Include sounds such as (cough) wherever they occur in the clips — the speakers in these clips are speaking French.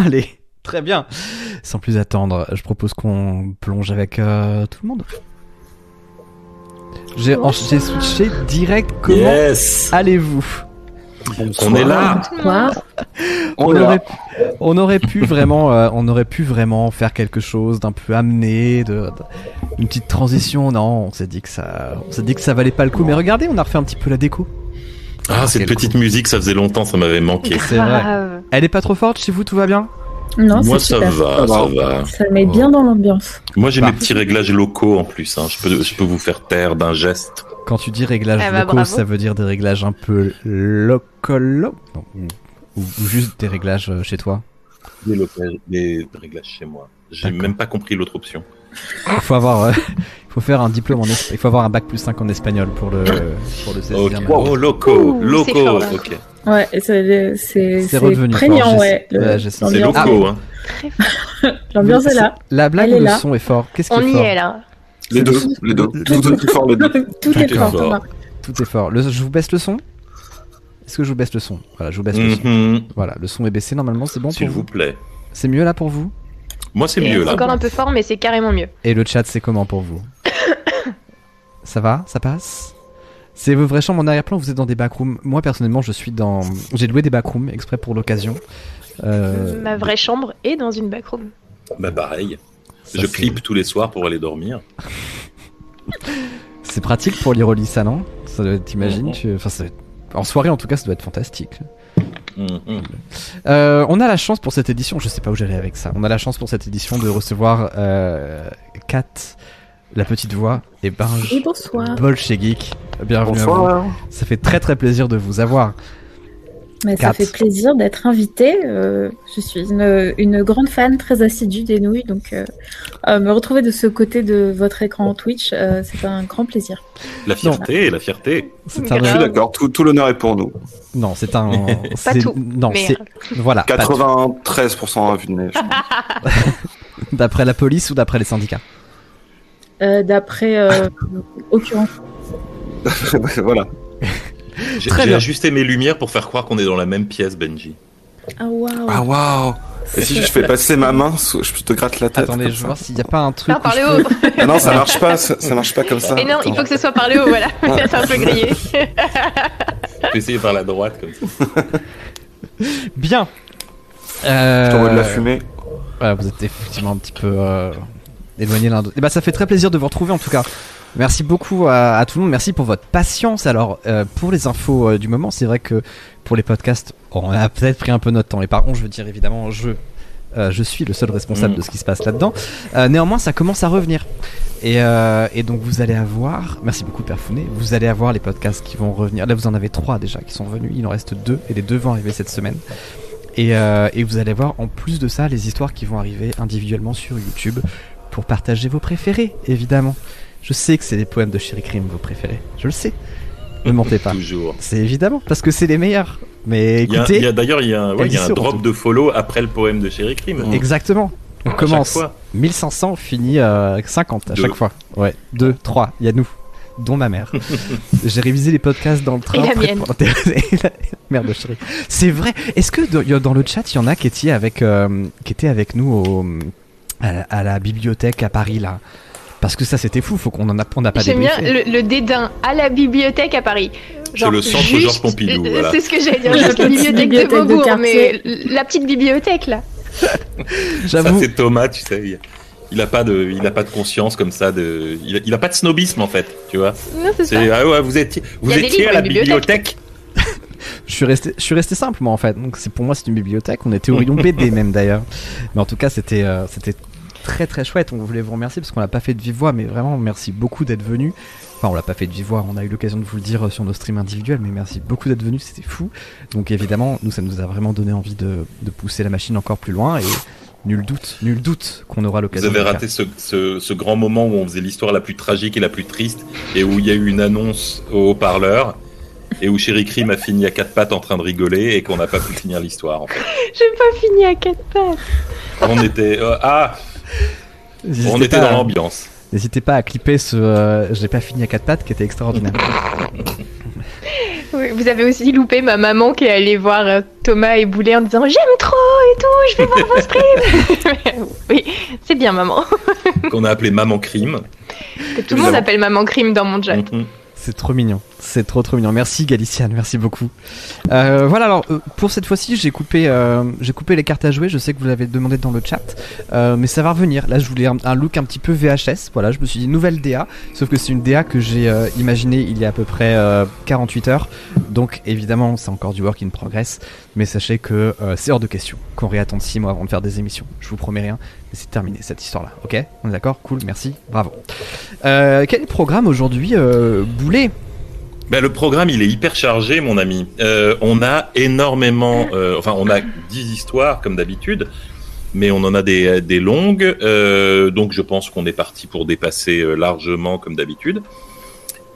(laughs) Allez, très bien. Sans plus attendre, je propose qu'on plonge avec euh, tout le monde. J'ai switché direct. Comment Yes allez-vous? On est là Quoi? On aurait, on aurait pu vraiment, euh, on aurait pu vraiment faire quelque chose d'un peu amené, de, de- une petite transition. Non, on s'est dit que ça, on s'est dit que ça valait pas le coup. Mais regardez, on a refait un petit peu la déco. Ah, cette Quel petite musique, ça faisait longtemps, ça m'avait manqué. C'est vrai. Grave. Elle est pas trop forte chez vous, tout va bien? Non, Moi, c'est ça super. va, Ça ça va. Ça met bien dans l'ambiance. Moi, j'ai Bah. mes petits réglages locaux en plus. Hein. Je, peux, je peux vous faire taire d'un geste. Quand tu dis réglages Ah bah, locaux, bravo. ça veut dire des réglages un peu locolo Non, ou, juste des réglages euh, chez toi? Des, locages- des réglages chez moi. J'ai même pas compris l'autre option. Il faut avoir, euh, (laughs) il faut faire un diplôme en es- il faut avoir un bac plus 5 en espagnol pour le pour le. Oh, Ouh, fort, là. Ok. Ouais, et c'est c'est prégnant, ouais. C'est L'ambiance locaux, hein. Très (laughs) fort. l'ambiance est là. La blague le son est fort Qu'est-ce qui On y est là. Les deux, les deux. Tout est fort, les deux. (laughs) Tout est fort. Tout est fort. Le- je vous baisse le son? Est-ce que je vous baisse le son? Voilà, je vous baisse le son. Mhm. Voilà, le son est baissé normalement, c'est bon pour S'il vous vous plaît. C'est mieux là pour vous? Moi, c'est mieux C'est là. encore un peu fort, mais c'est carrément mieux. Et le chat, c'est comment pour vous Ça va Ça passe C'est vos vraies chambres en arrière-plan Vous êtes dans des backrooms Moi, personnellement, je suis dans. J'ai loué des backrooms exprès pour l'occasion. Euh, Ma vraie chambre est dans une backroom. Bah, pareil. ça, je c'est- clip tous les soirs pour aller dormir. (laughs) C'est pratique pour lit, ça, non? Ça doit être, t'imagines tu- Enfin, En soirée, en tout cas, ça doit être fantastique. Euh, on a la chance pour cette édition, je sais pas où j'allais avec ça. On a la chance pour cette édition de recevoir euh, Kat, la petite voix, et Binge, Et bonsoir. Geek. Bienvenue à vous. Bonsoir. Ça fait très très plaisir de vous avoir. Mais ça fait plaisir d'être invité. euh, je suis une, une grande fan très assidue des nouilles, donc euh, euh, me retrouver de ce côté de votre écran Twitch, euh, c'est un grand plaisir. La fierté, la fierté. C'est Grave. un... Je suis d'accord, tout, tout l'honneur est pour nous. Non, c'est un. (laughs) Pas tout, Non, c'est. Voilà. pas tout. 93% à vue de nez. je pense. D'après la police ou d'après les syndicats? Euh, D'après euh, (laughs) occurrence. (laughs) voilà. J'ai Très j'ai bien. ajusté mes lumières pour faire croire qu'on est dans la même pièce, Benji. Ah waouh. Ah waouh Et si je fais passer ma main, je te gratte la tête. Attendez, je voir s'il n'y a pas un truc. Ah, par où je le haut. peux- Ah non, ça marche pas, ça, ça marche pas comme ça. Et non, il faut que ce soit par le haut, voilà. (laughs) c'est un peu grillé. Je vais essayer par la droite comme ça. (laughs) Bien. Je t'envoie de la Euh, fumée. Ouais, vous êtes effectivement un petit peu euh, éloignés l'un d'autre. Et bah, ça fait très plaisir de vous retrouver en tout cas. Merci beaucoup à, tout le monde. Merci pour votre patience. Alors, euh, pour les infos euh, du moment, c'est vrai que pour les podcasts, on a peut-être pris un peu notre temps. Et par contre, je veux dire évidemment, je. euh, je suis le seul responsable de ce qui se passe là-dedans. Néanmoins, ça commence à revenir. Et, donc, vous allez avoir. Merci beaucoup, Père Founet. Vous allez avoir les podcasts qui vont revenir. Là, vous en avez trois déjà qui sont venus. Il en reste deux. Et les deux vont arriver cette semaine. Et, et vous allez voir en plus de ça les histoires qui vont arriver individuellement sur YouTube pour partager vos préférés, évidemment. Je sais que c'est les poèmes de Sherry Krim vos préférés. Je le sais. Ne mentez pas. Toujours. C'est évidemment parce que c'est les meilleurs. Mais Il y a- écoutez, il y a- D'ailleurs, il y a, un- ouais, il y a un drop de follow après le poème de Sherry Krim. exactement. On À chaque commence fois. 1500, finit euh, 50 à Deux. chaque fois. Ouais, 2, 3, il y a nous, dont ma mère. (laughs) J'ai révisé les podcasts dans le train. Et la mienne. (laughs) pour chérie. C'est vrai. Est-ce que dans- dans le chat, il y en a qui étaient avec, euh, qui étaient avec nous au, à, la- à la bibliothèque à Paris là? Parce que ça c'était fou, faut qu'on en a, on n'a pas J'aime bien le, le dédain à la bibliothèque à Paris. Genre, le centre juste- Georges Pompidou, euh, voilà. C'est ce que j'allais dire, (laughs) La petite bibliothèque, bibliothèque de Beaubourg, mais la petite bibliothèque là. (laughs) Ça, J'avoue. c'est Thomas, tu sais. Il, il a pas de, il a pas de conscience comme ça. De, il, a, il a pas de snobisme en fait, tu vois. Non, c'est ça. C'est ah ouais, vous étiez, vous étiez à la bibliothèque. (laughs) Je suis resté, je suis resté simple moi en fait. Donc c'est pour moi c'est une bibliothèque. On était au rayon BD même d'ailleurs. Mais en tout cas c'était, euh, c'était très très chouette. On voulait vous remercier parce qu'on l'a pas fait de vive voix, mais vraiment merci beaucoup d'être venu. Enfin on l'a pas fait de vive voix. On a eu l'occasion de vous le dire euh, sur nos streams individuels, mais merci beaucoup d'être venu. C'était fou. Donc évidemment nous ça nous a vraiment donné envie de, de pousser la machine encore plus loin et nul doute, nul doute qu'on aura Vous l'occasion. avez de le raté ce, ce, ce grand moment où on faisait l'histoire la plus tragique et la plus triste et où il y a eu une annonce au haut-parleur et où Sherry Krim a fini à quatre pattes en train de rigoler et qu'on n'a pas pu finir l'histoire. En fait. (laughs) J'ai pas fini à quatre pattes. On était euh, ah, on était pas- dans l'ambiance. N'hésitez pas à clipper ce euh, j'ai pas fini à quatre pattes qui était extraordinaire. Oui, vous avez aussi loupé ma maman qui est allée voir euh, Thomas et Boulet en disant J'aime trop et tout, je vais voir vos streams. (laughs) oui, c'est bien, maman. Qu'on a appelé Maman Crime. Que tout le monde appelle Maman Crime dans mon chat. C'est trop mignon. C'est trop trop mignon. Merci Galiciane, merci beaucoup. Euh, voilà alors euh, pour cette fois-ci j'ai coupé euh, coupé les cartes à jouer. Je sais que vous l'avez demandé dans le chat, mais ça va revenir. Là je voulais un, un look un petit peu VHS. Voilà, je me suis dit nouvelle DA, sauf que c'est une DA que j'ai imaginée il y a à peu près euh, 48 heures. Donc évidemment c'est encore du work in progress, mais sachez que c'est hors de question qu'on réattende 6 mois avant de faire des émissions. Je vous promets rien, c'est terminé cette histoire-là. Ok, on est d'accord Cool, merci, bravo. Euh, quel programme aujourd'hui, euh, Boulet? Ben, le programme, il est hyper chargé, mon ami. Euh, on a énormément, euh, enfin, on a 10 histoires, comme d'habitude, mais on en a des, des longues, donc je pense qu'on est parti pour dépasser largement, comme d'habitude.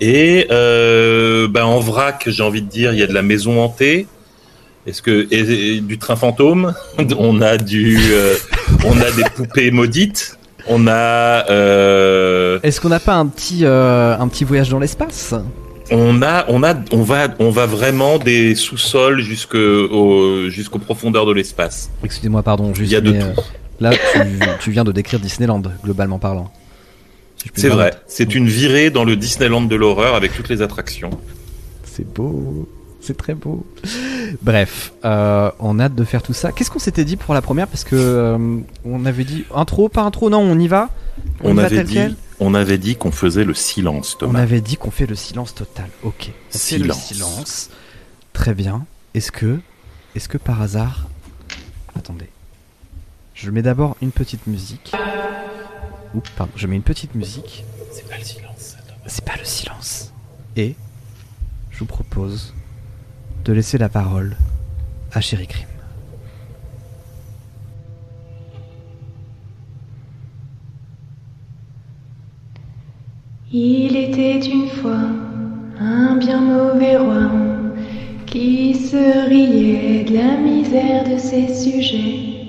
Et ben, en vrac, j'ai envie de dire, il y a de la maison hantée. Est-ce que et- et du train fantôme? (laughs) On a du, on a des poupées maudites. On a, euh, Est-ce qu'on n'a pas un petit, euh, un petit voyage dans l'espace? On a, on a, on va, on va vraiment des sous-sols jusque au- jusqu'aux profondeurs de l'espace. Excusez-moi, pardon, juste. Il y a de mais, tout. euh, là, tu, tu viens de décrire Disneyland, globalement parlant. Si C'est vrai. C'est une virée dans le Disneyland de l'horreur avec toutes les attractions. C'est beau. (laughs) C'est très beau. Bref, euh, on a hâte de faire tout ça. Qu'est-ce qu'on s'était dit pour la première Parce que euh, on avait dit intro, pas intro, non, on y va. On, y avait dit, quel on avait dit qu'on faisait le silence, On Thomas. avait dit qu'on fait le silence total. Ok. On fait le Silence. silence. Très bien. Est-ce que, est-ce que par hasard, attendez, je mets d'abord une petite musique. Oups, pardon, je mets une petite musique. C'est pas le silence. C'est pas le silence. Et je vous propose de laisser la parole à Chéri Crime. Il était une fois un bien mauvais roi qui se riait de la misère de ses sujets.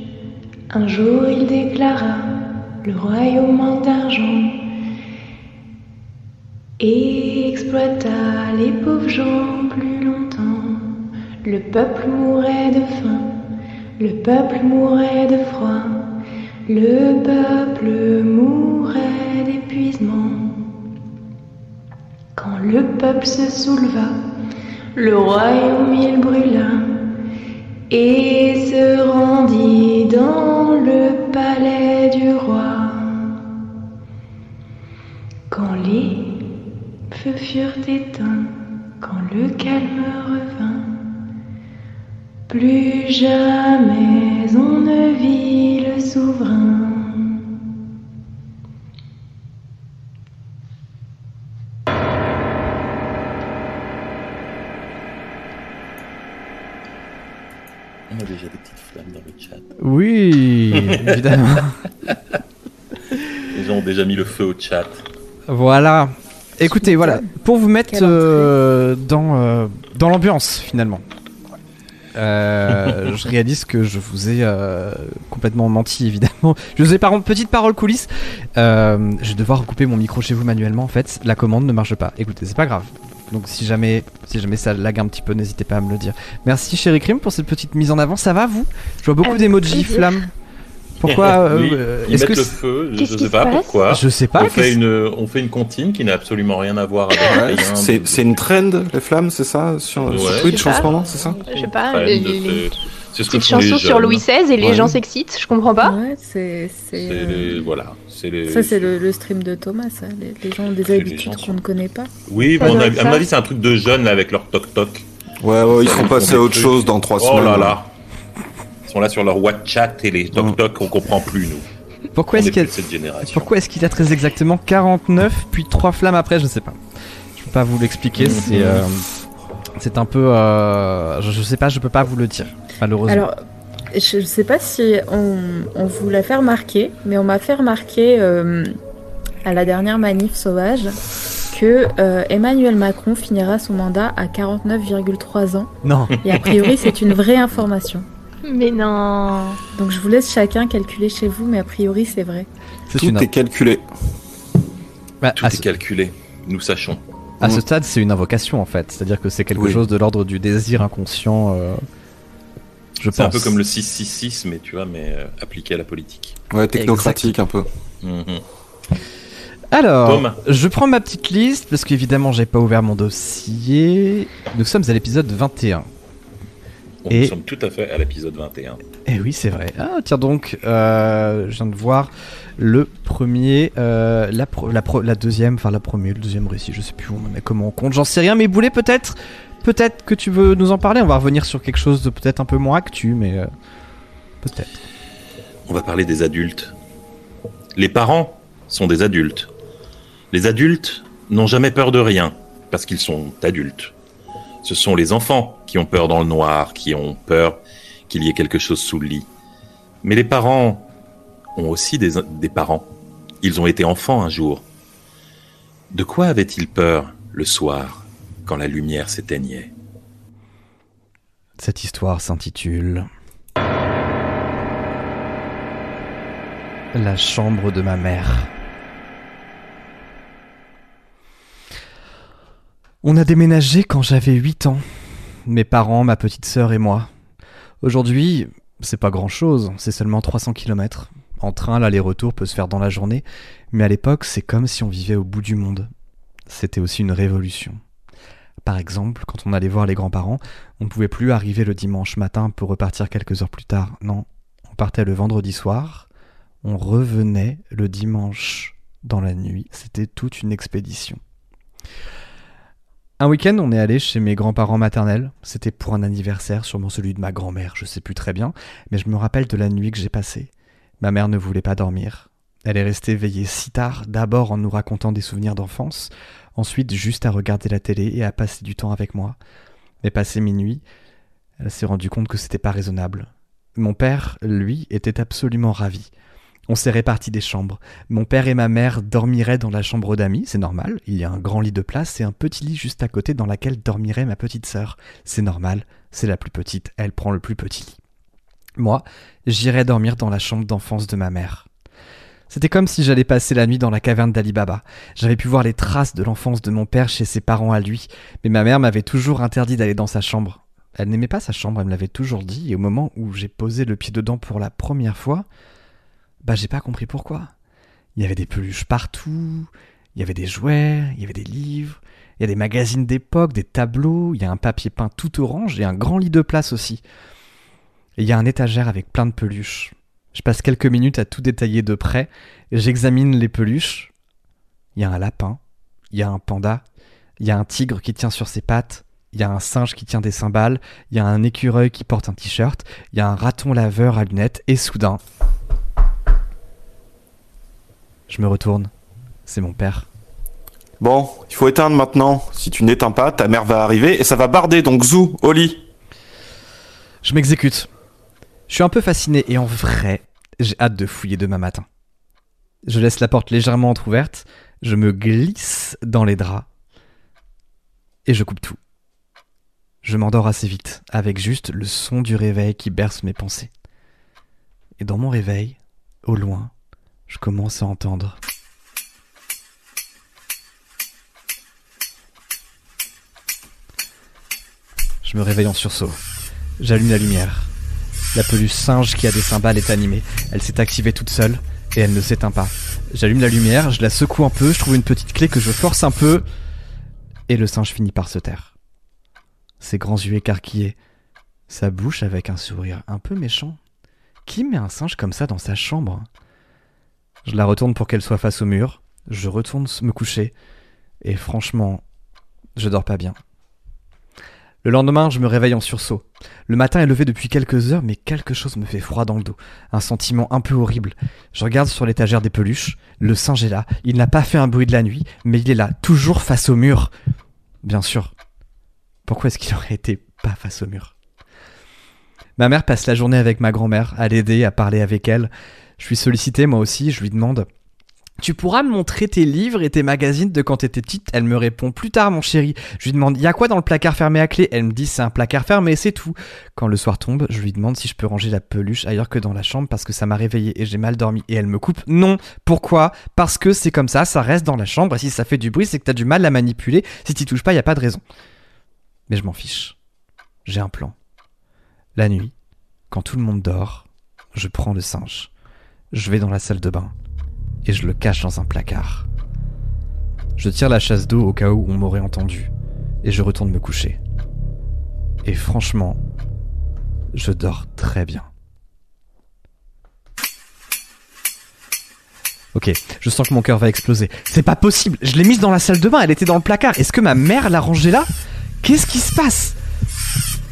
Un jour il déclara le royaume en d'argent et exploita les pauvres gens plus longtemps. Le peuple mourait de faim, le peuple mourait de froid, le peuple mourait d'épuisement. Quand le peuple se souleva, le royaume il brûla et se rendit dans le palais du roi. Quand les feux furent éteints, quand le calme revint, plus jamais on ne vit le souverain. On a déjà des petites flammes dans le chat. Oui, (laughs) évidemment. Les gens ont déjà mis le feu au chat. Voilà. Écoutez, voilà, pour vous mettre euh, dans, euh, dans l'ambiance finalement. Euh, je réalise que je vous ai euh, complètement menti évidemment. Je vous ai par contre petite parole coulisse. Euh, je vais devoir recouper mon micro chez vous manuellement en fait. La commande ne marche pas. Écoutez, c'est pas grave. Donc si jamais, si jamais ça lag un petit peu, n'hésitez pas à me le dire. Merci Chéri Crime pour cette petite mise en avant. Ça va vous? Je vois beaucoup d'emojis flammes. Pourquoi (laughs) euh, Oui, euh, Ils Est-ce mettent que le feu, je, qui sais pas pourquoi. je sais pas. on, fait une, on fait une comptine qui n'a absolument rien à voir avec rien c'est de- c'est une trend, les flammes, c'est ça Sur, Ouais. sur Twitch en ce moment, c'est ça Je sais pas, c'est- ce que font chansons sur. Louis XVI et les Ouais. gens s'excitent, je comprends pas. Ouais, c'est. euh, les- voilà, c'est les. Ça, c'est le, le stream de Thomas, ça. Les, les gens ont des habitudes qu'on ne connaît pas. Oui, Ça mais on doit a- être à mon avis, c'est un truc de jeunes là, avec leur toc toc. Ouais, ouais, ils sont passés à autre chose dans trois Oh semaines. là là. Sont là sur leur WhatsApp et les toc toc, on comprend plus nous. Pourquoi est-ce est qu'il a... de cette génération. Pourquoi est-ce qu'il y a très exactement 49 puis 3 flammes après Je ne sais pas. Je peux pas vous l'expliquer. C'est euh, c'est un peu. euh, je, je sais pas. Je peux pas vous le dire. Malheureusement. Alors, je ne sais pas si on, on vous l'a fait remarquer, mais on m'a fait remarquer euh, à la dernière manif sauvage que euh, Emmanuel Macron finira son mandat à 49,3 ans. non. Et a priori, c'est une vraie information. (laughs) Mais non. Donc je vous laisse chacun calculer chez vous, mais a priori, c'est vrai. C'est Tout une. est calculé. Bah, Tout est ce- calculé, nous sachons. À ce stade, c'est une invocation en fait. C'est-à-dire que c'est quelque Oui. chose de l'ordre du désir inconscient. euh, Je pense. C'est un peu comme le 666, mais tu vois, mais euh, appliqué à la politique. Ouais, technocratique un peu. Mhm. Alors, Tom. je prends ma petite liste parce qu'évidemment, j'ai pas ouvert mon dossier. Nous sommes à l'épisode 21. Bon, Et- Nous sommes tout à fait à l'épisode 21. Eh oui, c'est vrai. Ah, tiens donc, euh, je viens de voir le premier, euh, la, pro- la, pro- la deuxième, enfin la première, le deuxième récit, je sais plus où on en est, comment on compte, j'en sais rien, mais Boulet, peut-être, peut-être que tu veux nous en parler, on va revenir sur quelque chose de peut-être un peu moins actu, mais euh, peut-être. On va parler des adultes. Les parents sont des adultes. Les adultes n'ont jamais peur de rien, parce qu'ils sont adultes. Ce sont les enfants qui ont peur dans le noir, qui ont peur qu'il y ait quelque chose sous le lit. Mais les parents ont aussi des, parents. Ils ont été enfants un jour. De quoi avaient-ils peur le soir, quand la lumière s'éteignait? Cette histoire s'intitule La chambre de ma mère. On a déménagé quand j'avais 8 ans. Mes parents, ma petite sœur et moi. Aujourd'hui, c'est pas grand chose, c'est seulement 300 km. En train, l'aller-retour peut se faire dans la journée, mais à l'époque, c'est comme si on vivait au bout du monde. C'était aussi une révolution. Par exemple, quand on allait voir les grands-parents, on ne pouvait plus arriver le dimanche matin pour repartir quelques heures plus tard. Non, on partait le vendredi soir, on revenait le dimanche dans la nuit. C'était toute une expédition. Un week-end, on est allé chez mes grands-parents maternels. C'était pour un anniversaire, sûrement celui de ma grand-mère, je sais plus très bien, mais je me rappelle de la nuit que j'ai passée. Ma mère ne voulait pas dormir. Elle est restée veillée si tard, d'abord en nous racontant des souvenirs d'enfance, ensuite juste à regarder la télé et à passer du temps avec moi. Mais passé minuit, elle s'est rendue compte que c'était pas raisonnable. Mon père, lui, était absolument ravi. On s'est répartis des chambres. Mon père et ma mère dormiraient dans la chambre d'amis, c'est normal. Il y a un grand lit de place et un petit lit juste à côté dans laquelle dormirait ma petite sœur. C'est normal, c'est la plus petite, elle prend le plus petit lit. Moi, j'irais dormir dans la chambre d'enfance de ma mère. C'était comme si j'allais passer la nuit dans la caverne d'Ali Baba. J'avais pu voir les traces de l'enfance de mon père chez ses parents à lui, mais ma mère m'avait toujours interdit d'aller dans sa chambre. Elle n'aimait pas sa chambre, elle me l'avait toujours dit, et au moment où j'ai posé le pied dedans pour la première fois, bah j'ai pas compris pourquoi. Il y avait des peluches partout, il y avait des jouets, il y avait des livres, il y a des magazines d'époque, des tableaux, il y a un papier peint tout orange et un grand lit de place aussi. Et il y a un étagère avec plein de peluches. Je passe quelques minutes à tout détailler de près, j'examine les peluches. Il y a un lapin, il y a un panda, il y a un tigre qui tient sur ses pattes, il y a un singe qui tient des cymbales, il y a un écureuil qui porte un t-shirt, il y a un raton laveur à lunettes, et soudain... Je me retourne. C'est mon père. Bon, il faut éteindre maintenant. Si tu n'éteins pas, ta mère va arriver et ça va barder, donc zou, au lit. Je m'exécute. Je suis un peu fasciné et en vrai, j'ai hâte de fouiller demain matin. Je laisse la porte légèrement entr'ouverte, je me glisse dans les draps et je coupe tout. Je m'endors assez vite, avec juste le son du réveil qui berce mes pensées. Et dans mon réveil, au loin, je commence à entendre. Je me réveille en sursaut. J'allume la lumière. La peluche singe qui a des cymbales est animée. Elle s'est activée toute seule et elle ne s'éteint pas. J'allume la lumière, je la secoue un peu, je trouve une petite clé que je force un peu et le singe finit par se taire. Ses grands yeux écarquillés, sa bouche avec un sourire un peu méchant. Qui met un singe comme ça dans sa chambre? Je la retourne pour qu'elle soit face au mur, je retourne me coucher et franchement, je dors pas bien. Le lendemain, je me réveille en sursaut. Le matin est levé depuis quelques heures, mais quelque chose me fait froid dans le dos. Un sentiment un peu horrible. Je regarde sur l'étagère des peluches. Le singe est là. Il n'a pas fait un bruit de la nuit, mais il est là, toujours face au mur. Bien sûr. Pourquoi est-ce qu'il aurait été pas face au mur? Ma mère passe la journée avec ma grand-mère, à l'aider, à parler avec elle. Je suis sollicité moi aussi, je lui demande Tu pourras me montrer tes livres et tes magazines de quand t'étais petite? Elle me répond plus tard, mon chéri. Je lui demande, y a quoi dans le placard fermé à clé? Elle me dit, c'est un placard fermé, c'est tout. Quand le soir tombe, je lui demande si je peux ranger la peluche ailleurs que dans la chambre parce que ça m'a réveillé et j'ai mal dormi. Et elle me coupe, non. Pourquoi? Parce que c'est comme ça, ça reste dans la chambre et si ça fait du bruit, c'est que t'as du mal à manipuler. Si t'y touches pas, y a pas de raison. Mais je m'en fiche. J'ai un plan. La nuit, quand tout le monde dort, je prends le singe. Je vais dans la salle de bain et je le cache dans un placard. Je tire la chasse d'eau au cas où on m'aurait entendu et je retourne me coucher. Et franchement, je dors très bien. Ok, je sens que mon cœur va exploser. C'est pas possible, je l'ai mise dans la salle de bain, elle était dans le placard. Est-ce que ma mère l'a rangée là? Qu'est-ce qui se passe?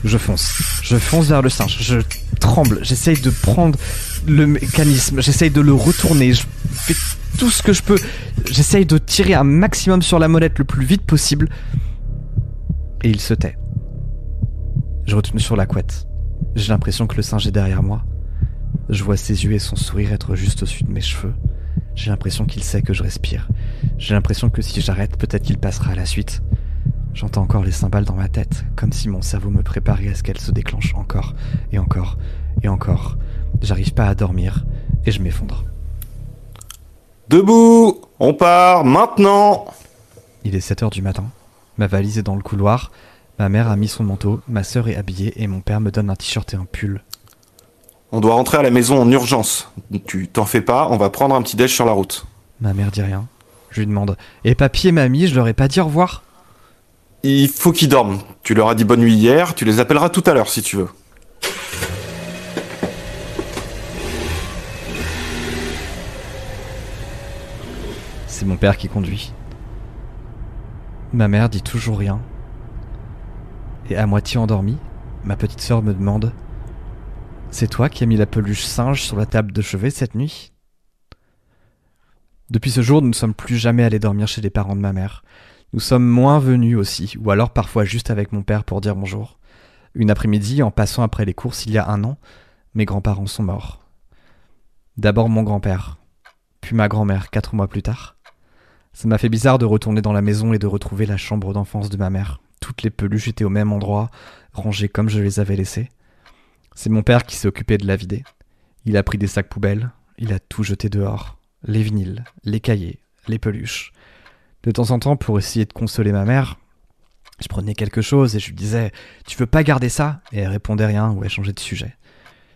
Je fonce. Je fonce vers le singe. Je tremble. J'essaye de prendre le mécanisme. J'essaye de le retourner. Je fais tout ce que je peux. J'essaye de tirer un maximum sur la molette le plus vite possible. Et il se tait. Je retourne sur la couette. J'ai l'impression que le singe est derrière moi. Je vois ses yeux et son sourire être juste au-dessus de mes cheveux. J'ai l'impression qu'il sait que je respire. J'ai l'impression que si j'arrête, peut-être qu'il passera à la suite. J'entends encore les cymbales dans ma tête, comme si mon cerveau me préparait à ce qu'elles se déclenchent encore, et encore, et encore. J'arrive pas à dormir, et je m'effondre. Debout On part maintenant Il est 7 heures du matin. Ma valise est dans le couloir. Ma mère a mis son manteau, ma sœur est habillée et mon père me donne un t-shirt et un pull. On doit rentrer à la maison en urgence. Tu t'en fais pas, on va prendre un petit déj sur la route. Ma mère dit rien. Je lui demande Et papy et mamie, je leur ai pas dit au revoir? Il faut qu'ils dorment. Tu leur as dit bonne nuit hier, tu les appelleras tout à l'heure si tu veux. C'est mon père qui conduit. Ma mère dit toujours rien. Et à moitié endormie, ma petite sœur me demande C'est toi qui as mis la peluche singe sur la table de chevet cette nuit? Depuis ce jour, nous ne sommes plus jamais allés dormir chez les parents de ma mère. Nous sommes moins venus aussi, ou alors parfois juste avec mon père pour dire bonjour. Une après-midi, en passant après les courses il y a un an, mes grands-parents sont morts. D'abord mon grand-père, puis ma grand-mère quatre mois plus tard. Ça m'a fait bizarre de retourner dans la maison et de retrouver la chambre d'enfance de ma mère. Toutes les peluches étaient au même endroit, rangées comme je les avais laissées. C'est mon père qui s'est occupé de la vider. Il a pris des sacs poubelles, il a tout jeté dehors. Les vinyles, les cahiers, les peluches. De temps en temps, pour essayer de consoler ma mère, je prenais quelque chose et je lui disais Tu veux pas garder ça? Et elle répondait rien ou elle changeait de sujet.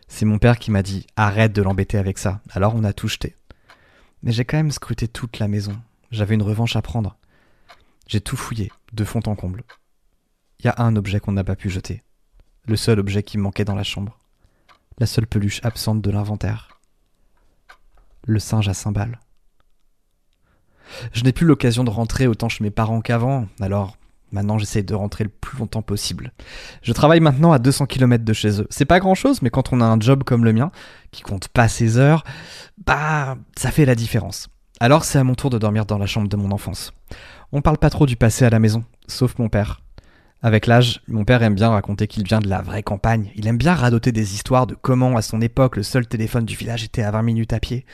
C'est mon père qui m'a dit Arrête de l'embêter avec ça. Alors on a tout jeté. Mais j'ai quand même scruté toute la maison. J'avais une revanche à prendre. J'ai tout fouillé, de fond en comble. Il y a un objet qu'on n'a pas pu jeter. Le seul objet qui manquait dans la chambre. La seule peluche absente de l'inventaire. Le singe à cymbales. Je n'ai plus l'occasion de rentrer autant chez mes parents qu'avant, alors maintenant j'essaye de rentrer le plus longtemps possible. Je travaille maintenant à 200 km de chez eux. C'est pas grand chose, mais quand on a un job comme le mien, qui compte pas ses heures, bah, ça fait la différence. Alors c'est à mon tour de dormir dans la chambre de mon enfance. On parle pas trop du passé à la maison, sauf mon père. Avec l'âge, mon père aime bien raconter qu'il vient de la vraie campagne. Il aime bien radoter des histoires de comment, à son époque, le seul téléphone du village était à 20 minutes à pied.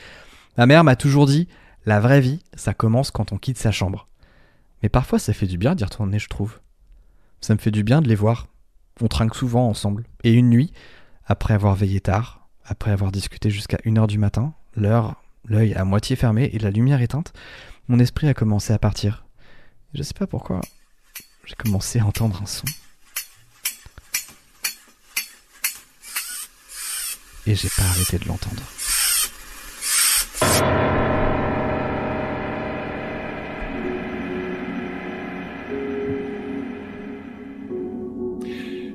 Ma mère m'a toujours dit la vraie vie, ça commence quand on quitte sa chambre. Mais parfois, ça fait du bien d'y retourner, je trouve. Ça me fait du bien de les voir. On trinque souvent ensemble. Et une nuit, après avoir veillé tard, après avoir discuté jusqu'à 1h du matin, l'heure, l'œil à moitié fermé et la lumière éteinte, mon esprit a commencé à partir. Je sais pas pourquoi, j'ai commencé à entendre un son. Et j'ai pas arrêté de l'entendre.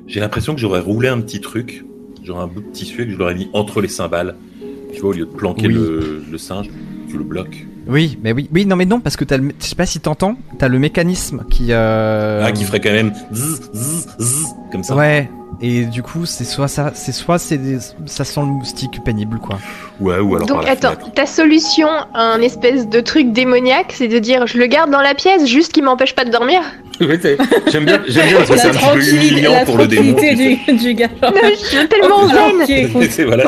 J'ai l'impression que j'aurais roulé un petit truc, genre un bout de tissu et que je l'aurais mis entre les cymbales. Tu vois, au lieu de planquer Oui. le, le singe, tu le bloques. Oui, mais oui, oui, non, mais non, parce que t'as le, je sais pas si t'entends, t'as le mécanisme qui. Euh... Ah, qui ferait quand même zzz, zzz, zzz, comme ça. Ouais. Et du coup, c'est soit ça, c'est soit c'est des- ça sent le moustique pénible, quoi. Ouais, ou alors Donc par la attends, fenêtre. ta solution, un espèce de truc démoniaque, c'est de dire je le garde dans la pièce juste qu'il m'empêche pas de dormir (laughs) Oui, J'aime bien, j'aime bien parce que c'est un petit peu tranquille- humiliant la pour le démon. tranquillité du, du gars. Non, je suis tellement (laughs) zen. Ok, (laughs) voilà,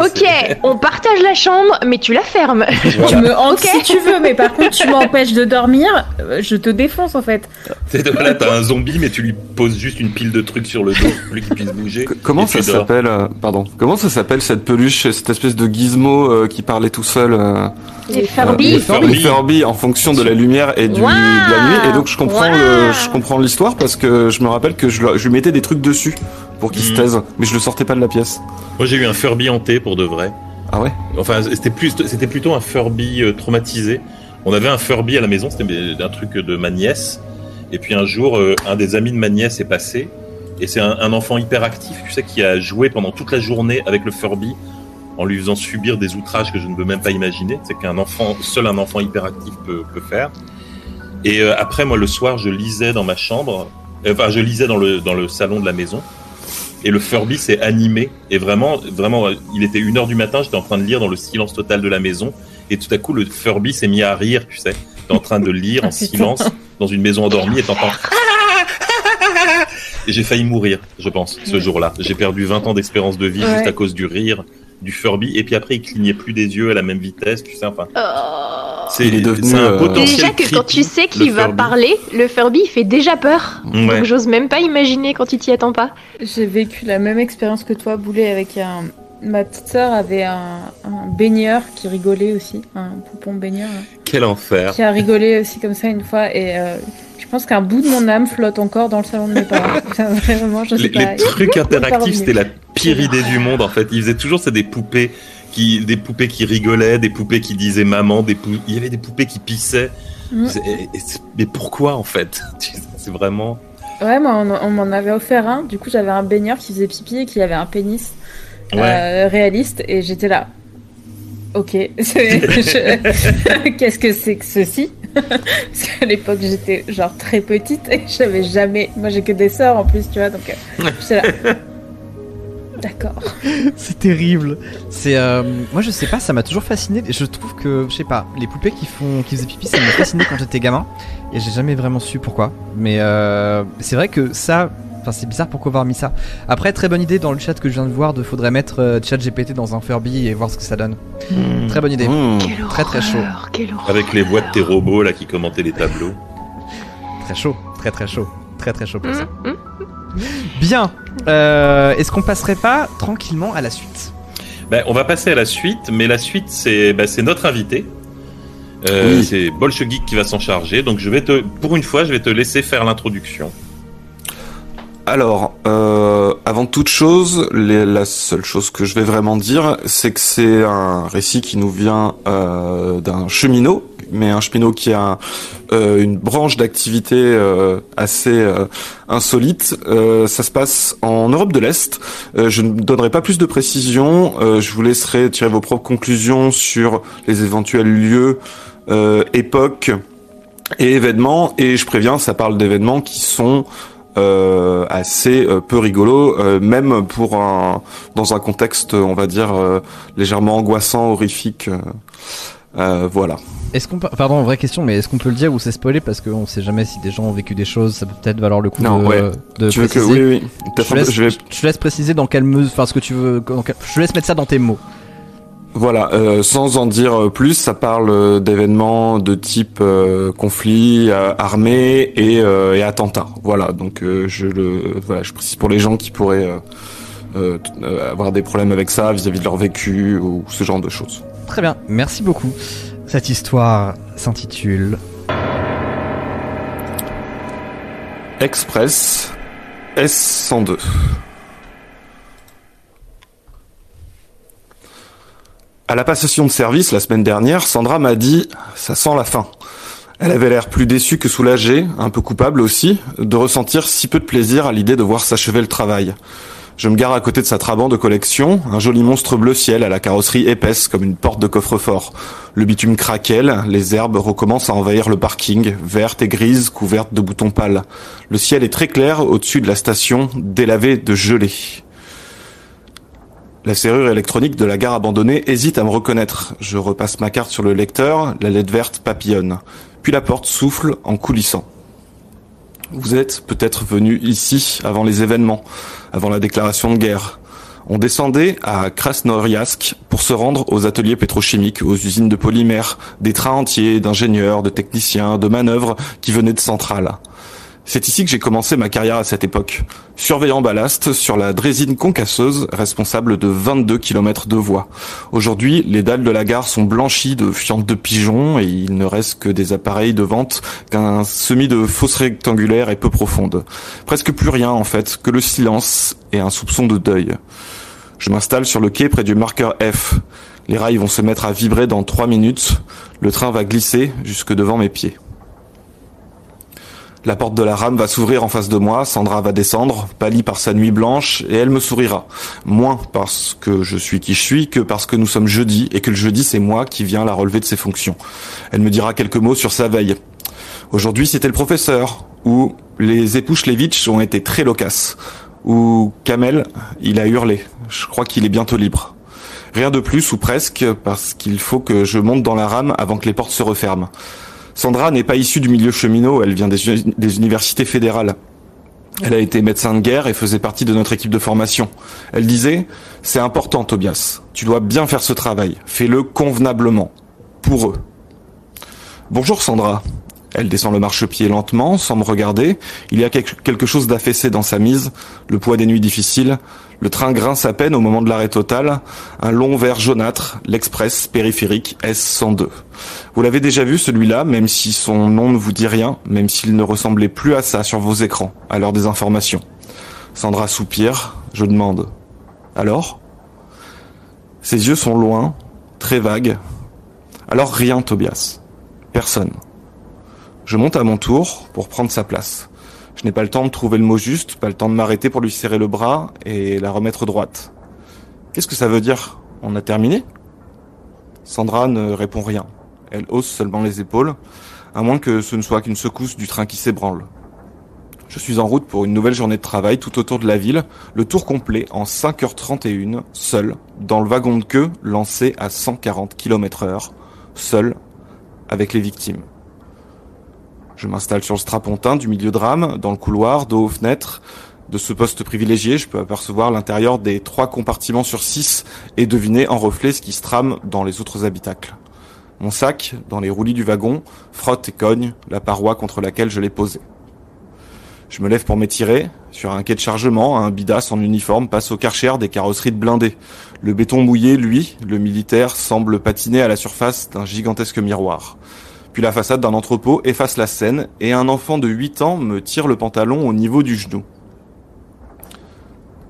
on partage la chambre, mais tu la fermes. Tu me hantes si tu veux, mais par contre, tu m'empêches de dormir, euh, je te défonce en fait. C'est- Voilà, t'as un zombie, mais tu lui poses juste une pile de trucs sur le dos pour plus qu'il puisse bouger. C- Comment ça s'appelle euh, Pardon. Comment ça s'appelle cette peluche, cette espèce de gizmo euh, qui parlait tout seul euh, Les euh, Furby. le Furby. Furby en fonction de la lumière et du, de la nuit. Et donc je comprends, le- je comprends l'histoire parce que je me rappelle que je, lui mettais des trucs dessus pour qu'il se Mhm. taise, mais je le sortais pas de la pièce. Moi, j'ai eu un Furby hanté pour de vrai. Ah ouais? Enfin, c'était plus, c'était plutôt un Furby euh, traumatisé. On avait un Furby à la maison, c'était un truc de ma nièce. Et puis un jour, euh, un des amis de ma nièce est passé. Et c'est un, un enfant hyper actif, tu sais, qui a joué pendant toute la journée avec le Furby en lui faisant subir des outrages que je ne peux même pas imaginer. C'est qu'un enfant, seul un enfant hyperactif peut, peut faire. Et euh, après, moi, le soir, je lisais dans ma chambre, euh, enfin, je lisais dans le, dans le salon de la maison. Et le Furby s'est animé. Et vraiment, vraiment, il était une heure du matin, j'étais en train de lire dans le silence total de la maison. Et tout à coup, le Furby s'est mis à rire, tu sais. T'es en train de lire en Ah, silence dans une maison endormie et t'entends. Et j'ai failli mourir, je pense, ce jour-là. J'ai perdu 20 ans d'espérance de vie Ouais. juste à cause du rire du Furby. Et puis après, il clignait plus des yeux à la même vitesse, tu sais. Enfin, Oh. c'est Il est devenu, c'est un euh, potentiel Déjà que quand tu sais qu'il va Furby. parler, le Furby il fait déjà peur. Ouais. Donc j'ose même pas imaginer quand tu t'y attends pas. J'ai vécu la même expérience que toi, Boulet, avec un. Ma petite sœur avait un, un baigneur qui rigolait aussi, un poupon baigneur, là, Quel enfer. qui a rigolé aussi comme ça une fois. Et euh, je pense qu'un bout de mon âme flotte encore dans le salon de mes parents. (laughs) Vraiment, je sais Les, pas. les trucs interactifs, c'était la pire idée du monde en fait. Ils faisaient toujours c'est des poupées qui, des poupées qui rigolaient, des poupées qui disaient maman, des pou- il y avait des poupées qui pissaient. Mm. Et- et mais pourquoi en fait? (laughs) C'est vraiment. Ouais, moi, on, on m'en avait offert un. Du coup, j'avais un baigneur qui faisait pipi et qui avait un pénis Ouais. euh, réaliste. Et j'étais là. Ok. (laughs) Je- Qu'est-ce que c'est que ceci? (laughs) Parce qu'à l'époque, j'étais genre très petite et j'avais jamais. Moi, j'ai que des sœurs en plus, tu vois. Donc, euh, j'étais là. D'accord. (laughs) C'est terrible. C'est euh, moi je sais pas, ça m'a toujours fasciné. Je trouve que je sais pas, les poupées qui font qui faisaient pipi, ça m'a fasciné quand j'étais gamin et j'ai jamais vraiment su pourquoi. Mais euh, c'est vrai que ça Enfin, c'est bizarre pourquoi avoir mis ça. Après, très bonne idée dans le chat que je viens de voir de faudrait mettre euh, chat GPT dans un Furby et voir ce que ça donne. Très bonne idée. Mmh. Quelle Très, très chaud. Quelle. Avec les voix de tes robots là qui commentaient les tableaux. Très chaud. Très très chaud. Très très chaud pour ça. Bien. Euh, Est-ce qu'on passerait pas tranquillement à la suite? Ben, on va passer à la suite, mais la suite c'est ben, c'est notre invité. Euh, Oui. C'est Bolchegeek qui va s'en charger. Donc je vais te, pour une fois, je vais te laisser faire l'introduction. Alors, euh, avant toute chose, les- la seule chose que je vais vraiment dire, c'est que c'est un récit qui nous vient euh, d'un cheminot, mais un cheminot qui a euh, une branche d'activité euh, assez euh, insolite. Euh, ça se passe en Europe de l'Est. Euh, je ne donnerai pas plus de précisions. Je vous laisserai tirer vos propres conclusions sur les éventuels lieux, époques et événements. Et je préviens, ça parle d'événements qui sont euh, assez euh, peu rigolo, euh, même pour un dans un contexte, on va dire légèrement angoissant, horrifique. Euh, euh, voilà. Est-ce qu'on peut... Pardon, vraie question, mais est-ce qu'on peut le dire ou c'est spoilé parce qu'on sait jamais si des gens ont vécu des choses, ça peut peut-être valoir le coup Non, de, ouais. de tu veux que oui, oui. je, laisse, je vais je te laisse préciser dans quelle mesure, enfin ce que tu veux. Je laisse mettre ça dans tes mots. Voilà, euh, sans en dire plus, ça parle euh, d'événements de type euh, conflit euh, armé et, euh, et attentat. Voilà, donc euh, je le voilà, je précise pour les gens qui pourraient euh, euh, euh, avoir des problèmes avec ça vis-à-vis de leur vécu ou ce genre de choses. Très bien, merci beaucoup. Cette histoire s'intitule Express S102. À la passation de service la semaine dernière, Sandra m'a dit « ça sent la fin ». Elle avait l'air plus déçue que soulagée, un peu coupable aussi, de ressentir si peu de plaisir à l'idée de voir s'achever le travail. Je me gare à côté de sa Trabant de collection, un joli monstre bleu ciel à la carrosserie épaisse comme une porte de coffre-fort. Le bitume craquelle, les herbes recommencent à envahir le parking, vertes et grises, couvertes de boutons pâles. Le ciel est très clair au-dessus de la station, délavé de gelée. La serrure électronique de la gare abandonnée hésite à me reconnaître. Je repasse ma carte sur le lecteur, la lettre verte papillonne. Puis la porte souffle en coulissant. Vous êtes peut-être venu ici avant les événements, avant la déclaration de guerre. On descendait à Krasnoyarsk pour se rendre aux ateliers pétrochimiques, aux usines de polymères, des trains entiers d'ingénieurs, de techniciens, de manœuvres qui venaient de centrales. C'est ici que j'ai commencé ma carrière à cette époque. Surveillant ballast sur la drésine concasseuse, responsable de 22 km de voies. Aujourd'hui, les dalles de la gare sont blanchies de fientes de pigeons et il ne reste que des appareils de vente qu'un semis de fosse rectangulaire et peu profonde. Presque plus rien en fait, que le silence et un soupçon de deuil. Je m'installe sur le quai près du marqueur F. Les rails vont se mettre à vibrer dans trois minutes. Le train va glisser jusque devant mes pieds. La porte de la rame va s'ouvrir en face de moi, Sandra va descendre, pâlie par sa nuit blanche, et elle me sourira. Moins parce que je suis qui je suis que parce que nous sommes jeudi, et que le jeudi c'est moi qui viens la relever de ses fonctions. Elle me dira quelques mots sur sa veille. Aujourd'hui c'était le professeur, ou les époux Schlevitch ont été très loquaces, ou Kamel, il a hurlé. Je crois qu'il est bientôt libre. Rien de plus, ou presque, parce qu'il faut que je monte dans la rame avant que les portes se referment. Sandra n'est pas issue du milieu cheminot, elle vient des, universités fédérales. Elle a été médecin de guerre et faisait partie de notre équipe de formation. Elle disait C'est important, Tobias. Tu dois bien faire ce travail. Fais-le convenablement. Pour eux. Bonjour, Sandra. Elle descend le marchepied lentement, sans me regarder. Il y a quelque chose d'affaissé dans sa mise, le poids des nuits difficiles. Le train grince à peine au moment de l'arrêt total. Un long verre jaunâtre, l'express périphérique S102. Vous l'avez déjà vu celui-là, même si son nom ne vous dit rien, même s'il ne ressemblait plus à ça sur vos écrans, à l'heure des informations. Sandra soupire, je demande. Alors? Ses yeux sont loin, très vagues. Alors rien, Tobias. Personne. Je monte à mon tour pour prendre sa place. Je n'ai pas le temps de trouver le mot juste, pas le temps de m'arrêter pour lui serrer le bras et la remettre droite. Qu'est-ce que ça veut dire? On a terminé? Sandra ne répond rien. Elle hausse seulement les épaules, à moins que ce ne soit qu'une secousse du train qui s'ébranle. Je suis en route pour une nouvelle journée de travail tout autour de la ville, le tour complet en 5h31, seul, dans le wagon de queue lancé à 140 km heure, seul, avec les victimes. Je m'installe sur le strapontin du milieu de rame, dans le couloir, dos aux fenêtres. De ce poste privilégié, je peux apercevoir l'intérieur des trois compartiments sur six et deviner en reflet ce qui se trame dans les autres habitacles. Mon sac, dans les roulis du wagon, frotte et cogne la paroi contre laquelle je l'ai posé. Je me lève pour m'étirer. Sur un quai de chargement, un bidas en uniforme passe au karcher des carrosseries de blindés. Le béton mouillé, lui, le militaire, semble patiner à la surface d'un gigantesque miroir. Puis la façade d'un entrepôt efface la scène et un enfant de 8 ans me tire le pantalon au niveau du genou.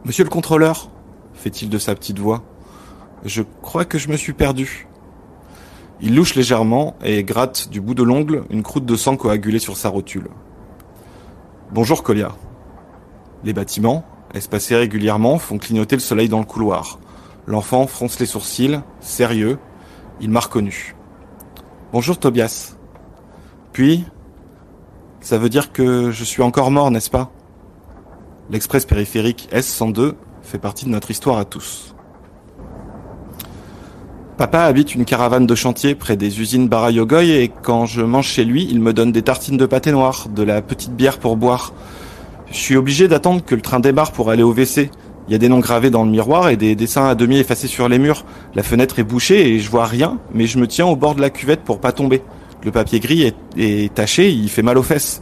Monsieur le contrôleur, fait-il de sa petite voix, je crois que je me suis perdu. Il louche légèrement et gratte du bout de l'ongle une croûte de sang coagulée sur sa rotule. Bonjour Colia. Les bâtiments, espacés régulièrement, font clignoter le soleil dans le couloir. L'enfant fronce les sourcils, sérieux. Il m'a reconnu. Bonjour Tobias. Puis, ça veut dire que je suis encore mort, n'est-ce pas? L'express périphérique S102 fait partie de notre histoire à tous. Papa habite une caravane de chantier près des usines Barayogoy et quand je mange chez lui, il me donne des tartines de pâté noir, de la petite bière pour boire. Je suis obligé d'attendre que le train démarre pour aller au WC. Il y a des noms gravés dans le miroir et des dessins à demi effacés sur les murs. La fenêtre est bouchée et je vois rien, mais je me tiens au bord de la cuvette pour pas tomber. Le papier gris est, taché, il fait mal aux fesses.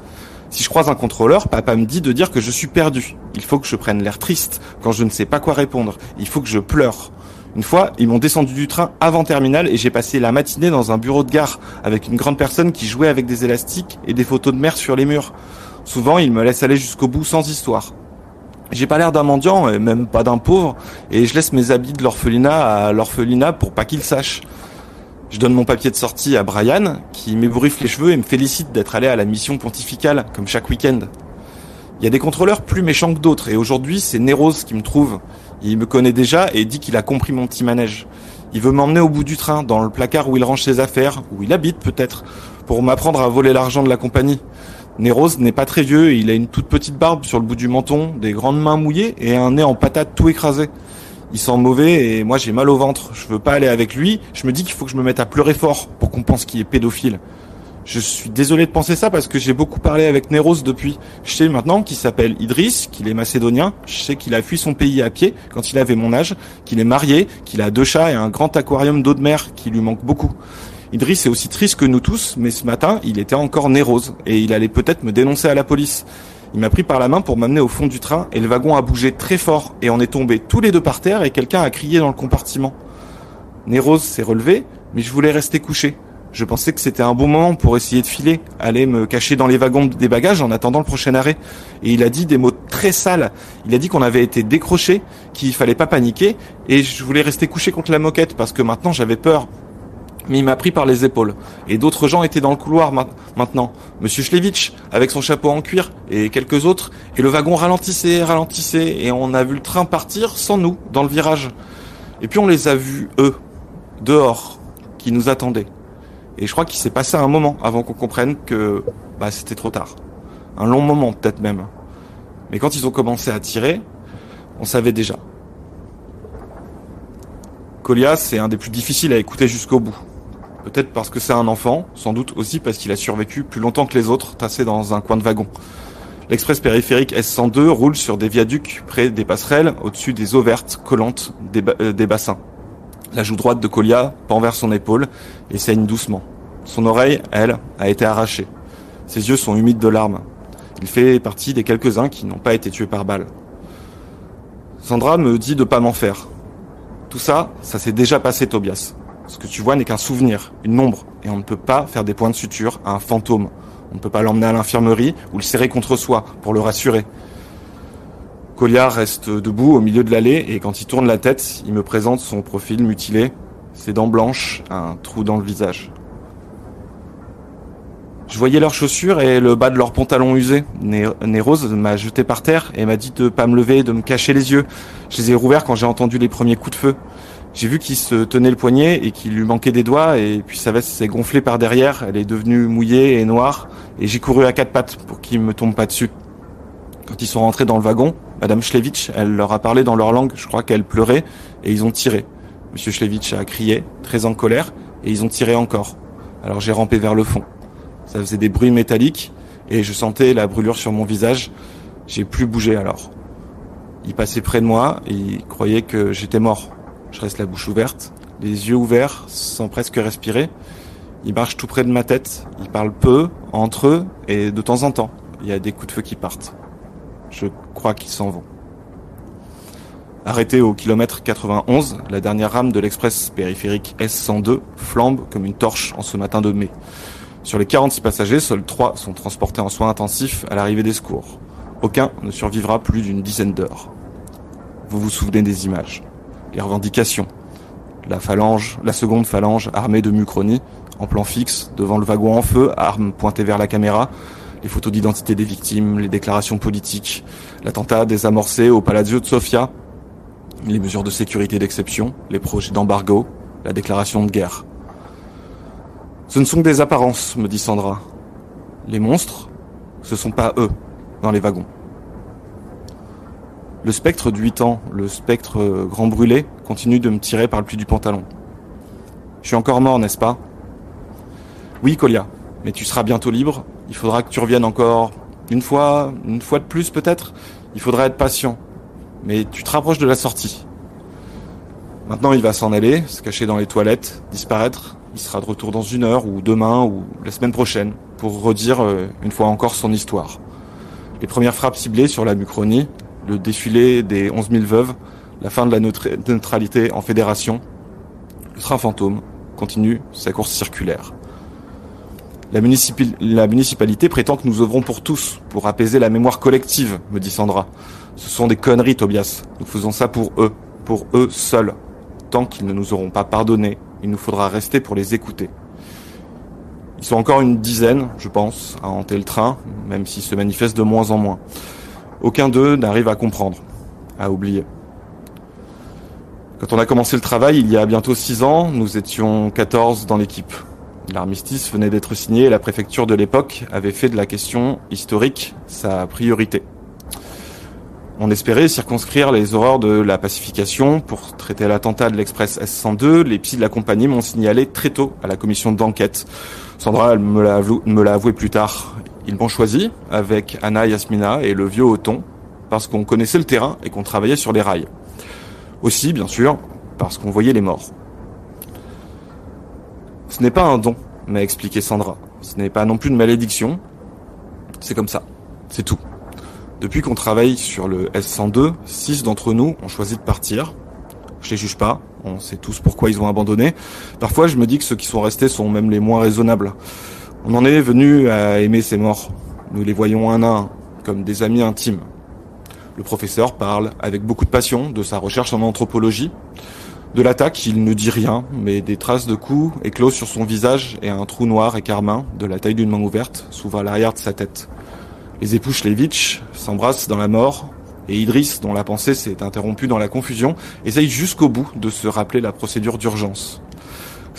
Si je croise un contrôleur, papa me dit de dire que je suis perdu. Il faut que je prenne l'air triste quand je ne sais pas quoi répondre. Il faut que je pleure. Une fois, ils m'ont descendu du train avant terminal et j'ai passé la matinée dans un bureau de gare avec une grande personne qui jouait avec des élastiques et des photos de mer sur les murs. Souvent, ils me laissent aller jusqu'au bout sans histoire. J'ai pas l'air d'un mendiant, et même pas d'un pauvre, et je laisse mes habits de l'orphelinat à l'orphelinat pour pas qu'il sache. Je donne mon papier de sortie à Brian, qui m'ébouriffe les cheveux et me félicite d'être allé à la mission pontificale, comme chaque week-end. Il y a des contrôleurs plus méchants que d'autres, et aujourd'hui c'est Néros qui me trouve. Il me connaît déjà et dit qu'il a compris mon petit manège. Il veut m'emmener au bout du train, dans le placard où il range ses affaires, où il habite peut-être, pour m'apprendre à voler l'argent de la compagnie. Néros n'est pas très vieux, il a une toute petite barbe sur le bout du menton, des grandes mains mouillées et un nez en patate tout écrasé. Il sent mauvais et moi j'ai mal au ventre. Je veux pas aller avec lui, je me dis qu'il faut que je me mette à pleurer fort pour qu'on pense qu'il est pédophile. Je suis désolé de penser ça parce que j'ai beaucoup parlé avec Néros depuis. Je sais maintenant qu'il s'appelle Idriss, qu'il est macédonien. Je sais qu'il a fui son pays à pied quand il avait mon âge, qu'il est marié, qu'il a deux chats et un grand aquarium d'eau de mer qui lui manque beaucoup. Idriss est aussi triste que nous tous, mais ce matin, il était encore nérose et il allait peut-être me dénoncer à la police. Il m'a pris par la main pour m'amener au fond du train et le wagon a bougé très fort et on est tombé tous les deux par terre et quelqu'un a crié dans le compartiment. Nérose s'est relevé, mais je voulais rester couché. Je pensais que c'était un bon moment pour essayer de filer, aller me cacher dans les wagons des bagages en attendant le prochain arrêt. Et il a dit des mots très sales. Il a dit qu'on avait été décroché, qu'il fallait pas paniquer, et je voulais rester couché contre la moquette parce que maintenant j'avais peur. Mais il m'a pris par les épaules. Et d'autres gens étaient dans le couloir maintenant. Monsieur Schlevitch, avec son chapeau en cuir, et quelques autres. Et le wagon ralentissait, ralentissait, et on a vu le train partir sans nous, dans le virage. Et puis on les a vus, eux, dehors, qui nous attendaient. Et je crois qu'il s'est passé un moment avant qu'on comprenne que bah, c'était trop tard. Un long moment peut-être même. Mais quand ils ont commencé à tirer, on savait déjà. Colia, c'est un des plus difficiles à écouter jusqu'au bout. Peut-être parce que c'est un enfant, sans doute aussi parce qu'il a survécu plus longtemps que les autres, tassé dans un coin de wagon. L'express périphérique S102 roule sur des viaducs près des passerelles, au-dessus des eaux vertes collantes des, euh, des bassins. La joue droite de Colia pend vers son épaule et saigne doucement. Son oreille, elle, a été arrachée. Ses yeux sont humides de larmes. Il fait partie des quelques-uns qui n'ont pas été tués par balle. Sandra me dit de pas m'en faire. Tout ça, ça s'est déjà passé, Tobias. Ce que tu vois n'est qu'un souvenir, une ombre, et on ne peut pas faire des points de suture à un fantôme. On ne peut pas l'emmener à l'infirmerie ou le serrer contre soi pour le rassurer. Colliard reste debout au milieu de l'allée et quand il tourne la tête, il me présente son profil mutilé, ses dents blanches, un trou dans le visage. Je voyais leurs chaussures et le bas de leurs pantalons usés. Nérose m'a jeté par terre et m'a dit de pas me lever, de me cacher les yeux. Je les ai rouverts quand j'ai entendu les premiers coups de feu. J'ai vu qu'il se tenait le poignet et qu'il lui manquait des doigts et puis sa veste s'est gonflée par derrière. Elle est devenue mouillée et noire et j'ai couru à quatre pattes pour qu'il me tombe pas dessus. Quand ils sont rentrés dans le wagon, Madame Schlevitch, elle leur a parlé dans leur langue, je crois qu'elle pleurait, et ils ont tiré. Monsieur Schlevitch a crié, très en colère, et ils ont tiré encore. Alors j'ai rampé vers le fond. Ça faisait des bruits métalliques, et je sentais la brûlure sur mon visage. J'ai plus bougé alors. Ils passaient près de moi, et ils croyaient que j'étais mort. Je reste la bouche ouverte, les yeux ouverts, sans presque respirer. Ils marchent tout près de ma tête, ils parlent peu, entre eux, et de temps en temps, il y a des coups de feu qui partent. Je crois qu'ils s'en vont. Arrêté au kilomètre 91, la dernière rame de l'express périphérique S102 flambe comme une torche en ce matin de mai. Sur les 46 passagers, seuls 3 sont transportés en soins intensifs à l'arrivée des secours. Aucun ne survivra plus d'une dizaine d'heures. Vous vous souvenez des images, les revendications. La phalange, la seconde phalange armée de mucronie, en plan fixe, devant le wagon en feu, armes pointées vers la caméra, les photos d'identité des victimes, les déclarations politiques, l'attentat désamorcé au Palazzo de Sofia, les mesures de sécurité d'exception, les projets d'embargo, la déclaration de guerre. Ce ne sont que des apparences, me dit Sandra. Les monstres, ce sont pas eux dans les wagons. Le spectre du 8 ans, le spectre euh, grand brûlé, continue de me tirer par le pli du pantalon. Je suis encore mort, n'est-ce pas? Oui, Colia, mais tu seras bientôt libre il faudra que tu reviennes encore une fois, une fois de plus peut-être. Il faudra être patient. Mais tu te rapproches de la sortie. Maintenant, il va s'en aller, se cacher dans les toilettes, disparaître. Il sera de retour dans une heure ou demain ou la semaine prochaine pour redire euh, une fois encore son histoire. Les premières frappes ciblées sur la Mucronie, le défilé des 11 000 veuves, la fin de la neutralité en fédération, le train fantôme continue sa course circulaire. La, municipalité prétend que nous œuvrons pour tous, pour apaiser la mémoire collective, me dit Sandra. Ce sont des conneries, Tobias. Nous faisons ça pour eux, pour eux seuls. Tant qu'ils ne nous auront pas pardonné, il nous faudra rester pour les écouter. Ils sont encore une dizaine, je pense, à hanter le train, même s'ils se manifestent de moins en moins. Aucun d'eux n'arrive à comprendre, à oublier. Quand on a commencé le travail, il y a bientôt six ans, nous étions 14 dans l'équipe. L'armistice venait d'être signé et la préfecture de l'époque avait fait de la question historique sa priorité. On espérait circonscrire les horreurs de la pacification. Pour traiter l'attentat de l'Express S102, les psys de la compagnie m'ont signalé très tôt à la commission d'enquête. Sandra me l'a avoué plus tard. Ils m'ont choisi avec Anna Yasmina et le vieux Othon parce qu'on connaissait le terrain et qu'on travaillait sur les rails. Aussi, bien sûr, parce qu'on voyait les morts. Ce n'est pas un don, m'a expliqué Sandra. Ce n'est pas non plus une malédiction. C'est comme ça. C'est tout. Depuis qu'on travaille sur le S102, six d'entre nous ont choisi de partir. Je les juge pas. On sait tous pourquoi ils ont abandonné. Parfois, je me dis que ceux qui sont restés sont même les moins raisonnables. On en est venu à aimer ces morts. Nous les voyons un à un, comme des amis intimes. Le professeur parle avec beaucoup de passion de sa recherche en anthropologie. De l'attaque, il ne dit rien, mais des traces de coups éclosent sur son visage et un trou noir et carmin, de la taille d'une main ouverte, s'ouvre à l'arrière de sa tête. Les époux Schlevitch s'embrassent dans la mort, et Idriss, dont la pensée s'est interrompue dans la confusion, essaye jusqu'au bout de se rappeler la procédure d'urgence.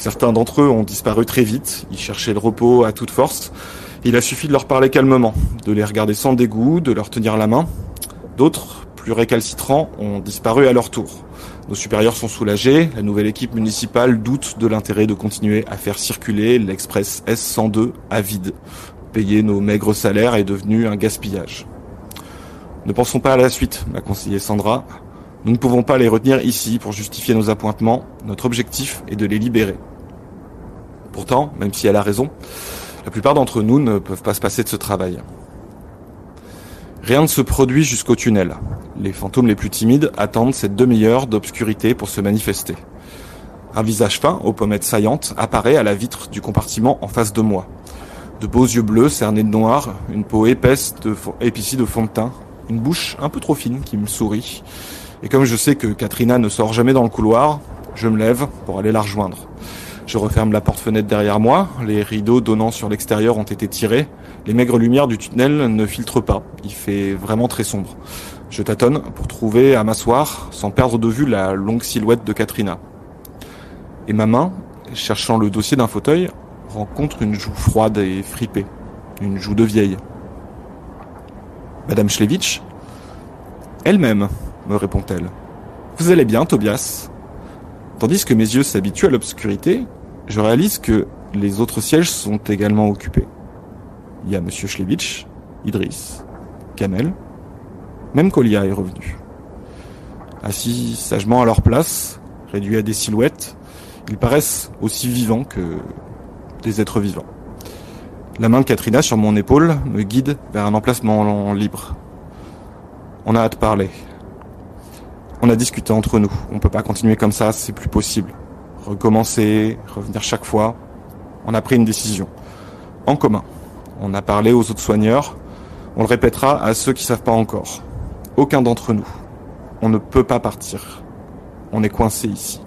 Certains d'entre eux ont disparu très vite, ils cherchaient le repos à toute force. Il a suffi de leur parler calmement, de les regarder sans dégoût, de leur tenir la main. D'autres, plus récalcitrants, ont disparu à leur tour. Nos supérieurs sont soulagés, la nouvelle équipe municipale doute de l'intérêt de continuer à faire circuler l'Express S102 à vide. Payer nos maigres salaires est devenu un gaspillage. Ne pensons pas à la suite, m'a conseillé Sandra. Nous ne pouvons pas les retenir ici pour justifier nos appointements. Notre objectif est de les libérer. Pourtant, même si elle a raison, la plupart d'entre nous ne peuvent pas se passer de ce travail. Rien ne se produit jusqu'au tunnel. Les fantômes les plus timides attendent cette demi-heure d'obscurité pour se manifester. Un visage fin, aux pommettes saillantes, apparaît à la vitre du compartiment en face de moi. De beaux yeux bleus cernés de noir, une peau épaisse de épicée de fond de teint, une bouche un peu trop fine qui me sourit. Et comme je sais que Katrina ne sort jamais dans le couloir, je me lève pour aller la rejoindre. Je referme la porte-fenêtre derrière moi, les rideaux donnant sur l'extérieur ont été tirés, les maigres lumières du tunnel ne filtrent pas, il fait vraiment très sombre. Je tâtonne pour trouver à m'asseoir sans perdre de vue la longue silhouette de Katrina. Et ma main, cherchant le dossier d'un fauteuil, rencontre une joue froide et fripée, une joue de vieille. Madame Schlevitch Elle-même, me répond-elle. Vous allez bien, Tobias? Tandis que mes yeux s'habituent à l'obscurité, je réalise que les autres sièges sont également occupés. Il y a Monsieur Schlevitch, Idriss, Kamel, même Kolia est revenu. Assis sagement à leur place, réduits à des silhouettes, ils paraissent aussi vivants que des êtres vivants. La main de Katrina sur mon épaule me guide vers un emplacement libre. On a hâte de parler. On a discuté entre nous. On peut pas continuer comme ça, c'est plus possible. Recommencer, revenir chaque fois. On a pris une décision. En commun. On a parlé aux autres soigneurs. On le répétera à ceux qui savent pas encore. Aucun d'entre nous. On ne peut pas partir. On est coincé ici.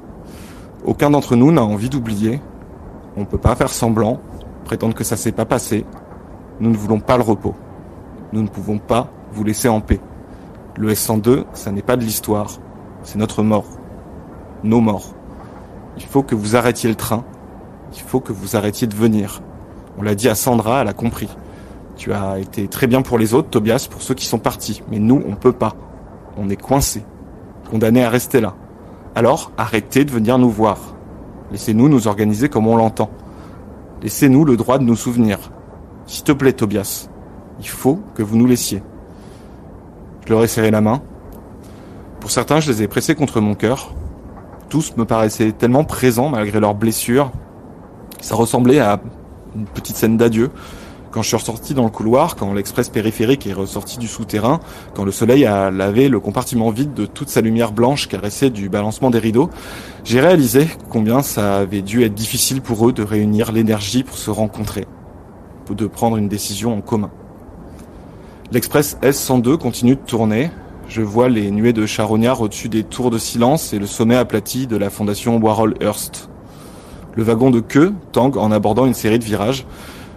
Aucun d'entre nous n'a envie d'oublier. On peut pas faire semblant, prétendre que ça s'est pas passé. Nous ne voulons pas le repos. Nous ne pouvons pas vous laisser en paix. Le S102, ça n'est pas de l'histoire. C'est notre mort. Nos morts. Il faut que vous arrêtiez le train. Il faut que vous arrêtiez de venir. On l'a dit à Sandra, elle a compris. Tu as été très bien pour les autres, Tobias, pour ceux qui sont partis. Mais nous, on peut pas. On est coincés. Condamnés à rester là. Alors, arrêtez de venir nous voir. Laissez-nous nous organiser comme on l'entend. Laissez-nous le droit de nous souvenir. S'il te plaît, Tobias. Il faut que vous nous laissiez. Je leur ai serré la main. Pour certains, je les ai pressés contre mon cœur. Tous me paraissaient tellement présents malgré leurs blessures. Ça ressemblait à une petite scène d'adieu. Quand je suis ressorti dans le couloir, quand l'express périphérique est ressorti du souterrain, quand le soleil a lavé le compartiment vide de toute sa lumière blanche caressée du balancement des rideaux, j'ai réalisé combien ça avait dû être difficile pour eux de réunir l'énergie pour se rencontrer, de prendre une décision en commun. L'express S102 continue de tourner. Je vois les nuées de charognards au-dessus des tours de silence et le sommet aplati de la fondation Warhol Hearst. Le wagon de queue tangue en abordant une série de virages.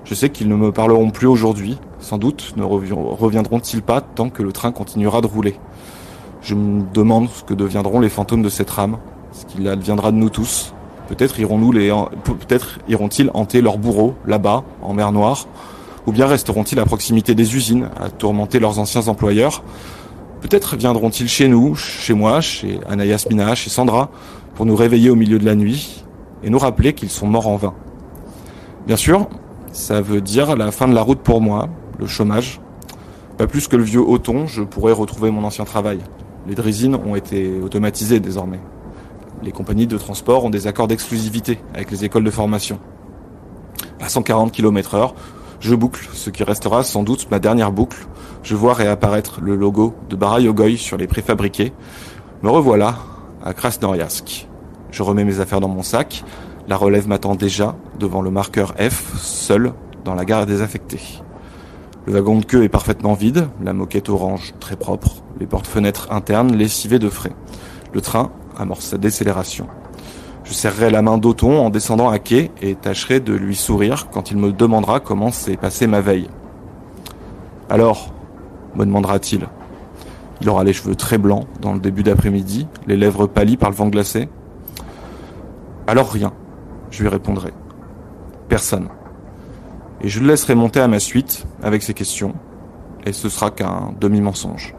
Je sais qu'ils ne me parleront plus aujourd'hui. Sans doute ne revi- reviendront-ils pas tant que le train continuera de rouler. Je me demande ce que deviendront les fantômes de cette rame, ce qu'il adviendra de nous tous. Peut-être iront-ils hanter leurs bourreaux là-bas, en mer Noire, ou bien resteront-ils à proximité des usines, à tourmenter leurs anciens employeurs? Peut-être viendront-ils chez nous, chez moi, chez Anayas Mina, chez Sandra, pour nous réveiller au milieu de la nuit et nous rappeler qu'ils sont morts en vain. Bien sûr, ça veut dire la fin de la route pour moi, le chômage. Pas plus que le vieux Othon, je pourrais retrouver mon ancien travail. Les drésines ont été automatisées désormais. Les compagnies de transport ont des accords d'exclusivité avec les écoles de formation. À 140 km heure, je boucle, ce qui restera sans doute ma dernière boucle. Je vois réapparaître le logo de Barayogoy sur les préfabriqués. Me revoilà à Krasnoyarsk. Je remets mes affaires dans mon sac. La relève m'attend déjà devant le marqueur F, seul dans la gare désaffectée. Le wagon de queue est parfaitement vide, la moquette orange très propre, les portes-fenêtres internes lessivées de frais. Le train amorce sa décélération. Je serrerai la main d'Othon en descendant à quai et tâcherai de lui sourire quand il me demandera comment s'est passée ma veille. Alors, me demandera-t-il. Il aura les cheveux très blancs dans le début d'après-midi, les lèvres pâlies par le vent glacé? Alors rien, je lui répondrai. Personne. Et je le laisserai monter à ma suite avec ses questions, et ce sera qu'un demi-mensonge.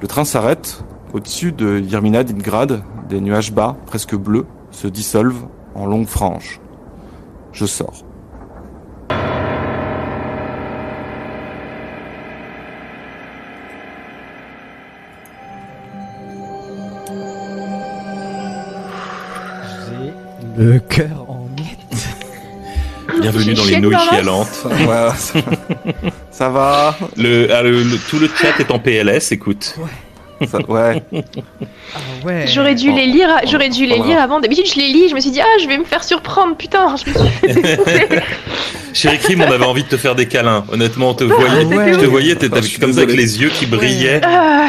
Le train s'arrête, au-dessus de Yerminadingrad, des nuages bas, presque bleus, se dissolvent en longues franges. Je sors. J'ai le cœur en miettes. Bienvenue dans les nouilles chialantes. (laughs) Ouais, ça, ça va Le, ah, le- le- tout le chat est en PLS, écoute. Ça- Ouais. Ah ouais. J'aurais dû les lire, j'aurais dû les lire avant. D'habitude, je les lis, je me suis dit, ah, je vais me faire surprendre, putain, je me suis fait. (laughs) Chérie Crime, on avait envie de te faire des câlins. Honnêtement, on te voyait. ouais. Je te voyais, t'étais Ah, comme ça avec les yeux qui brillaient. Ah,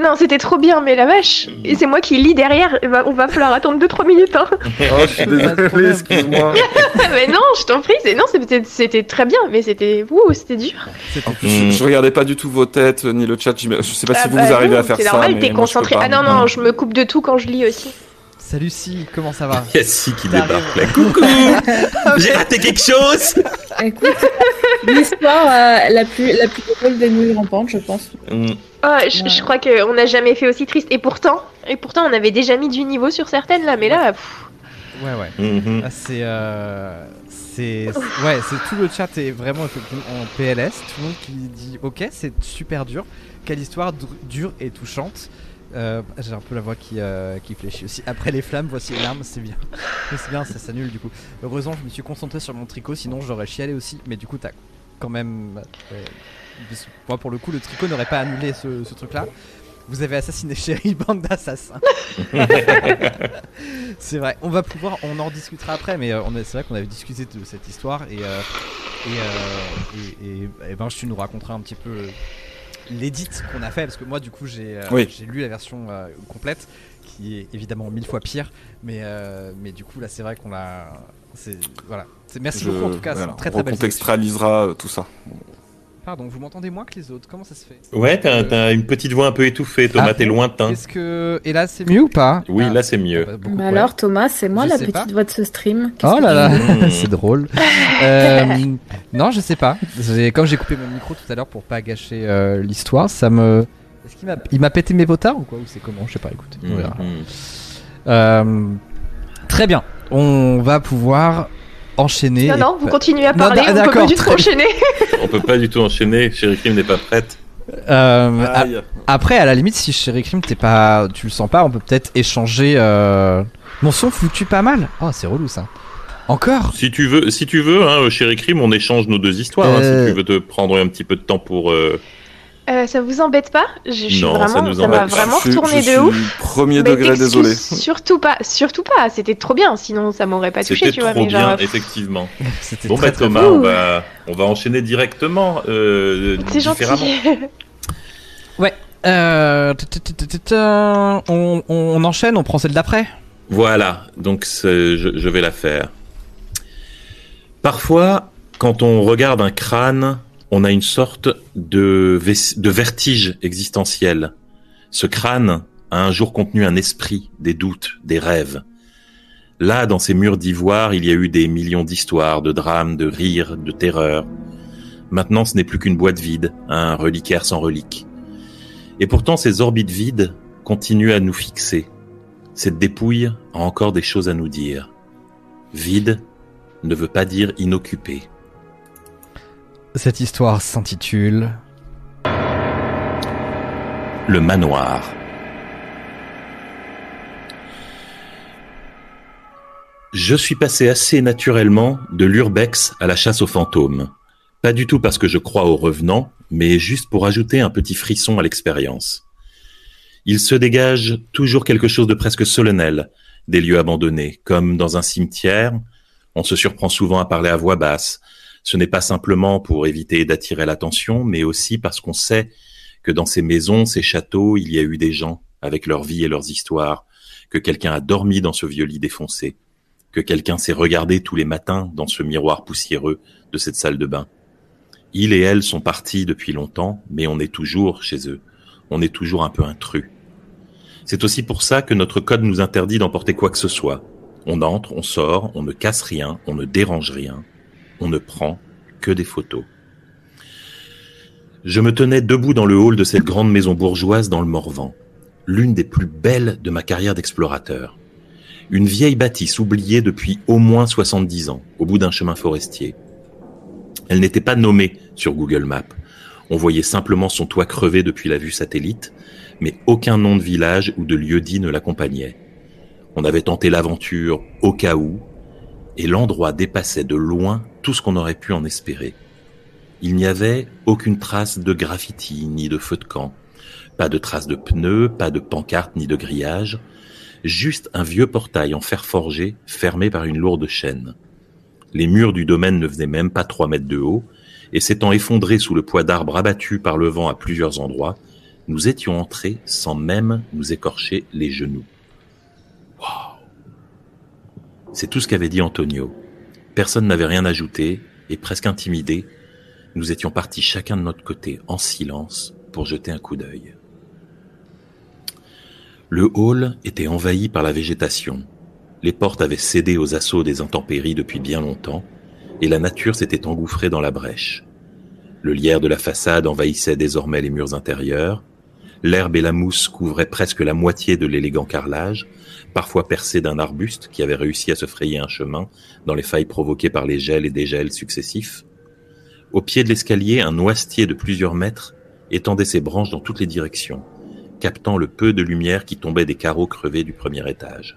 non, c'était trop bien, mais la vache. Et c'est moi qui lis derrière, et bah, on va falloir attendre 2-3 minutes. Hein. (laughs) Oh, je suis (laughs) Pas de désolé, problème. excuse-moi. (laughs) mais non, je t'en prie, c'est- non, c'était c'était très bien, mais c'était ouh, c'était dur. C'était- Mm. Je, je regardais pas du tout vos têtes ni le chat. Je sais pas Ah si vous, bah vous arrivez non, à faire C'est ça. normal, mais t'es concentré. pas. Ah non, non, je me coupe de tout quand je lis aussi. Salut Si, comment ça va Il y a Si qui débarque là. Coucou J'ai raté quelque chose Écoute, l'histoire euh, la plus la plus drôle des nouilles rampantes, je pense. Mm. Ah, je, je crois qu'on n'a jamais fait aussi triste. Et pourtant, et pourtant, on avait déjà mis du niveau sur certaines là, mais là, pff, Ouais, ouais. Mhm. Ah, c'est. Euh, c'est. Ouais, c'est tout le chat est vraiment effectivement en PLS. Tout le monde qui dit Ok, c'est super dur. Quelle histoire dure et touchante. Euh, J'ai un peu la voix qui, euh, qui fléchit aussi. Après les flammes, voici les larmes, c'est bien. (laughs) c'est bien, ça s'annule du coup. Heureusement, je me suis concentré sur mon tricot, sinon j'aurais chialé aussi. Mais du coup, t'as quand même. euh, moi, pour le coup, le tricot n'aurait pas annulé ce, ce truc-là. Vous avez assassiné Chéri, (laughs) bande d'assassins. (laughs) c'est vrai. On va pouvoir, on en discutera après, mais euh, on c'est vrai qu'on avait discuté de cette histoire et euh, et, euh, et, et- et ben tu nous raconteras un petit peu euh, l'édit qu'on a fait parce que moi du coup j'ai euh, Oui. lu la version euh, complète qui est évidemment mille fois pire, mais euh, mais du coup là c'est vrai qu'on l'a, voilà. Merci Je- beaucoup en tout cas. c'est voilà, très on très recontextualisera euh, tout ça. Pardon, vous m'entendez moins que les autres. Comment ça se fait? Ouais, t'as t'as une petite voix un peu étouffée, Thomas, Ah, t'es lointain. Est-ce que et là c'est mieux ou pas? Oui, Ah, là c'est mieux. bah, beaucoup, Bah ouais. alors Thomas, c'est moi Je la petite pas. voix de ce stream? Oh que là tu là, (laughs) c'est drôle. (laughs) Euh, non, je sais pas. Comme j'ai coupé mon micro tout à l'heure pour pas gâcher euh, l'histoire, ça me. Est-ce qu'il m'a il m'a pété mes potards ou quoi? Ou c'est comment? Je sais pas. Écoute, on verra. Mhm. Euh, très bien. On va pouvoir enchaîner. non, non, et- vous continuez à Non, parler, d- on peut pas du tout enchaîner. (laughs) On peut pas du tout enchaîner, Chérie Crime n'est pas prête. Euh, a- après, à la limite, si chez Crime t'es pas, tu le sens pas, on peut peut-être échanger. Euh... Mon son fluctue pas mal. Oh, c'est relou ça. Encore Si tu veux, si tu veux, hein, Chérie Crime, on échange nos deux histoires. hein, Euh. si tu veux te prendre un petit peu de temps pour. Euh, ça vous embête pas? Je je suis Non, vraiment, ça m'a vraiment retourné je de suis ouf. Premier Mais degré, désolé. Surtout pas, surtout pas. C'était trop bien, sinon ça m'aurait pas touché, C'était tu vois. trop Mais bien, genre, effectivement. (laughs) C'était Bon très, bah très Thomas, on va, on va enchaîner directement, euh, c'est gentil. (laughs) Euh, ta- on, on enchaîne, on prend celle d'après. Voilà, donc je vais la faire. Parfois, quand on regarde un crâne, on a une sorte de, vertige existentiel. Ce crâne a un jour contenu un esprit, des doutes, des rêves. Là, dans ces murs d'ivoire, il y a eu des millions d'histoires, de drames, de rires, de terreurs. Maintenant, ce n'est plus qu'une boîte vide, un reliquaire sans relique. Et pourtant, ces orbites vides continuent à nous fixer. Cette dépouille a encore des choses à nous dire. Vide ne veut pas dire inoccupé. Cette histoire s'intitule Le manoir. Je suis passé assez naturellement de l'urbex à la chasse aux fantômes. Pas du tout parce que je crois aux revenants, mais juste pour ajouter un petit frisson à l'expérience. Il se dégage toujours quelque chose de presque solennel des lieux abandonnés, comme dans un cimetière. On se surprend souvent à parler à voix basse. Ce n'est pas simplement pour éviter d'attirer l'attention, mais aussi parce qu'on sait que dans ces maisons, ces châteaux, il y a eu des gens avec leur vie et leurs histoires, que quelqu'un a dormi dans ce vieux lit défoncé, que quelqu'un s'est regardé tous les matins dans ce miroir poussiéreux de cette salle de bain. Il et elle sont partis depuis longtemps, mais on est toujours chez eux. On est toujours un peu intrus. C'est aussi pour ça que notre code nous interdit d'emporter quoi que ce soit. On entre, on sort, on ne casse rien, on ne dérange rien, on ne prend que des photos. Je me tenais debout dans le hall de cette grande maison bourgeoise dans le Morvan, l'une des plus belles de ma carrière d'explorateur. Une vieille bâtisse oubliée depuis au moins 70 ans, au bout d'un chemin forestier. Elle n'était pas nommée sur Google Maps. On voyait simplement son toit crevé depuis la vue satellite, mais aucun nom de village ou de lieu dit ne l'accompagnait. On avait tenté l'aventure au cas où, et l'endroit dépassait de loin tout ce qu'on aurait pu en espérer. Il n'y avait aucune trace de graffiti ni de feu de camp, pas de traces de pneus, pas de pancartes ni de grillage, juste un vieux portail en fer forgé fermé par une lourde chaîne. Les murs du domaine ne faisaient même pas trois mètres de haut, et s'étant effondrés sous le poids d'arbres abattus par le vent à plusieurs endroits, nous étions entrés sans même nous écorcher les genoux. C'est tout ce qu'avait dit Antonio. Personne n'avait rien ajouté, et presque intimidé, nous étions partis chacun de notre côté en silence pour jeter un coup d'œil. Le hall était envahi par la végétation, les portes avaient cédé aux assauts des intempéries depuis bien longtemps, et la nature s'était engouffrée dans la brèche. Le lierre de la façade envahissait désormais les murs intérieurs, l'herbe et la mousse couvraient presque la moitié de l'élégant carrelage, parfois percé d'un arbuste qui avait réussi à se frayer un chemin dans les failles provoquées par les gels et dégels successifs. Au pied de l'escalier, un noisetier de plusieurs mètres étendait ses branches dans toutes les directions, captant le peu de lumière qui tombait des carreaux crevés du premier étage.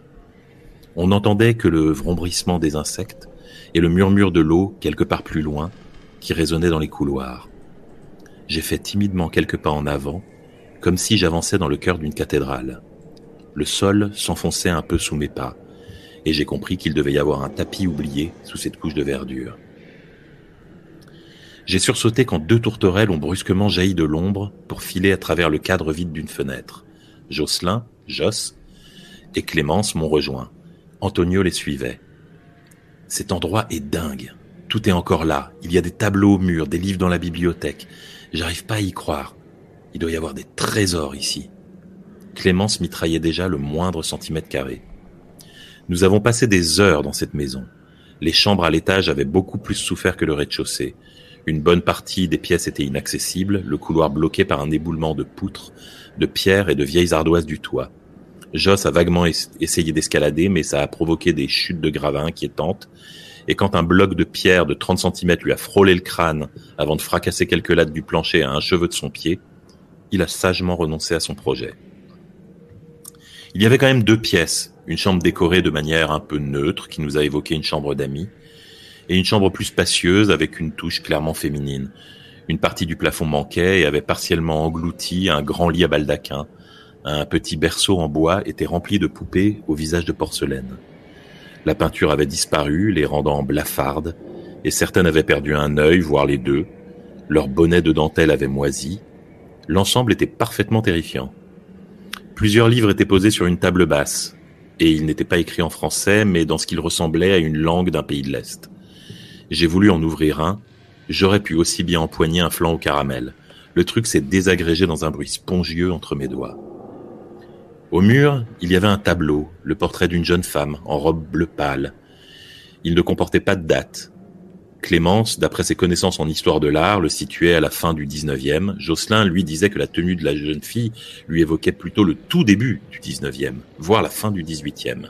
On n'entendait que le vrombrissement des insectes et le murmure de l'eau quelque part plus loin qui résonnait dans les couloirs. J'ai fait timidement quelques pas en avant, comme si j'avançais dans le cœur d'une cathédrale. Le sol s'enfonçait un peu sous mes pas, et j'ai compris qu'il devait y avoir un tapis oublié sous cette couche de verdure. J'ai sursauté quand deux tourterelles ont brusquement jailli de l'ombre pour filer à travers le cadre vide d'une fenêtre. Jocelyn, Joss et Clémence m'ont rejoint. Antonio les suivait. Cet endroit est dingue. Tout est encore là. Il y a des tableaux au mur, des livres dans la bibliothèque. J'arrive pas à y croire. Il doit y avoir des trésors ici. Clémence mitraillait déjà le moindre centimètre carré. Nous avons passé des heures dans cette maison. Les chambres à l'étage avaient beaucoup plus souffert que le rez-de-chaussée. Une bonne partie des pièces étaient inaccessibles, le couloir bloqué par un éboulement de poutres, de pierres et de vieilles ardoises du toit. Joss a vaguement essayé d'escalader, mais ça a provoqué des chutes de gravats inquiétantes. Et quand un bloc de pierre de 30 cm lui a frôlé le crâne avant de fracasser quelques lattes du plancher à un cheveu de son pied, il a sagement renoncé à son projet. Il y avait quand même deux pièces, une chambre décorée de manière un peu neutre qui nous a évoqué une chambre d'amis, et une chambre plus spacieuse avec une touche clairement féminine. Une partie du plafond manquait et avait partiellement englouti un grand lit à baldaquin, un petit berceau en bois était rempli de poupées au visage de porcelaine. La peinture avait disparu, les rendant blafardes, et certaines avaient perdu un œil, voire les deux. Leur bonnet de dentelle avait moisi. L'ensemble était parfaitement terrifiant. Plusieurs livres étaient posés sur une table basse, et ils n'étaient pas écrits en français, mais dans ce qu'il ressemblait à une langue d'un pays de l'Est. J'ai voulu en ouvrir un, j'aurais pu aussi bien empoigner un flanc au caramel. Le truc s'est désagrégé dans un bruit spongieux entre mes doigts. Au mur, il y avait un tableau, le portrait d'une jeune femme en robe bleu pâle. Il ne comportait pas de date. Clémence, d'après ses connaissances en histoire de l'art, le situait à la fin du 19e. Jocelyn, lui, disait que la tenue de la jeune fille lui évoquait plutôt le tout début du 19e, voire la fin du 18e.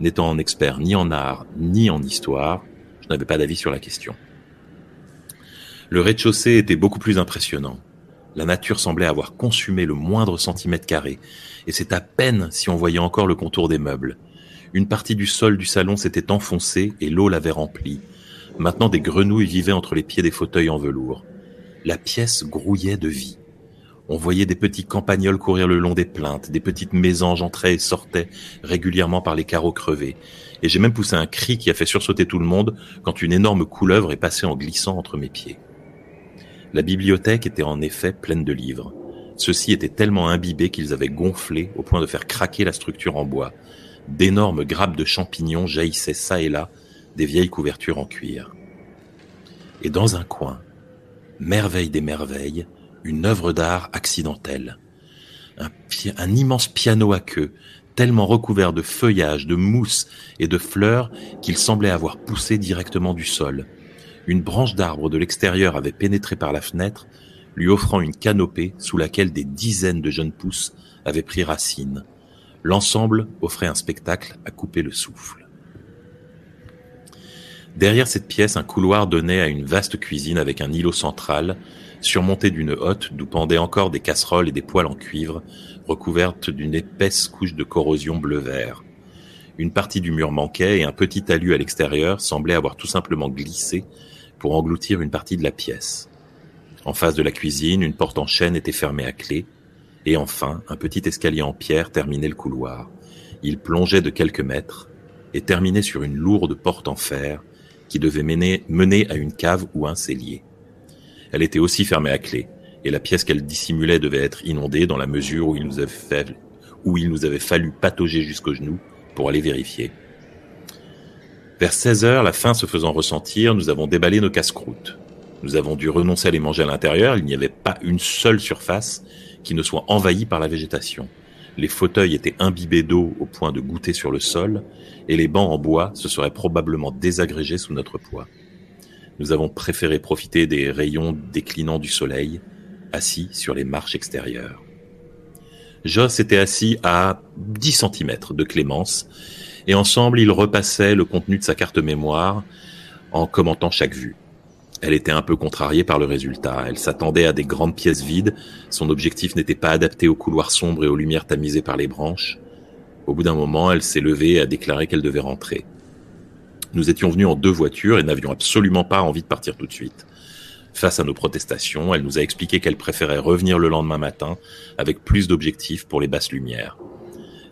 N'étant en expert ni en art ni en histoire, je n'avais pas d'avis sur la question. Le rez-de-chaussée était beaucoup plus impressionnant. La nature semblait avoir consumé le moindre centimètre carré, et c'est à peine si on voyait encore le contour des meubles. Une partie du sol du salon s'était enfoncée et l'eau l'avait remplie. Maintenant des grenouilles vivaient entre les pieds des fauteuils en velours. La pièce grouillait de vie. On voyait des petits campagnols courir le long des plaintes, des petites mésanges entraient et sortaient régulièrement par les carreaux crevés. Et j'ai même poussé un cri qui a fait sursauter tout le monde quand une énorme couleuvre est passée en glissant entre mes pieds. La bibliothèque était en effet pleine de livres. Ceux-ci étaient tellement imbibés qu'ils avaient gonflé au point de faire craquer la structure en bois. D'énormes grappes de champignons jaillissaient çà et là des vieilles couvertures en cuir. Et dans un coin, merveille des merveilles, une œuvre d'art accidentelle. Un, immense piano à queue, tellement recouvert de feuillage, de mousse et de fleurs qu'il semblait avoir poussé directement du sol, une branche d'arbre de l'extérieur avait pénétré par la fenêtre, lui offrant une canopée sous laquelle des dizaines de jeunes pousses avaient pris racine. L'ensemble offrait un spectacle à couper le souffle. Derrière cette pièce, un couloir donnait à une vaste cuisine avec un îlot central, surmonté d'une hotte d'où pendaient encore des casseroles et des poêles en cuivre, recouvertes d'une épaisse couche de corrosion bleu-vert. Une partie du mur manquait et un petit talus à l'extérieur semblait avoir tout simplement glissé pour engloutir une partie de la pièce. En face de la cuisine, une porte en chêne était fermée à clé, et enfin, un petit escalier en pierre terminait le couloir. Il plongeait de quelques mètres et terminait sur une lourde porte en fer qui devait mener, mener à une cave ou un cellier. Elle était aussi fermée à clé, et la pièce qu'elle dissimulait devait être inondée dans la mesure où il nous avait, où il nous avait fallu patauger jusqu'aux genoux pour aller vérifier. Vers 16 heures, la faim se faisant ressentir, nous avons déballé nos casse-croûtes. Nous avons dû renoncer à les manger à l'intérieur, il n'y avait pas une seule surface qui ne soit envahie par la végétation. Les fauteuils étaient imbibés d'eau au point de goûter sur le sol, et les bancs en bois se seraient probablement désagrégés sous notre poids. Nous avons préféré profiter des rayons déclinants du soleil, assis sur les marches extérieures. Joss était assis à 10 cm de Clémence, et ensemble ils repassaient le contenu de sa carte mémoire en commentant chaque vue. Elle était un peu contrariée par le résultat. Elle s'attendait à des grandes pièces vides. Son objectif n'était pas adapté aux couloirs sombres et aux lumières tamisées par les branches. Au bout d'un moment, elle s'est levée et a déclaré qu'elle devait rentrer. Nous étions venus en deux voitures et n'avions absolument pas envie de partir tout de suite. Face à nos protestations, elle nous a expliqué qu'elle préférait revenir le lendemain matin avec plus d'objectifs pour les basses lumières.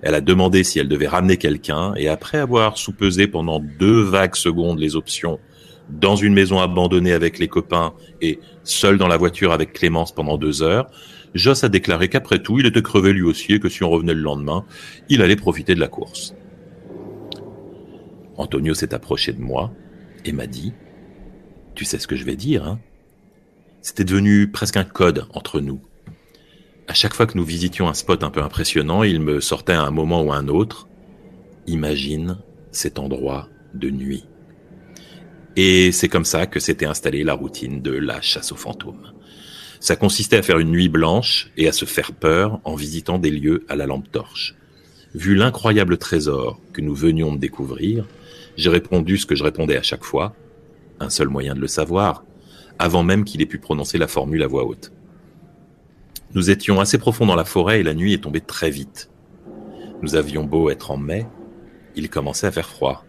Elle a demandé si elle devait ramener quelqu'un et après avoir soupesé pendant deux vagues secondes les options dans une maison abandonnée avec les copains et seul dans la voiture avec Clémence pendant deux heures, Joss a déclaré qu'après tout, il était crevé lui aussi et que si on revenait le lendemain, il allait profiter de la course. Antonio s'est approché de moi et m'a dit Tu sais ce que je vais dire, hein? C'était devenu presque un code entre nous à chaque fois que nous visitions un spot un peu impressionnant, il me sortait à un moment ou un autre, imagine cet endroit de nuit. Et c'est comme ça que s'était installée la routine de la chasse aux fantômes. Ça consistait à faire une nuit blanche et à se faire peur en visitant des lieux à la lampe torche. Vu l'incroyable trésor que nous venions de découvrir, j'ai répondu ce que je répondais à chaque fois, un seul moyen de le savoir, avant même qu'il ait pu prononcer la formule à voix haute. Nous étions assez profonds dans la forêt et la nuit est tombée très vite. Nous avions beau être en mai, il commençait à faire froid.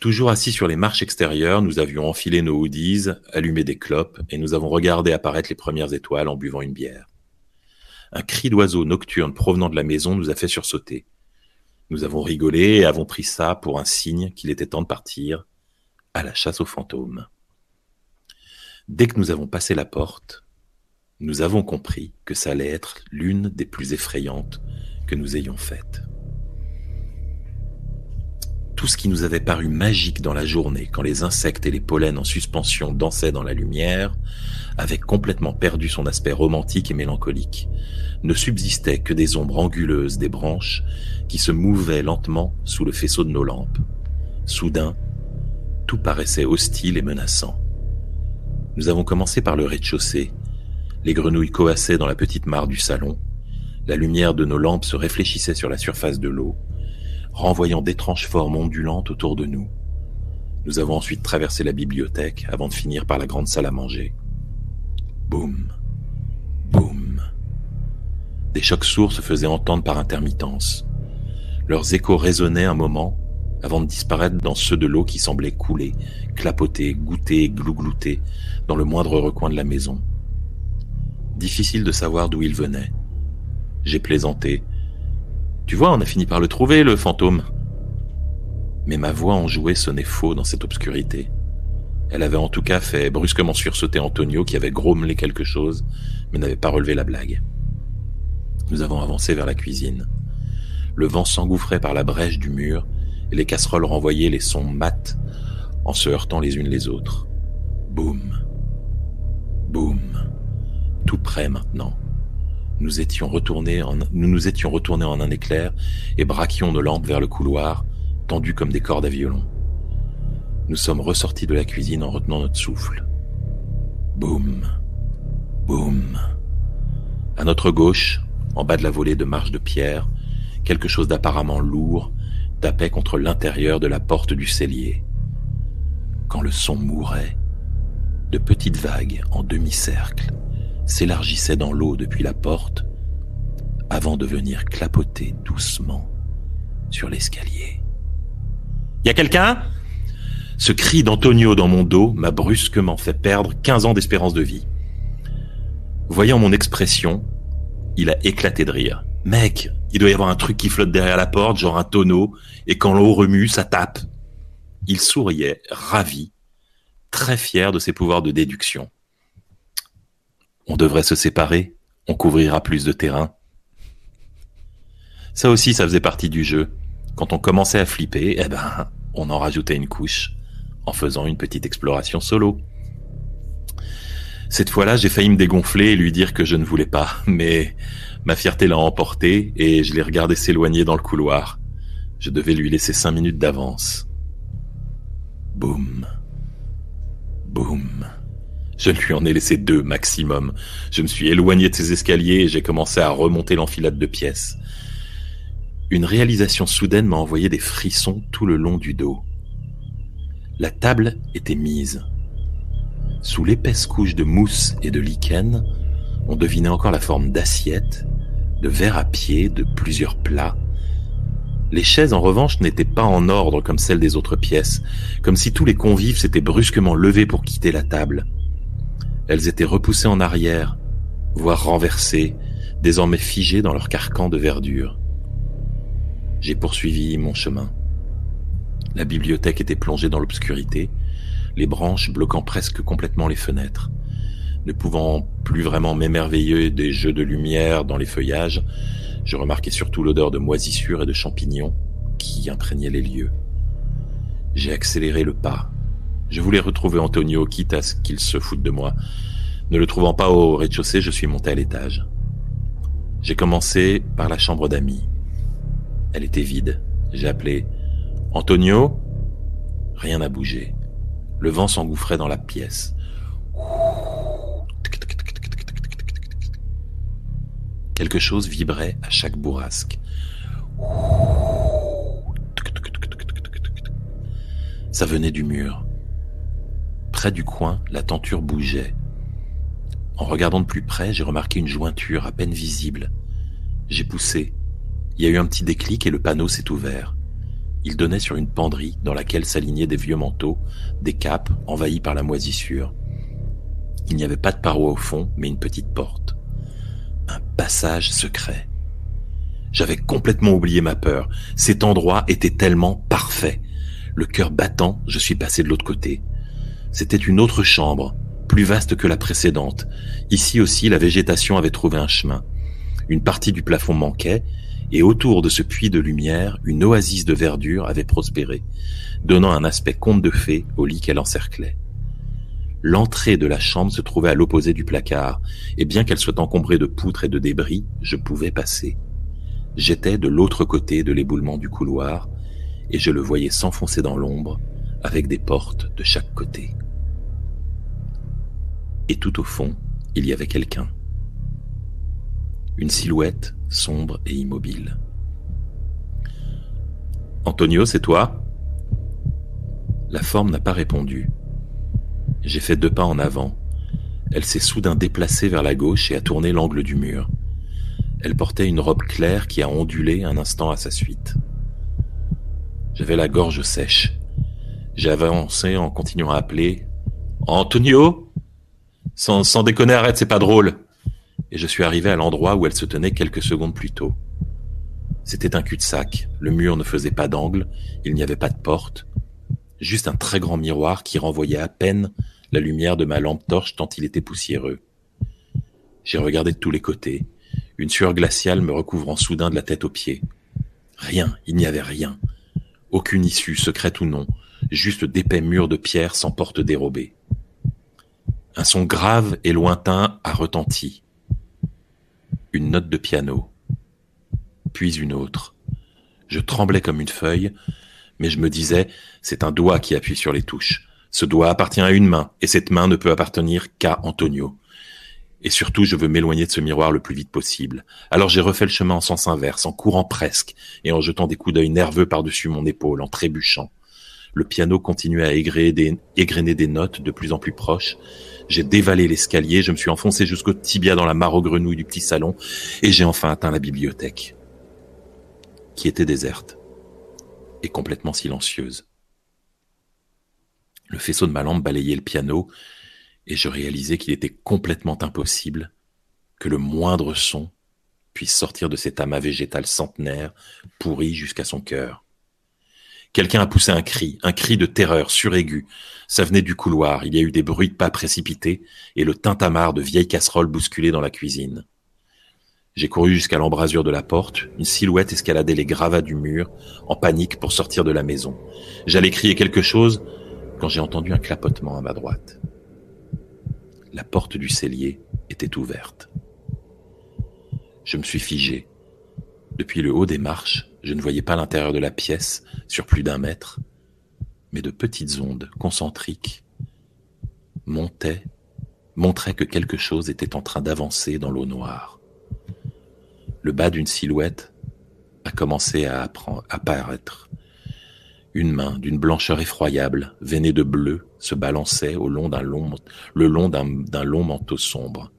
Toujours assis sur les marches extérieures, nous avions enfilé nos hoodies, allumé des clopes et nous avons regardé apparaître les premières étoiles en buvant une bière. Un cri d'oiseau nocturne provenant de la maison nous a fait sursauter. Nous avons rigolé et avons pris ça pour un signe qu'il était temps de partir à la chasse aux fantômes. Dès que nous avons passé la porte, nous avons compris que ça allait être l'une des plus effrayantes que nous ayons faites. Tout ce qui nous avait paru magique dans la journée, quand les insectes et les pollens en suspension dansaient dans la lumière, avait complètement perdu son aspect romantique et mélancolique. Ne subsistait que des ombres anguleuses des branches qui se mouvaient lentement sous le faisceau de nos lampes. Soudain, Tout paraissait hostile et menaçant. Nous avons commencé par le rez-de-chaussée. Les grenouilles coassaient dans la petite mare du salon. La lumière de nos lampes se réfléchissait sur la surface de l'eau, renvoyant d'étranges formes ondulantes autour de nous. Nous avons ensuite traversé la bibliothèque avant de finir par la grande salle à manger. Boum, boum. Des chocs sourds se faisaient entendre par intermittence. Leurs échos résonnaient un moment avant de disparaître dans ceux de l'eau qui semblait couler, clapoter, goûter, glouglouter dans le moindre recoin de la maison. Difficile de savoir d'où il venait. J'ai plaisanté. Tu vois, on a fini par le trouver, le fantôme. Mais ma voix enjouée sonnait faux dans cette obscurité. Elle avait en tout cas fait brusquement sursauter Antonio qui avait grommelé quelque chose, mais n'avait pas relevé la blague. Nous avons avancé vers la cuisine. Le vent s'engouffrait par la brèche du mur et les casseroles renvoyaient les sons mats en se heurtant les unes les autres. Boum. Boum. Tout près maintenant. Nous étions retournés nous nous étions retournés en un éclair et braquions nos lampes vers le couloir, tendues comme des cordes à violon. Nous sommes ressortis de la cuisine en retenant notre souffle. Boum. Boum. À notre gauche, en bas de la volée de marche de pierre, quelque chose d'apparemment lourd tapait contre l'intérieur de la porte du cellier. Quand le son mourait, de petites vagues en demi-cercle s'élargissaient dans l'eau depuis la porte avant de venir clapoter doucement sur l'escalier. Y a quelqu'un? Ce cri d'Antonio dans mon dos m'a brusquement fait perdre 15 ans d'espérance de vie. Voyant mon expression, il a éclaté de rire. Mec, il doit y avoir un truc qui flotte derrière la porte, genre un tonneau, et quand l'eau remue, ça tape. Il souriait, ravi, très fier de ses pouvoirs de déduction. On devrait se séparer, on couvrira plus de terrain. Ça aussi, ça faisait partie du jeu. Quand on commençait à flipper, eh ben, on en rajoutait une couche, en faisant une petite exploration solo. Cette fois-là, j'ai failli me dégonfler et lui dire que je ne voulais pas, mais ma fierté l'a emporté et je l'ai regardé s'éloigner dans le couloir. Je devais lui laisser cinq minutes d'avance. Boum. Boum. Je lui en ai laissé deux maximum. Je me suis éloigné de ses escaliers et j'ai commencé à remonter l'enfilade de pièces. Une réalisation soudaine m'a envoyé des frissons tout le long du dos. La table était mise. Sous l'épaisse couche de mousse et de lichen, on devinait encore la forme d'assiettes, de verres à pied, de plusieurs plats. Les chaises, en revanche, n'étaient pas en ordre comme celles des autres pièces, comme si tous les convives s'étaient brusquement levés pour quitter la table. Elles étaient repoussées en arrière, voire renversées, désormais figées dans leur carcan de verdure. J'ai poursuivi mon chemin. La bibliothèque était plongée dans l'obscurité, les branches bloquant presque complètement les fenêtres. Ne pouvant plus vraiment m'émerveiller des jeux de lumière dans les feuillages, je remarquais surtout l'odeur de moisissure et de champignons qui imprégnaient les lieux. J'ai accéléré le pas. Je voulais retrouver Antonio, quitte à ce qu'il se foute de moi. Ne le trouvant pas au rez-de-chaussée, je suis monté à l'étage. J'ai commencé par la chambre d'amis. Elle était vide. J'ai appelé Antonio? Rien n'a bougé. Le vent s'engouffrait dans la pièce. Quelque chose vibrait à chaque bourrasque. Ça venait du mur. Du coin, la tenture bougeait. En regardant de plus près, j'ai remarqué une jointure à peine visible. J'ai poussé. Il y a eu un petit déclic et le panneau s'est ouvert. Il donnait sur une penderie dans laquelle s'alignaient des vieux manteaux, des capes envahies par la moisissure. Il n'y avait pas de paroi au fond, mais une petite porte. Un passage secret. J'avais complètement oublié ma peur. Cet endroit était tellement parfait. Le cœur battant, je suis passé de l'autre côté. C'était une autre chambre, plus vaste que la précédente. Ici aussi, la végétation avait trouvé un chemin. Une partie du plafond manquait, et autour de ce puits de lumière, une oasis de verdure avait prospéré, donnant un aspect conte de fées au lit qu'elle encerclait. L'entrée de la chambre se trouvait à l'opposé du placard, et bien qu'elle soit encombrée de poutres et de débris, je pouvais passer. J'étais de l'autre côté de l'éboulement du couloir, et je le voyais s'enfoncer dans l'ombre, avec des portes de chaque côté. Et tout au fond, il y avait quelqu'un. Une silhouette sombre et immobile. Antonio, c'est toi? La forme n'a pas répondu. J'ai fait deux pas en avant. Elle s'est soudain déplacée vers la gauche et a tourné l'angle du mur. Elle portait une robe claire qui a ondulé un instant à sa suite. J'avais la gorge sèche. J'ai avancé en continuant à appeler Antonio? Sans, sans déconner, arrête, c'est pas drôle. Et je suis arrivé à l'endroit où elle se tenait quelques secondes plus tôt. C'était un cul-de-sac. Le mur ne faisait pas d'angle, il n'y avait pas de porte. Juste un très grand miroir qui renvoyait à peine la lumière de ma lampe torche tant il était poussiéreux. J'ai regardé de tous les côtés, une sueur glaciale me recouvrant soudain de la tête aux pieds. Rien, il n'y avait rien. Aucune issue, secrète ou non, juste d'épais murs de pierre sans porte dérobée. Un son grave et lointain a retenti. Une note de piano. Puis une autre. Je tremblais comme une feuille, mais je me disais, c'est un doigt qui appuie sur les touches. Ce doigt appartient à une main, et cette main ne peut appartenir qu'à Antonio. Et surtout, je veux m'éloigner de ce miroir le plus vite possible. Alors j'ai refait le chemin en sens inverse, en courant presque, et en jetant des coups d'œil nerveux par-dessus mon épaule, en trébuchant. Le piano continuait à égrener des, égrener des notes de plus en plus proches. J'ai dévalé l'escalier, je me suis enfoncé jusqu'au tibia dans la mare aux grenouilles du petit salon, et j'ai enfin atteint la bibliothèque, qui était déserte et complètement silencieuse. Le faisceau de ma lampe balayait le piano, et je réalisais qu'il était complètement impossible que le moindre son puisse sortir de cet amas végétal centenaire, pourri jusqu'à son cœur. Quelqu'un a poussé un cri, un cri de terreur suraigu. Ça venait du couloir, il y a eu des bruits de pas précipités et le tintamarre de vieilles casseroles bousculées dans la cuisine. J'ai couru jusqu'à l'embrasure de la porte, une silhouette escaladait les gravats du mur, en panique pour sortir de la maison. J'allais crier quelque chose quand j'ai entendu un clapotement à ma droite. La porte du cellier était ouverte. Je me suis figé. Depuis le haut des marches, je ne voyais pas l'intérieur de la pièce sur plus d'un mètre, mais de petites ondes concentriques montaient, montraient que quelque chose était en train d'avancer dans l'eau noire. Le bas d'une silhouette a commencé à apparaître. Une main d'une blancheur effroyable, veinée de bleu, se balançait au le long d'un long manteau sombre.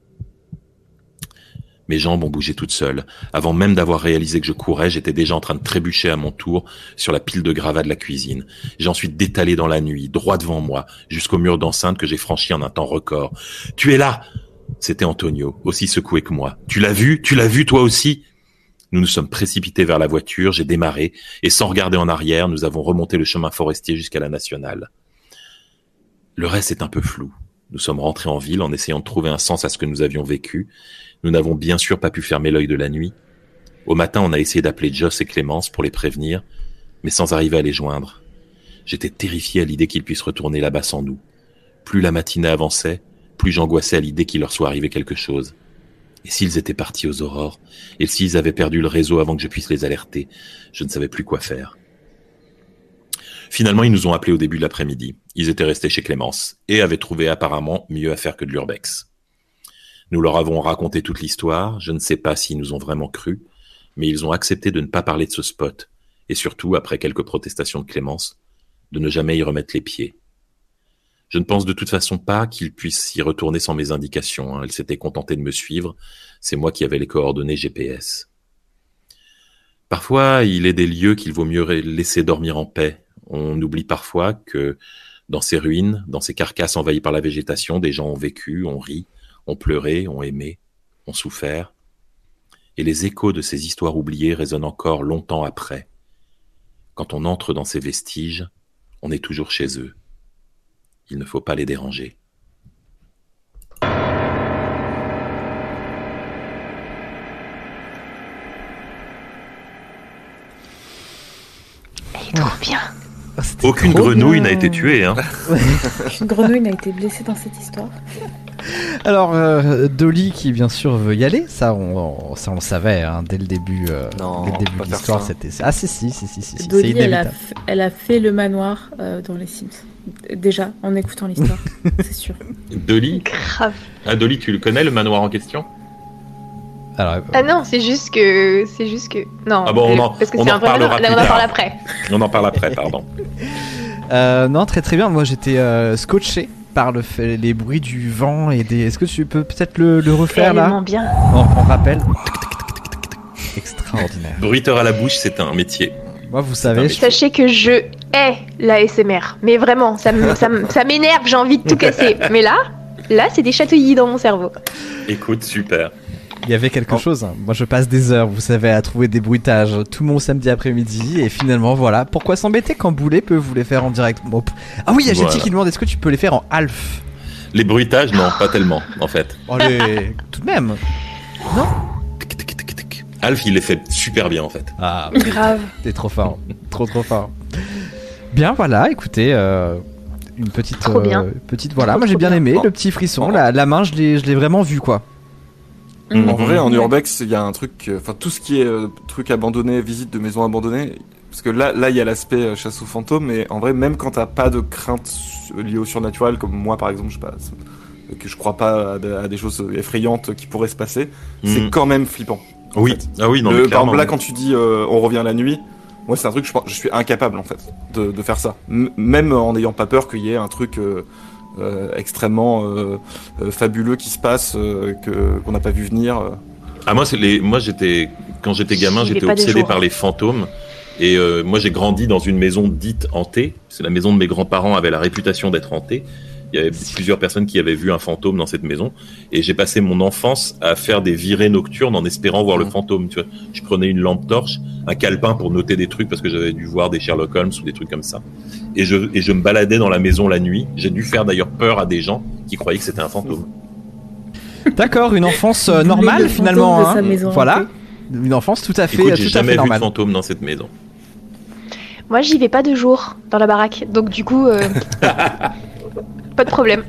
Mes jambes ont bougé toutes seules. Avant même d'avoir réalisé que je courais, j'étais déjà en train de trébucher à mon tour sur la pile de gravats de la cuisine. J'ai ensuite détalé dans la nuit, droit devant moi, jusqu'au mur d'enceinte que j'ai franchi en un temps record. Tu es là C'était Antonio, aussi secoué que moi. Tu l'as vu? Tu l'as vu toi aussi? Nous nous sommes précipités vers la voiture, j'ai démarré, et sans regarder en arrière, nous avons remonté le chemin forestier jusqu'à la nationale. Le reste est un peu flou. Nous sommes rentrés en ville en essayant de trouver un sens à ce que nous avions vécu. Nous n'avons bien sûr pas pu fermer l'œil de la nuit. Au matin, on a essayé d'appeler Joss et Clémence pour les prévenir, mais sans arriver à les joindre. J'étais terrifié à l'idée qu'ils puissent retourner là-bas sans nous. Plus la matinée avançait, plus j'angoissais à l'idée qu'il leur soit arrivé quelque chose. Et s'ils étaient partis aux aurores, et s'ils avaient perdu le réseau avant que je puisse les alerter, je ne savais plus quoi faire. Finalement, ils nous ont appelés au début de l'après-midi. Ils étaient restés chez Clémence et avaient trouvé apparemment mieux à faire que de l'urbex. Nous leur avons raconté toute l'histoire. Je ne sais pas s'ils nous ont vraiment cru, mais ils ont accepté de ne pas parler de ce spot et surtout, après quelques protestations de Clémence, de ne jamais y remettre les pieds. Je ne pense de toute façon pas qu'ils puissent y retourner sans mes indications. Hein. Elle s'était contentée de me suivre. C'est moi qui avais les coordonnées GPS. Parfois, il est des lieux qu'il vaut mieux laisser dormir en paix, on oublie parfois que dans ces ruines, dans ces carcasses envahies par la végétation, des gens ont vécu, ont ri, ont pleuré, ont aimé, ont souffert. Et les échos de ces histoires oubliées résonnent encore longtemps après. Quand on entre dans ces vestiges, on est toujours chez eux. Il ne faut pas les déranger. Trop bien. Aucune grenouille n'a été tuée. Hein. (laughs) Aucune grenouille n'a été blessée dans cette histoire. Alors, euh, Dolly qui bien sûr veut y aller, ça on, on- ça on le savait hein, dès le début, euh, Non, dès le début pas de l'histoire. ça. C'était ah si si si si si, si, c'est Dolly, elle a, inévitable. f- elle a fait le manoir euh, dans les Sims. Déjà, en écoutant l'histoire, (laughs) c'est sûr. Dolly Grave. Ah, Dolly, tu le connais, le manoir en question? Alors, Ah non, c'est juste que. C'est juste que. Non. Ah bon, on en- parce que on c'est en un on parle après. (laughs) On en parle après, pardon. (laughs) euh, non très très bien. Moi j'étais euh, scotché par le fait, les bruits du vent et des. Est-ce que tu peux peut-être le, le refaire là? Bien. on, on rappelle. Extraordinaire. Bruiteur à la bouche, c'est un métier. Moi vous savez, je- Sachez que je hais la SMR. Mais vraiment, ça me- ça me- (laughs) ça m'énerve, j'ai envie de tout casser. Mais là, là, c'est des chatouillis dans mon cerveau. Écoute, super. Il y avait quelque Oh. chose. hein. Moi je passe des heures, vous savez, à trouver des bruitages tout mon samedi après-midi et finalement voilà. Pourquoi s'embêter quand Boulet peut vous les faire en direct? Bon, Ah oui, il y a Voilà. Qui demande est-ce que tu peux les faire en half? Les bruitages, non, pas tellement, en fait. Oh, les- tout de même. Tic. Alf, il les fait super bien, en fait. Ah, Grave. t'es trop fort, trop trop fort. Bien voilà, écoutez, euh, une petite, Trop bien. euh, petite voilà. Trop, Moi j'ai bien. aimé le petit frisson, la, la main, je l'ai, je l'ai vraiment vu quoi. Mhm. En vrai, en urbex, il y a un truc, euh, enfin tout ce qui est euh, truc abandonné, visite de maison abandonnée, parce que là, là, il y a l'aspect euh, chasse aux fantômes, mais en vrai, même quand t'as pas de crainte liée au surnaturel, comme moi par exemple, je sais pas, que je crois pas à, de- à des choses effrayantes qui pourraient se passer, c'est Mhm. quand même flippant. Oui, fait. ah oui, non, Le- mais par exemple, là, quand tu dis euh, on revient la nuit, moi c'est un truc, je, pense- je suis incapable en fait de, de faire ça, M- même en n'ayant pas peur qu'il y ait un truc euh, extrêmement euh, euh, fabuleux qui se passe euh, que qu'on n'a pas vu venir. euh. Ah moi c'est les moi j'étais quand j'étais gamin j'étais obsédé par les fantômes et euh, moi j'ai grandi dans une maison dite hantée c'est la maison de mes grands-parents avait la réputation d'être hantée il y avait plusieurs personnes qui avaient vu un fantôme dans cette maison et j'ai passé mon enfance à faire des virées nocturnes en espérant voir le fantôme tu vois je prenais une lampe torche un calepin pour noter des trucs parce que j'avais dû voir des Sherlock Holmes ou des trucs comme ça et je et je me baladais dans la maison la nuit j'ai dû faire d'ailleurs peur à des gens qui croyaient que c'était un fantôme D'accord, une enfance euh, normale le finalement. hein. sa maison Voilà, une enfance tout à fait, écoute tout j'ai à jamais fait vu de normale. fantôme dans cette maison Moi, j'y vais pas de jour dans la baraque. Donc, du coup, euh, (laughs) pas de problème.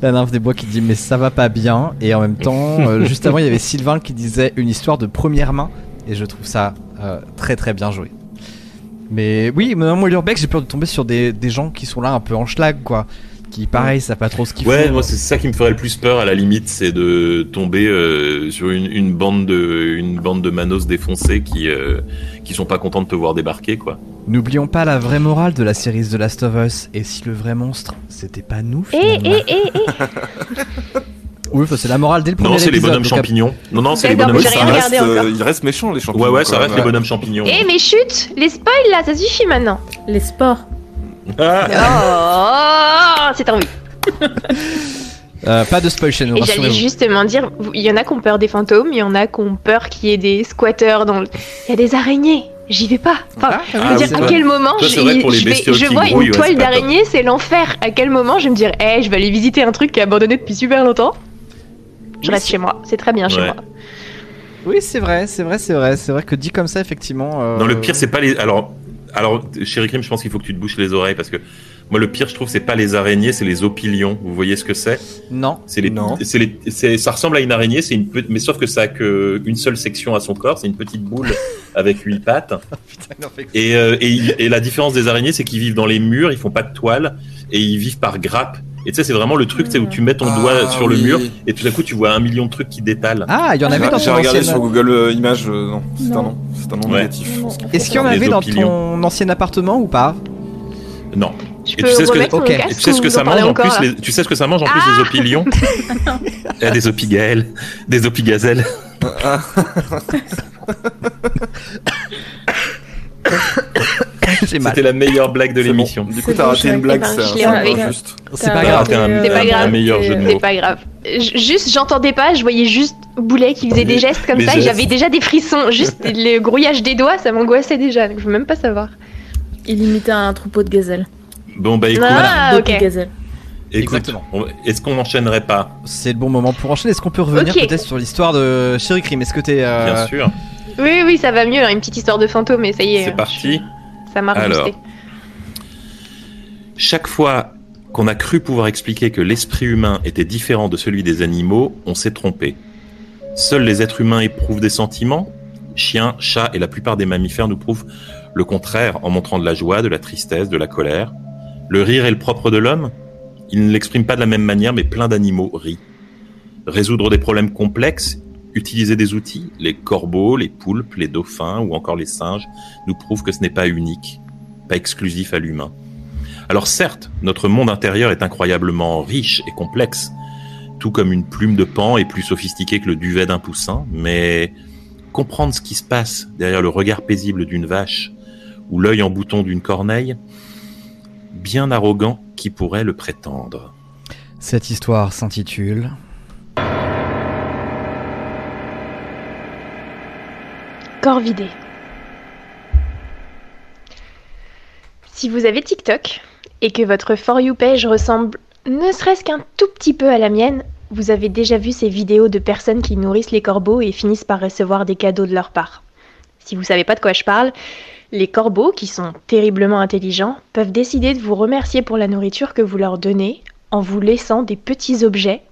La nymphe des bois qui dit mais ça va pas bien et en même temps euh, (laughs) juste avant il y avait Sylvain qui disait une histoire de première main et je trouve ça euh, très très bien joué. Mais oui, moi l'urbex j'ai peur de tomber sur des, des gens qui sont là un peu en schlag quoi, qui pareil savent pas trop ce qu'ils Ouais, font. moi c'est ça qui me ferait le plus peur à la limite, c'est de tomber euh, sur une, une bande de une bande de manos défoncés qui euh, qui sont pas contents de te voir débarquer quoi. N'oublions pas la vraie morale de la série The Last of Us et si le vrai monstre c'était pas nous Et, finalement. et, et, et. Oui, c'est la morale dès le premier Non, c'est les bonhommes donc, champignons. Non, non, c'est les bonhommes ça champignons. reste, euh, encore. il reste méchant les champignons. Ouais, ouais, ça reste même, les ouais. bonhommes champignons. Eh, mais chut Les spoils là, ça suffit maintenant. Les sports. Ah, Oh, c'est envie. euh, pas de spoil chez nous, Et j'allais justement dire, il y en a qui ont peur des fantômes, il y en a qui ont peur qu'il y ait des squatteurs dans le... Il y a des araignées, j'y vais pas. Enfin, Ah, je veux Ah, dire, à vrai. quel moment je, c'est vrai pour les je vais- vois une ouais, toile d'araignée, c'est l'enfer. À quel moment je vais me dire, eh, je vais aller visiter un truc qui est abandonné depuis super longtemps? Je Oui, reste chez moi, c'est très bien chez moi. Oui, c'est vrai, c'est vrai, c'est vrai, c'est vrai que dit comme ça effectivement. euh, Non, le pire c'est pas les alors alors chéri Krim, je pense qu'il faut que tu te bouches les oreilles parce que moi le pire je trouve c'est pas les araignées, c'est les opilions. Vous voyez ce que c'est? Non. C'est les, Non. c'est les, c'est, ça ressemble à une araignée, c'est une, mais sauf que ça a que une seule section à son corps, c'est une petite boule (laughs) avec huit pattes. Putain, non, fait- Et, euh, et, la différence des araignées, c'est qu'ils vivent dans les murs, ils font pas de toile et ils vivent par grappe. Et tu sais, c'est vraiment le truc, c'est où tu mets ton Ah, doigt sur le mur et tout à coup tu vois un million de trucs qui détalent. Ah, il y en avait dans J'ai ton regardé ancienne. sur Google euh, Images, euh, non, c'est un nom, c'est un nom Ouais. négatif. Est-ce qu'il y en avait dans ton ancien appartement ou pas? Non. Je Et peux tu sais que-. Et tu casque Et tu sais ce que ça mange en plus les, Tu sais ce que ça mange en plus les opilions (laughs) Des opigaelles, des opigazelles. (laughs) (laughs) (laughs) C'était la meilleure blague de bon. l'émission. Du coup, t'as bon, raté une blague, c'est l'ai c'est pas grave. C'est pas un grave. meilleur jeu de C'est pas grave. Juste, j'entendais pas, je voyais juste Boulet qui faisait des gestes comme ça et j'avais déjà des frissons. Juste (laughs) le grouillage des doigts, ça m'angoissait déjà. Donc je veux même pas savoir. Il imitait un troupeau de gazelles. Bon bah écoute, Ah, D'autres ok. gazelles. écoute, est-ce qu'on n'enchaînerait pas? C'est le bon moment pour enchaîner. Est-ce qu'on peut revenir peut-être sur l'histoire de Sherry Cream Est-ce que t'es. euh, Bien sûr. Oui, oui, ça va mieux. hein, Une petite histoire de fantôme, et ça y est. C'est parti. Ça m'a Alors. Chaque fois qu'on a cru pouvoir expliquer que l'esprit humain était différent de celui des animaux, on s'est trompé. Seuls les êtres humains éprouvent des sentiments. Chiens, chats et la plupart des mammifères nous prouvent le contraire en montrant de la joie, de la tristesse, de la colère. Le rire est le propre de l'homme. Il ne l'exprime pas de la même manière, mais plein d'animaux rient. Résoudre des problèmes complexes, utiliser des outils, les corbeaux, les poulpes, les dauphins ou encore les singes, nous prouvent que ce n'est pas unique, pas exclusif à l'humain. Alors certes, notre monde intérieur est incroyablement riche et complexe, tout comme une plume de pan est plus sophistiquée que le duvet d'un poussin, mais comprendre ce qui se passe derrière le regard paisible d'une vache ou l'œil en bouton d'une corneille, bien arrogant qui pourrait le prétendre. Cette histoire s'intitule Si vous avez TikTok et que votre For You page ressemble ne serait-ce qu'un tout petit peu à la mienne, vous avez déjà vu ces vidéos de personnes qui nourrissent les corbeaux et finissent par recevoir des cadeaux de leur part. Si vous savez pas de quoi je parle, les corbeaux, qui sont terriblement intelligents, peuvent décider de vous remercier pour la nourriture que vous leur donnez en vous laissant des petits objets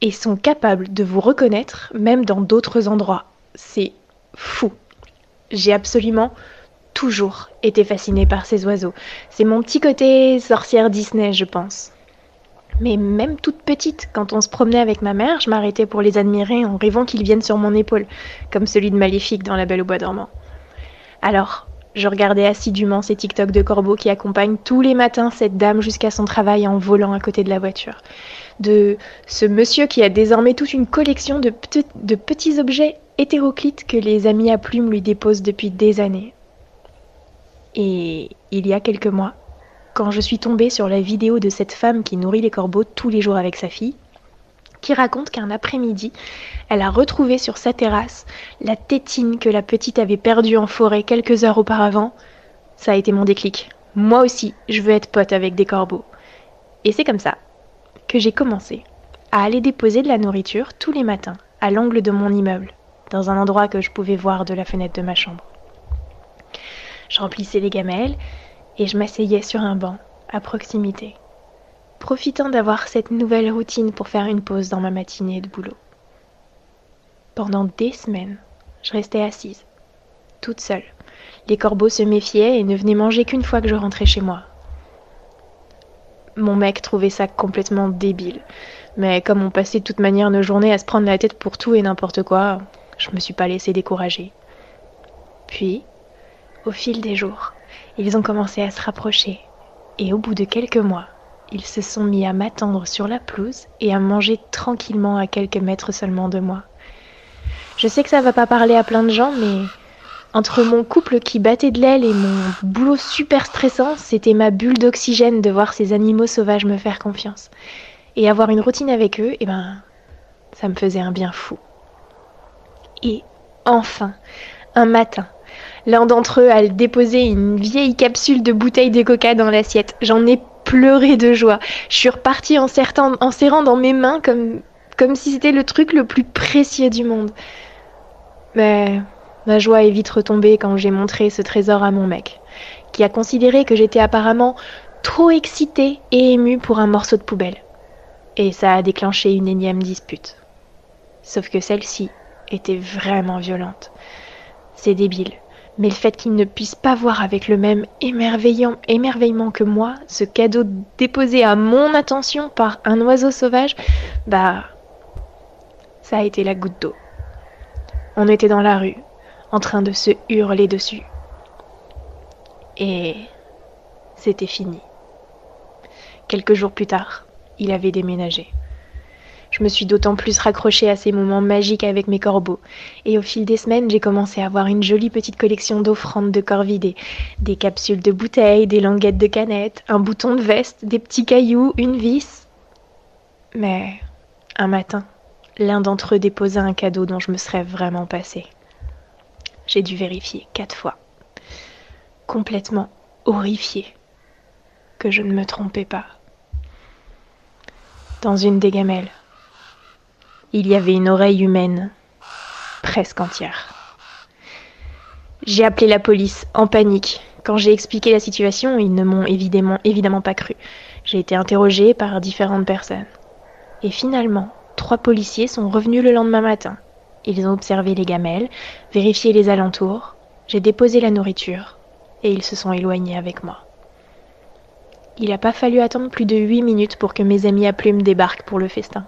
et sont capables de vous reconnaître même dans d'autres endroits. C'est fou. J'ai absolument toujours été fascinée par ces oiseaux. C'est mon petit côté sorcière Disney, je pense. Mais même toute petite, quand on se promenait avec ma mère, je m'arrêtais pour les admirer en rêvant qu'ils viennent sur mon épaule, comme celui de Maléfique dans La Belle au Bois dormant. Alors, je regardais assidûment ces TikTok de corbeaux qui accompagnent tous les matins cette dame jusqu'à son travail en volant à côté de la voiture. De ce monsieur qui a désormais toute une collection de, de petits objets hétéroclites que les amis à plumes lui déposent depuis des années. Et il y a quelques mois, quand je suis tombée sur la vidéo de cette femme qui nourrit les corbeaux tous les jours avec sa fille, qui raconte qu'un après-midi, elle a retrouvé sur sa terrasse la tétine que la petite avait perdue en forêt quelques heures auparavant, ça a été mon déclic. Moi aussi, je veux être pote avec des corbeaux. Et c'est comme ça que j'ai commencé à aller déposer de la nourriture tous les matins à l'angle de mon immeuble, dans un endroit que je pouvais voir de la fenêtre de ma chambre. Je remplissais les gamelles et je m'asseyais sur un banc à proximité, profitant d'avoir cette nouvelle routine pour faire une pause dans ma matinée de boulot. Pendant des semaines, je restais assise, toute seule. Les corbeaux se méfiaient et ne venaient manger qu'une fois que je rentrais chez moi. Mon mec trouvait ça complètement débile, mais comme on passait de toute manière nos journées à se prendre la tête pour tout et n'importe quoi, je me suis pas laissée décourager. Puis, au fil des jours, ils ont commencé à se rapprocher, et au bout de quelques mois, ils se sont mis à m'attendre sur la pelouse et à manger tranquillement à quelques mètres seulement de moi. Je sais que ça va pas parler à plein de gens, mais entre mon couple qui battait de l'aile et mon boulot super stressant, c'était ma bulle d'oxygène de voir ces animaux sauvages me faire confiance. Et avoir une routine avec eux, eh ben, ça me faisait un bien fou. Et enfin, un matin, l'un d'entre eux a déposé une vieille capsule de bouteille de coca dans l'assiette. J'en ai pleuré de joie. Je suis repartie en, serrant dans mes mains comme, comme si c'était le truc le plus précieux du monde. Mais ma joie est vite retombée quand j'ai montré ce trésor à mon mec, qui a considéré que j'étais apparemment trop excitée et émue pour un morceau de poubelle. Et ça a déclenché une énième dispute. Sauf que celle-ci était vraiment violente. C'est débile. Mais le fait qu'il ne puisse pas voir avec le même émerveillant, émerveillement que moi ce cadeau déposé à mon attention par un oiseau sauvage, bah, ça a été la goutte d'eau. On était dans la rue, en train de se hurler dessus. Et c'était fini. Quelques jours plus tard, il avait déménagé. Je me suis d'autant plus raccrochée à ces moments magiques avec mes corbeaux, et au fil des semaines, j'ai commencé à avoir une jolie petite collection d'offrandes de corps vidés, des capsules de bouteilles, des languettes de canettes, un bouton de veste, des petits cailloux, une vis. Mais un matin, l'un d'entre eux déposa un cadeau dont je me serais vraiment passée. J'ai dû vérifier quatre fois, complètement horrifiée, que je ne me trompais pas. Dans une des gamelles, il y avait une oreille humaine, presque entière. J'ai appelé la police, en panique, Quand j'ai expliqué la situation, ils ne m'ont évidemment, pas cru. J'ai été interrogée par différentes personnes. Et finalement, trois policiers sont revenus le lendemain matin. Ils ont observé les gamelles, vérifié les alentours, j'ai déposé la nourriture, et ils se sont éloignés avec moi. Il n'a pas fallu attendre plus de huit minutes pour que mes amis à plumes débarquent pour le festin.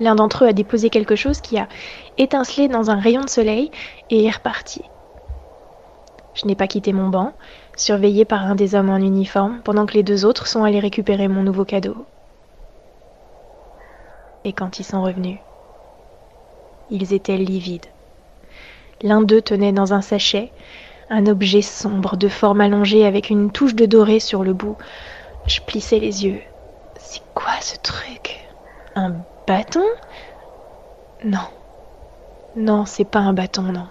L'un d'entre eux a déposé quelque chose qui a étincelé dans un rayon de soleil et est reparti. Je n'ai pas quitté mon banc, surveillé par un des hommes en uniforme, pendant que les deux autres sont allés récupérer mon nouveau cadeau. Et quand ils sont revenus, ils étaient livides. L'un d'eux tenait dans un sachet un objet sombre de forme allongée avec une touche de doré sur le bout. Je plissais les yeux. C'est quoi ce truc? Un bâton? Non. Non, c'est pas un bâton, non.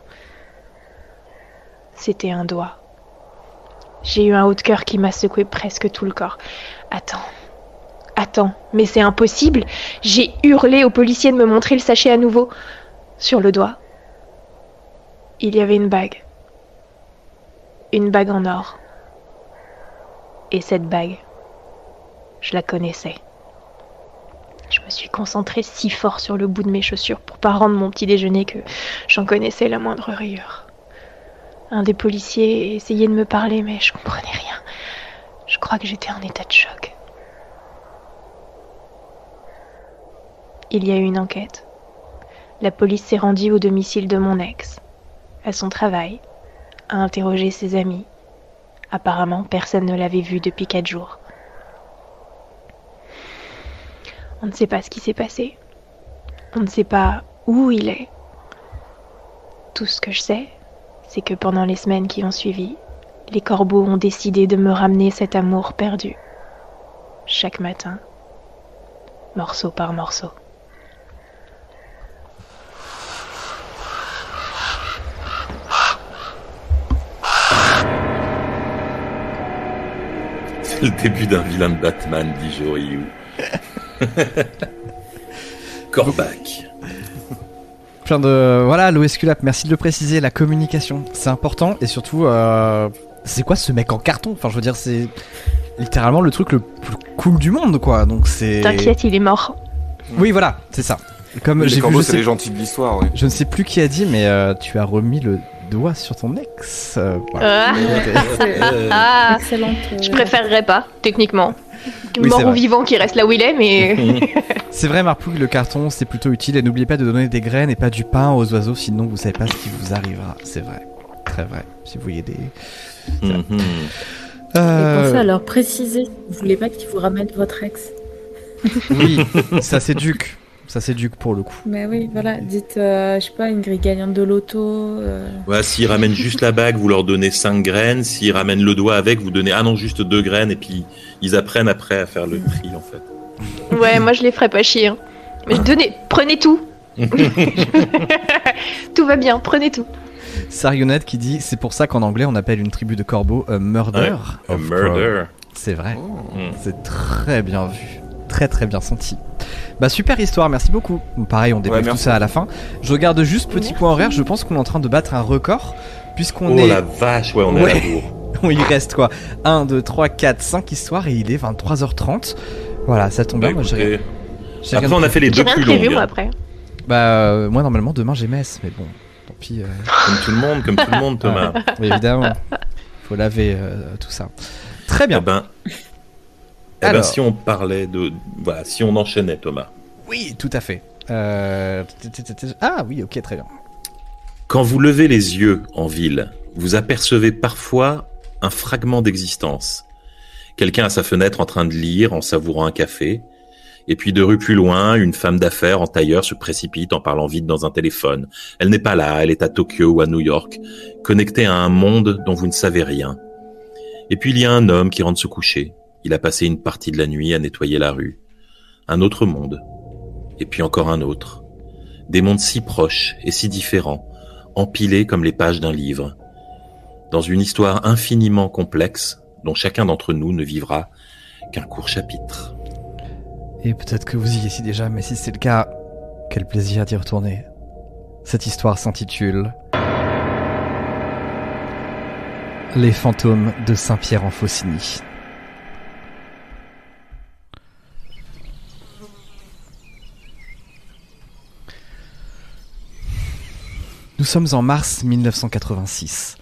C'était un doigt. J'ai eu un haut de cœur qui m'a secoué presque tout le corps. Attends. Attends, mais c'est impossible. J'ai hurlé au policier de me montrer le sachet à nouveau. Sur le doigt, il y avait une bague. Une bague en or. Et cette bague, je la connaissais. Je me suis concentrée si fort sur le bout de mes chaussures pour pas rendre mon petit déjeuner que j'en connaissais la moindre rayure. Un des policiers essayait de me parler, mais je comprenais rien. Je crois que j'étais en état de choc. Il y a eu une enquête. La police s'est rendue au domicile de mon ex, à son travail, a interrogé ses amis. Apparemment, personne ne l'avait vu depuis quatre jours. On ne sait pas ce qui s'est passé. On ne sait pas où il est. Tout ce que je sais, c'est que pendant les semaines qui ont suivi, les corbeaux ont décidé de me ramener cet amour perdu. Chaque matin, morceau par morceau. C'est le début d'un vilain Batman, dit Joryu. (laughs) Corbac. Plein de voilà l'OSQLAP, merci de le préciser, la communication, c'est important et surtout euh, c'est quoi ce mec en carton? Enfin je veux dire c'est littéralement le truc le plus cool du monde quoi. Donc c'est T'inquiète, il est mort. Oui voilà, c'est ça. Comme Les j'ai vu, corbeaux, je, c'est les gentils de l'histoire, ouais. je ne sais plus qui a dit mais euh, tu as remis le doigt sur ton ex. euh, voilà. Ah. C'est (laughs) Ah, je préférerais pas, techniquement. (laughs) Oui, Mort c'est ou vrai. vivant qui reste là où il est, mais (laughs) C'est vrai Marpouille, le carton c'est plutôt utile et n'oubliez pas de donner des graines et pas du pain aux oiseaux sinon vous savez pas ce qui vous arrivera. C'est vrai, très vrai. Si vous voyez des... Et Euh, pensez à leur préciser. Vous voulez pas qu'ils vous ramènent votre ex? Oui, ça s'éduque. Ça s'éduque pour le coup. Mais oui, voilà. Dites, euh, je sais pas, une grille gagnante de loto. euh, Ouais, s'ils ramènent juste la bague, vous leur donnez 5 graines. S'ils ramènent le doigt avec, vous donnez ah non juste deux graines et puis ils apprennent après à faire le tri en fait. ouais, moi je les ferais pas chier. hein. Mais donnez, prenez tout. (laughs) tout va bien, prenez tout. Sarionette qui dit c'est pour ça qu'en anglais on appelle une tribu de corbeaux a murder. A of murder. C'est vrai. Oh. C'est très bien vu. Très très bien senti. Bah super histoire, merci beaucoup. Pareil, on débriefe Ouais, tout ça à la fin. Je regarde juste petit point horaire, je pense qu'on est en train de battre un record puisqu'on Oh est la vache, ouais, on est Ouais. à la bourre. (laughs) il reste quoi? 1 2 3 4 5 histoires et il est 23h30. Voilà, ça tombe Bah, bien. Moi, j'ai écoutez, j'ai rien Après, on a fait les deux plus longues. après. Bah euh, moi normalement demain j'ai messe, mais bon, tant pis. euh, (laughs) Comme tout le monde, comme tout le monde, Thomas. évidemment, faut laver euh, tout ça. Très Eh bien. ben, eh ben, si on parlait de, voilà, si on enchaînait, Thomas. Oui, tout à fait. Euh, Ah oui, ok, très bien. Quand vous levez les yeux en ville, vous apercevez parfois un fragment d'existence. Quelqu'un à sa fenêtre en train de lire, en savourant un café. Et puis deux rues plus loin, une femme d'affaires en tailleur se précipite en parlant vite dans un téléphone. Elle n'est pas là, elle est à Tokyo ou à New York, connectée à un monde dont vous ne savez rien. Et puis il y a un homme qui rentre se coucher. Il a passé une partie de la nuit à nettoyer la rue. Un autre monde. Et puis encore un autre. Des mondes si proches et si différents empilés comme les pages d'un livre, dans une histoire infiniment complexe dont chacun d'entre nous ne vivra qu'un court chapitre. Et peut-être que vous y étiez déjà, mais si c'est le cas, quel plaisir d'y retourner. Cette histoire s'intitule Les fantômes de Saint-Pierre en Faucigny. Nous sommes en mars 1986.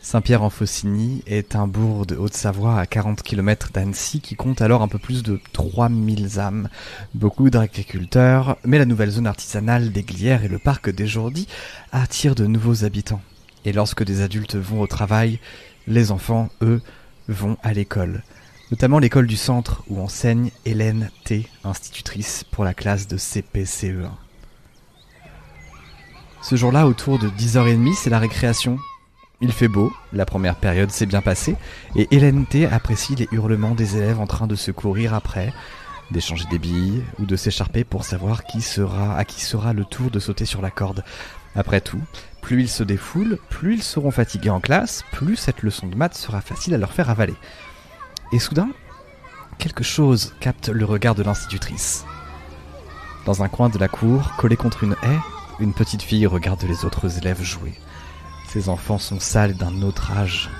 Saint-Pierre en Faucigny est un bourg de Haute-Savoie à 40 km d'Annecy qui compte alors un peu plus de 3000 âmes. Beaucoup d'agriculteurs, mais la nouvelle zone artisanale des Glières et le parc des Jourdis attirent de nouveaux habitants. Et lorsque des adultes vont au travail, les enfants, eux, vont à l'école. Notamment l'école du centre où enseigne Hélène T, institutrice pour la classe de CPCE1. Ce jour-là, autour de 10h30, c'est la récréation. Il fait beau, la première période s'est bien passée, et Hélène T apprécie les hurlements des élèves en train de se courir après, d'échanger des billes ou de s'écharper pour savoir qui sera, à qui sera le tour de sauter sur la corde. Après tout, plus ils se défoulent, plus ils seront fatigués en classe, plus cette leçon de maths sera facile à leur faire avaler. Et soudain, quelque chose capte le regard de l'institutrice. Dans un coin de la cour, collé contre une haie, une petite fille regarde les autres élèves jouer. Ses enfants sont sales d'un autre âge.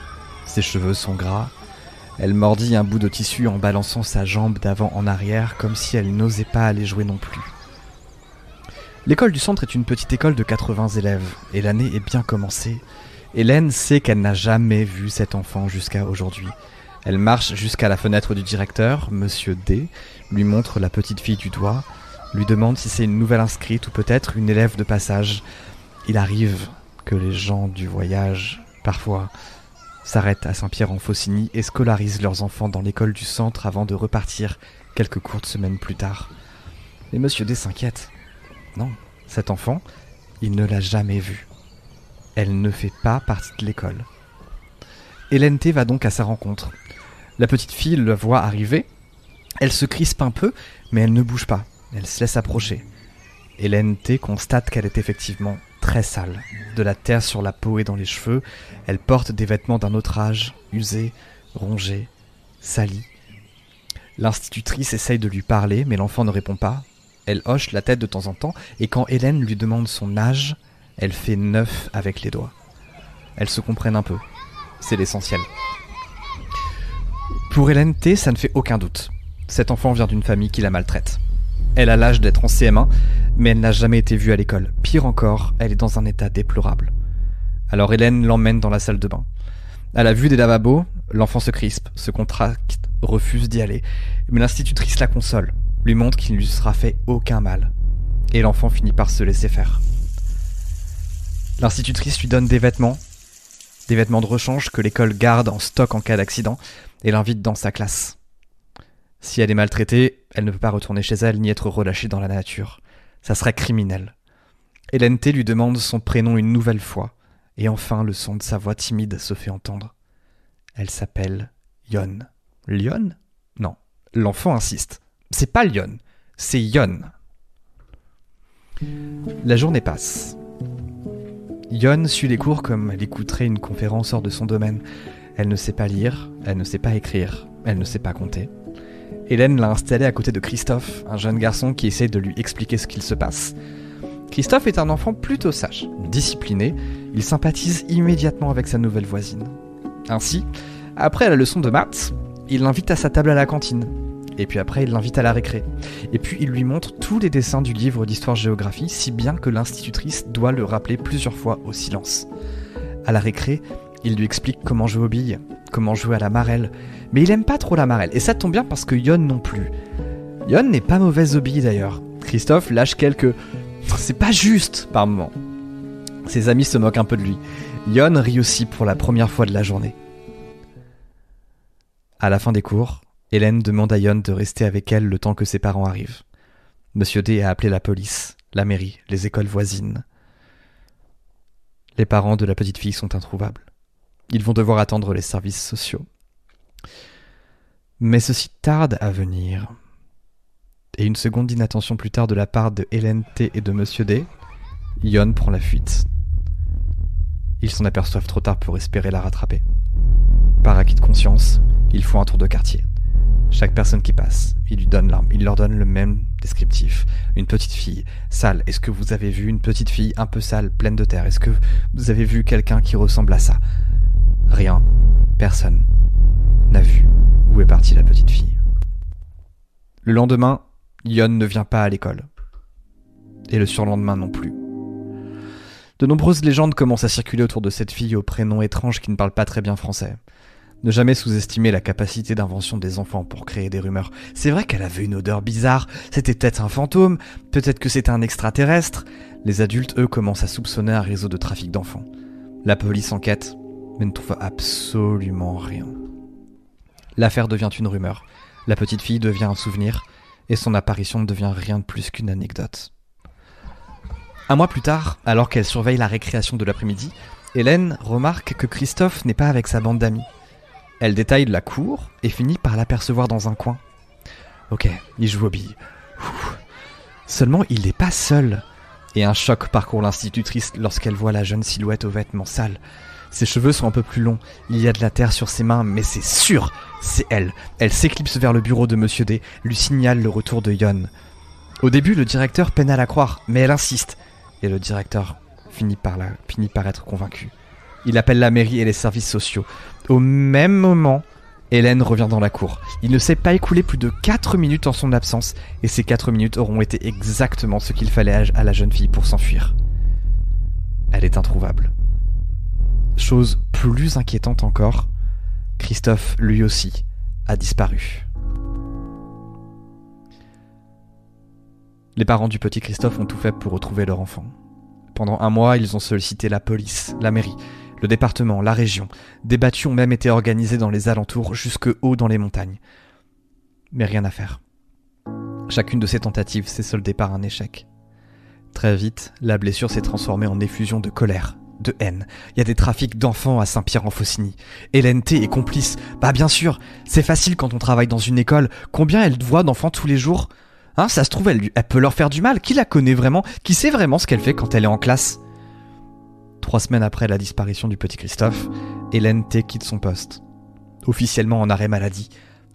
Ses cheveux sont gras. Elle mordit un bout de tissu en balançant sa jambe d'avant en arrière comme si elle n'osait pas aller jouer non plus. L'école du centre est une petite école de 80 élèves et l'année est bien commencée. Hélène sait qu'elle n'a jamais vu cet enfant jusqu'à aujourd'hui. Elle marche jusqu'à la fenêtre du directeur, monsieur D, lui montre la petite fille du doigt, lui demande si c'est une nouvelle inscrite ou peut-être une élève de passage. Il arrive que les gens du voyage, parfois, s'arrêtent à Saint-Pierre-en-Faucigny et scolarisent leurs enfants dans l'école du centre avant de repartir quelques courtes semaines plus tard. Mais monsieur D s'inquiète. Non, cet enfant, il ne l'a jamais vue. Elle ne fait pas partie de l'école. Hélène T va donc à sa rencontre. La petite fille le voit arriver. Elle se crispe un peu, mais elle ne bouge pas. Elle se laisse approcher. Hélène T constate qu'elle est effectivement très sale. De la terre sur la peau et dans les cheveux, elle porte des vêtements d'un autre âge, usés, rongés, salis. L'institutrice essaye de lui parler, mais l'enfant ne répond pas. Elle hoche la tête de temps en temps, et quand Hélène lui demande son âge, elle fait neuf avec les doigts. Elles se comprennent un peu. C'est l'essentiel. Pour Hélène T, ça ne fait aucun doute. Cet enfant vient d'une famille qui la maltraite. Elle a l'âge d'être en CM1, mais elle n'a jamais été vue à l'école. Pire encore, elle est dans un état déplorable. Alors Hélène l'emmène dans la salle de bain. À la vue des lavabos, l'enfant se crispe, se contracte, refuse d'y aller, mais l'institutrice la console, lui montre qu'il ne lui sera fait aucun mal. Et l'enfant finit par se laisser faire. L'institutrice lui donne des vêtements, des vêtements de rechange que l'école garde en stock en cas d'accident, et l'invite dans sa classe. Si elle est maltraitée, elle ne peut pas retourner chez elle ni être relâchée dans la nature. Ça serait criminel. Hélène T lui demande son prénom une nouvelle fois, et enfin le son de sa voix timide se fait entendre. Elle s'appelle Yon. Lyon Non. L'enfant insiste. C'est pas Lyon, c'est Yon. La journée passe. Yon suit les cours comme elle écouterait une conférence hors de son domaine. Elle ne sait pas lire, elle ne sait pas écrire, elle ne sait pas compter. Hélène l'a installé à côté de Christophe, un jeune garçon qui essaie de lui expliquer ce qu'il se passe. Christophe est un enfant plutôt sage, discipliné, il sympathise immédiatement avec sa nouvelle voisine. Ainsi, après la leçon de maths, il l'invite à sa table à la cantine. Et puis après, il l'invite à la récré. Et puis il lui montre tous les dessins du livre d'histoire-géographie, si bien que l'institutrice doit le rappeler plusieurs fois au silence. À la récré, il lui explique comment jouer aux billes, comment jouer à la marelle, mais il aime pas trop la marelle, et ça tombe bien parce que Yon non plus. Yon n'est pas mauvaise aux billes d'ailleurs. Christophe lâche quelques... (laughs) C'est pas juste par moment. Ses amis se moquent un peu de lui. Yon rit aussi pour la première fois de la journée. À la fin des cours, Hélène demande à Yon de rester avec elle le temps que ses parents arrivent. Monsieur D a appelé la police, la mairie, les écoles voisines. Les parents de la petite fille sont introuvables. Ils vont devoir attendre les services sociaux. Mais ceci tarde à venir. Et une seconde d'inattention plus tard de la part de Hélène T et de Monsieur D, Yon prend la fuite. Ils s'en aperçoivent trop tard pour espérer la rattraper. Par acquis de conscience, ils font un tour de quartier. Chaque personne qui passe, il lui donne l'arme, il leur donne le même descriptif. Une petite fille, sale. Est-ce que vous avez vu une petite fille un peu sale, pleine de terre? Est-ce que vous avez vu quelqu'un qui ressemble à ça? Rien, personne n'a vu où est partie la petite fille. Le lendemain, Yon ne vient pas à l'école. Et le surlendemain non plus. De nombreuses légendes commencent à circuler autour de cette fille au prénom étrange qui ne parle pas très bien français. Ne jamais sous-estimer la capacité d'invention des enfants pour créer des rumeurs. C'est vrai qu'elle avait une odeur bizarre, c'était peut-être un fantôme, peut-être que c'était un extraterrestre. Les adultes, eux, commencent à soupçonner un réseau de trafic d'enfants. La police enquête, ne trouve absolument rien. L'affaire devient une rumeur, la petite fille devient un souvenir, et son apparition ne devient rien de plus qu'une anecdote. Un mois plus tard, alors qu'elle surveille la récréation de l'après-midi, Hélène remarque que Christophe n'est pas avec sa bande d'amis. Elle détaille la cour et finit par l'apercevoir dans un coin. Ok, il joue aux billes. Seulement, il n'est pas seul. Et un choc parcourt l'institutrice lorsqu'elle voit la jeune silhouette aux vêtements sales. Ses cheveux sont un peu plus longs, il y a de la terre sur ses mains, mais c'est sûr, c'est elle. Elle s'éclipse vers le bureau de Monsieur D, lui signale le retour de Yon. Au début, le directeur peine à la croire, mais elle insiste. Et le directeur finit par, la, finit par être convaincu. Il appelle la mairie et les services sociaux. Au même moment, Hélène revient dans la cour. Il ne s'est pas écoulé plus de 4 minutes en son absence, et ces 4 minutes auront été exactement ce qu'il fallait à la jeune fille pour s'enfuir. Elle est introuvable. Chose plus inquiétante encore, Christophe, lui aussi, a disparu. Les parents du petit Christophe ont tout fait pour retrouver leur enfant. Pendant un mois, ils ont sollicité la police, la mairie, le département, la région. Des battues ont même été organisées dans les alentours, jusque haut dans les montagnes. Mais rien à faire. Chacune de ces tentatives s'est soldée par un échec. Très vite, la blessure s'est transformée en effusion de colère, de haine. Il y a des trafics d'enfants à Saint-Pierre-en-Faucigny. Hélène T est complice. Bah bien sûr, c'est facile quand on travaille dans une école. Combien elle voit d'enfants tous les jours? Hein, ça se trouve, elle, elle peut leur faire du mal. Qui la connaît vraiment? Qui sait vraiment ce qu'elle fait quand elle est en classe? Trois semaines après la disparition du petit Christophe, Hélène T quitte son poste. Officiellement en arrêt maladie,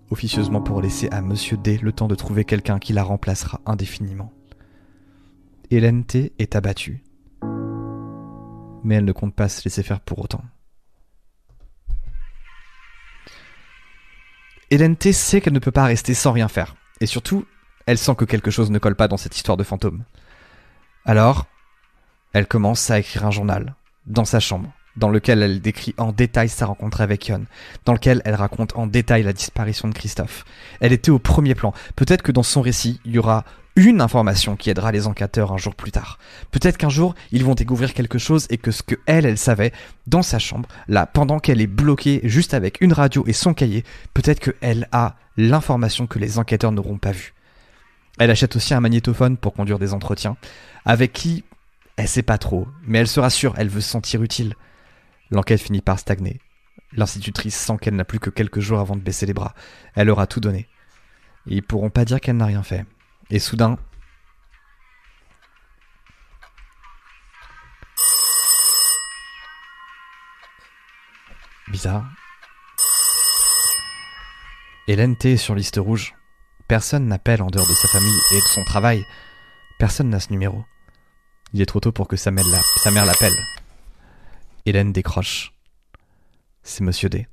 officieusement pour laisser à Monsieur D le temps de trouver quelqu'un qui la remplacera indéfiniment. Hélène T est abattue. Mais elle ne compte pas se laisser faire pour autant. Hélène T sait qu'elle ne peut pas rester sans rien faire. Et surtout, elle sent que quelque chose ne colle pas dans cette histoire de fantôme. Alors, elle commence à écrire un journal, dans sa chambre, dans lequel elle décrit en détail sa rencontre avec Yon, dans lequel elle raconte en détail la disparition de Christophe. Elle était au premier plan. Peut-être que dans son récit, il y aura une information qui aidera les enquêteurs un jour plus tard. Peut-être qu'un jour, ils vont découvrir quelque chose et que ce que elle, elle savait, dans sa chambre, là, pendant qu'elle est bloquée juste avec une radio et son cahier, peut-être qu'elle a l'information que les enquêteurs n'auront pas vue. Elle achète aussi un magnétophone pour conduire des entretiens, avec qui elle sait pas trop, mais elle se rassure, elle veut se sentir utile. L'enquête finit par stagner. L'institutrice sent qu'elle n'a plus que quelques jours avant de baisser les bras. Elle aura tout donné. ils pourront pas dire qu'elle n'a rien fait. Et soudain, Bizarre. Hélène T est sur liste rouge. Personne n'appelle en dehors de sa famille et de son travail. Personne n'a ce numéro. Il est trop tôt pour que sa mère l'appelle. Hélène décroche. C'est Monsieur D.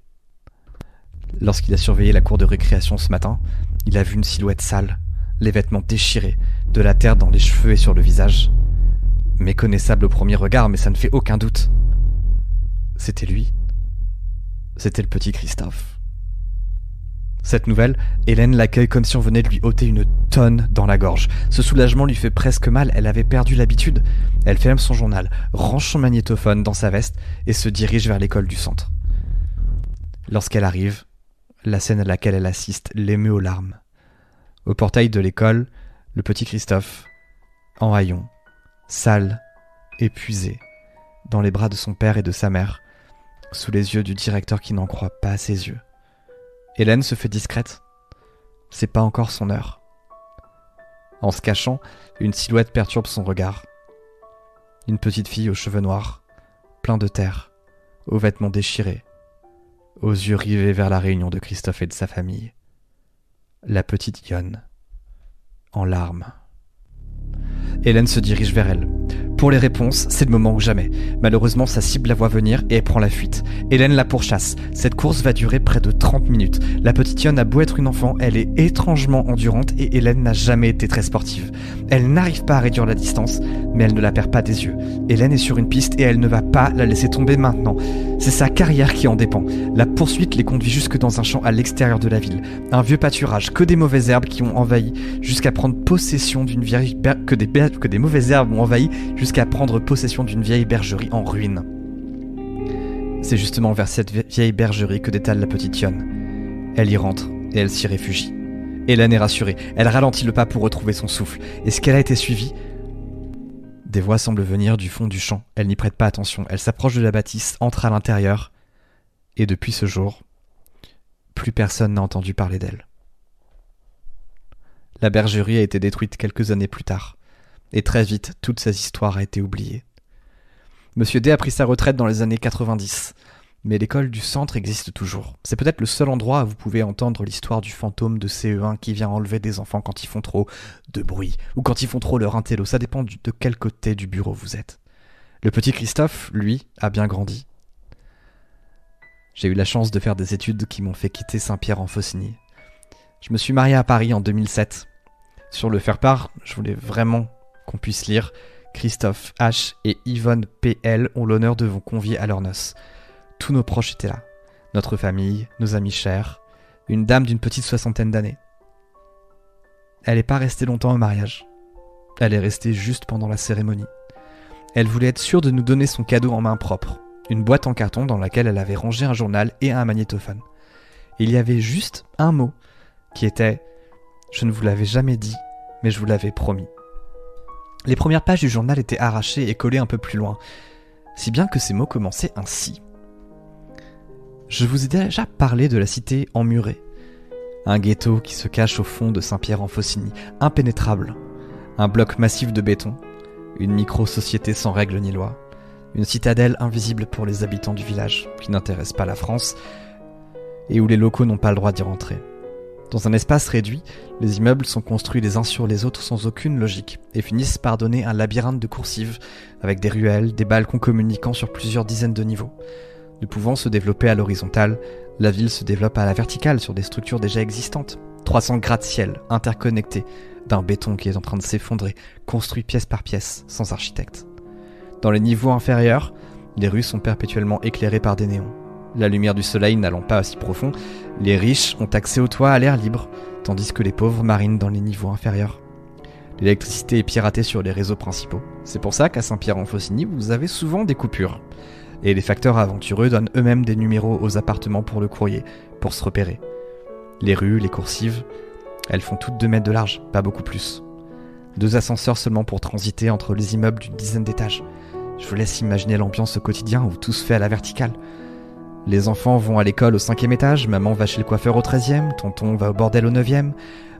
Lorsqu'il a surveillé la cour de récréation ce matin, il a vu une silhouette sale, les vêtements déchirés, de la terre dans les cheveux et sur le visage. Méconnaissable au premier regard, mais ça ne fait aucun doute. C'était lui. C'était le petit Christophe. Cette nouvelle, Hélène l'accueille comme si on venait de lui ôter une tonne dans la gorge. Ce soulagement lui fait presque mal, elle avait perdu l'habitude. Elle ferme son journal, range son magnétophone dans sa veste et se dirige vers l'école du centre. Lorsqu'elle arrive, la scène à laquelle elle assiste l'émeut aux larmes. Au portail de l'école, le petit Christophe, en haillons, sale, épuisé, dans les bras de son père et de sa mère, sous les yeux du directeur qui n'en croit pas à ses yeux. Hélène se fait discrète. C'est pas encore son heure. En se cachant, une silhouette perturbe son regard. Une petite fille aux cheveux noirs, plein de terre, aux vêtements déchirés, aux yeux rivés vers la réunion de Christophe et de sa famille. La petite Yonne, en larmes. Hélène se dirige vers elle. Pour les réponses, c'est le moment ou jamais. Malheureusement, sa cible la voit venir et elle prend la fuite. Hélène la pourchasse. Cette course va durer près de 30 minutes. La petite Yonne a beau être une enfant, elle est étrangement endurante et Hélène n'a jamais été très sportive. Elle n'arrive pas à réduire la distance, mais elle ne la perd pas des yeux. Hélène est sur une piste et elle ne va pas la laisser tomber maintenant. C'est sa carrière qui en dépend. La poursuite les conduit jusque dans un champ à l'extérieur de la ville. Un vieux pâturage, que des mauvaises herbes qui ont envahi, jusqu'à prendre possession d'une vieille que des, que des mauvaises herbes ont envahi, jusqu'à prendre possession d'une vieille bergerie en ruine. C'est justement vers cette vie- vieille bergerie que détale la petite Yonne. Elle y rentre et elle s'y réfugie. Hélène est rassurée. Elle ralentit le pas pour retrouver son souffle. Est-ce qu'elle a été suivie Des voix semblent venir du fond du champ. Elle n'y prête pas attention. Elle s'approche de la bâtisse, entre à l'intérieur. Et depuis ce jour, plus personne n'a entendu parler d'elle. La bergerie a été détruite quelques années plus tard. Et très vite, toute cette histoire a été oubliée. Monsieur D a pris sa retraite dans les années 90. Mais l'école du centre existe toujours. C'est peut-être le seul endroit où vous pouvez entendre l'histoire du fantôme de CE1 qui vient enlever des enfants quand ils font trop de bruit ou quand ils font trop leur intello. Ça dépend de quel côté du bureau vous êtes. Le petit Christophe, lui, a bien grandi. J'ai eu la chance de faire des études qui m'ont fait quitter Saint-Pierre en Faucigny. Je me suis marié à Paris en 2007. Sur le faire-part, je voulais vraiment qu'on puisse lire Christophe H et Yvonne PL ont l'honneur de vous convier à leurs noces. Tous nos proches étaient là. Notre famille, nos amis chers, une dame d'une petite soixantaine d'années. Elle n'est pas restée longtemps au mariage. Elle est restée juste pendant la cérémonie. Elle voulait être sûre de nous donner son cadeau en main propre, une boîte en carton dans laquelle elle avait rangé un journal et un magnétophone. Il y avait juste un mot qui était ⁇ Je ne vous l'avais jamais dit, mais je vous l'avais promis ⁇ Les premières pages du journal étaient arrachées et collées un peu plus loin, si bien que ces mots commençaient ainsi. Je vous ai déjà parlé de la cité emmurée. Un ghetto qui se cache au fond de Saint-Pierre-en-Faucigny, impénétrable. Un bloc massif de béton. Une micro-société sans règles ni loi. Une citadelle invisible pour les habitants du village, qui n'intéresse pas la France, et où les locaux n'ont pas le droit d'y rentrer. Dans un espace réduit, les immeubles sont construits les uns sur les autres sans aucune logique, et finissent par donner un labyrinthe de coursives, avec des ruelles, des balcons communiquant sur plusieurs dizaines de niveaux. Ne pouvant se développer à l'horizontale, la ville se développe à la verticale sur des structures déjà existantes. 300 gratte-ciel interconnectés d'un béton qui est en train de s'effondrer, construit pièce par pièce, sans architecte. Dans les niveaux inférieurs, les rues sont perpétuellement éclairées par des néons. La lumière du soleil n'allant pas aussi profond, les riches ont accès au toit à l'air libre, tandis que les pauvres marinent dans les niveaux inférieurs. L'électricité est piratée sur les réseaux principaux. C'est pour ça qu'à Saint-Pierre-en-Faucigny, vous avez souvent des coupures. Et les facteurs aventureux donnent eux-mêmes des numéros aux appartements pour le courrier, pour se repérer. Les rues, les coursives, elles font toutes 2 mètres de large, pas beaucoup plus. Deux ascenseurs seulement pour transiter entre les immeubles d'une dizaine d'étages. Je vous laisse imaginer l'ambiance au quotidien où tout se fait à la verticale. Les enfants vont à l'école au cinquième étage, maman va chez le coiffeur au treizième, tonton va au bordel au neuvième,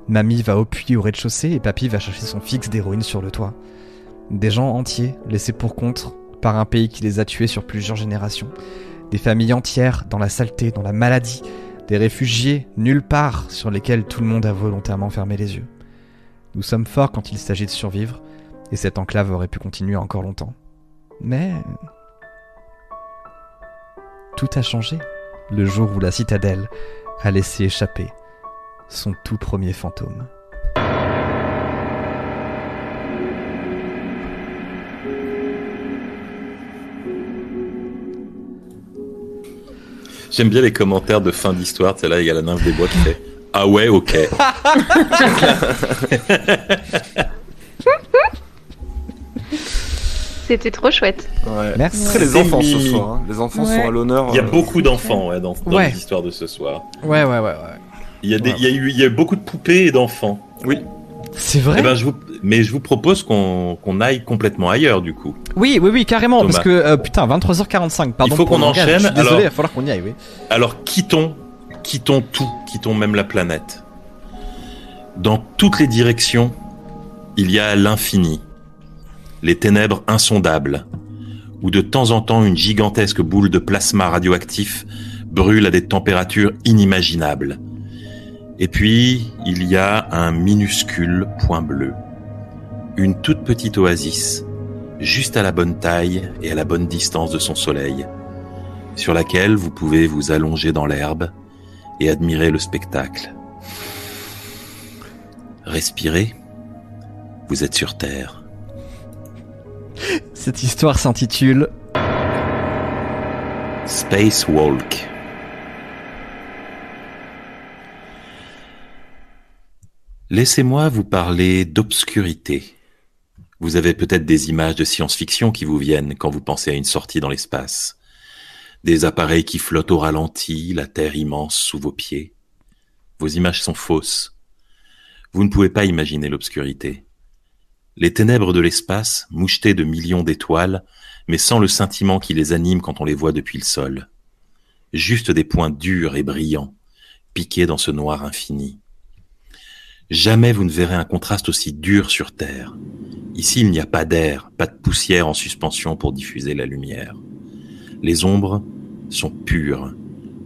mamie va au puits au rez-de-chaussée et papy va chercher son fixe d'héroïne sur le toit. Des gens entiers laissés pour compte par un pays qui les a tués sur plusieurs générations. Des familles entières dans la saleté, dans la maladie, des réfugiés nulle part sur lesquels tout le monde a volontairement fermé les yeux. Nous sommes forts quand il s'agit de survivre, et cette enclave aurait pu continuer encore longtemps. Mais... Tout a changé le jour où la citadelle a laissé échapper son tout premier fantôme. J'aime bien les commentaires de fin d'histoire. Sais, là, il y a la nymphe des bois qui fait Ah ouais, ok. (laughs) C'était trop chouette. Ouais. Merci. Les enfants ce soir. hein. Les enfants Ouais. sont à l'honneur. Il y a euh, beaucoup d'enfants ouais, dans, dans Ouais. les histoires de ce soir. Ouais, ouais, ouais, ouais. Il y a, des, Ouais. il y a eu il y a eu beaucoup de poupées et d'enfants. Oui. C'est vrai? Eh ben, je vous, mais je vous propose qu'on qu'on aille complètement ailleurs du coup. Oui, oui, oui, carrément, Thomas. parce que, euh, putain, 23h45, pardon. Il faut pour qu'on le langage, enchaîne, Je suis désolé, alors- il va falloir qu'on y aille, oui. Alors quittons, quittons tout, quittons même la planète. Dans toutes les directions, il y a l'infini, les ténèbres insondables, où de temps en temps une gigantesque boule de plasma radioactif brûle à des températures inimaginables. Et puis, il y a un minuscule point bleu, une toute petite oasis, juste à la bonne taille et à la bonne distance de son soleil, sur laquelle vous pouvez vous allonger dans l'herbe et admirer le spectacle. Respirez, vous êtes sur Terre. Cette histoire s'intitule Space Walk. Laissez-moi vous parler d'obscurité. Vous avez peut-être des images de science-fiction qui vous viennent quand vous pensez à une sortie dans l'espace. Des appareils qui flottent au ralenti, la Terre immense sous vos pieds. Vos images sont fausses. Vous ne pouvez pas imaginer l'obscurité. Les ténèbres de l'espace, mouchetées de millions d'étoiles, mais sans le sentiment qui les anime quand on les voit depuis le sol. Juste des points durs et brillants, piqués dans ce noir infini. Jamais vous ne verrez un contraste aussi dur sur Terre. Ici, il n'y a pas d'air, pas de poussière en suspension pour diffuser la lumière. Les ombres sont pures,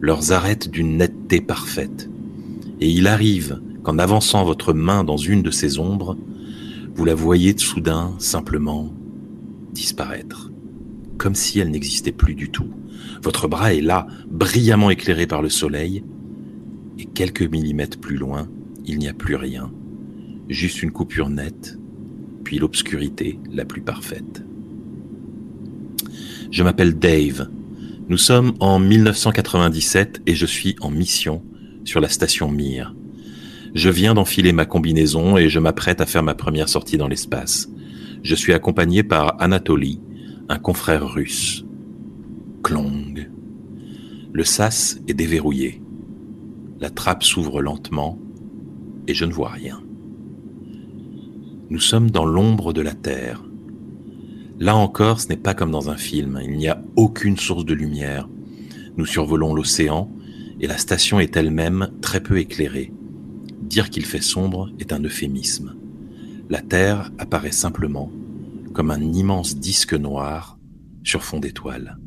leurs arêtes d'une netteté parfaite. Et il arrive qu'en avançant votre main dans une de ces ombres, vous la voyez soudain simplement disparaître, comme si elle n'existait plus du tout. Votre bras est là, brillamment éclairé par le soleil, et quelques millimètres plus loin, il n'y a plus rien, juste une coupure nette, puis l'obscurité la plus parfaite. Je m'appelle Dave. Nous sommes en 1997 et je suis en mission sur la station Mir. Je viens d'enfiler ma combinaison et je m'apprête à faire ma première sortie dans l'espace. Je suis accompagné par Anatoly, un confrère russe. Klong. Le sas est déverrouillé. La trappe s'ouvre lentement et je ne vois rien. Nous sommes dans l'ombre de la Terre. Là encore, ce n'est pas comme dans un film, il n'y a aucune source de lumière. Nous survolons l'océan et la station est elle-même très peu éclairée. Dire qu'il fait sombre est un euphémisme. La Terre apparaît simplement comme un immense disque noir sur fond d'étoiles.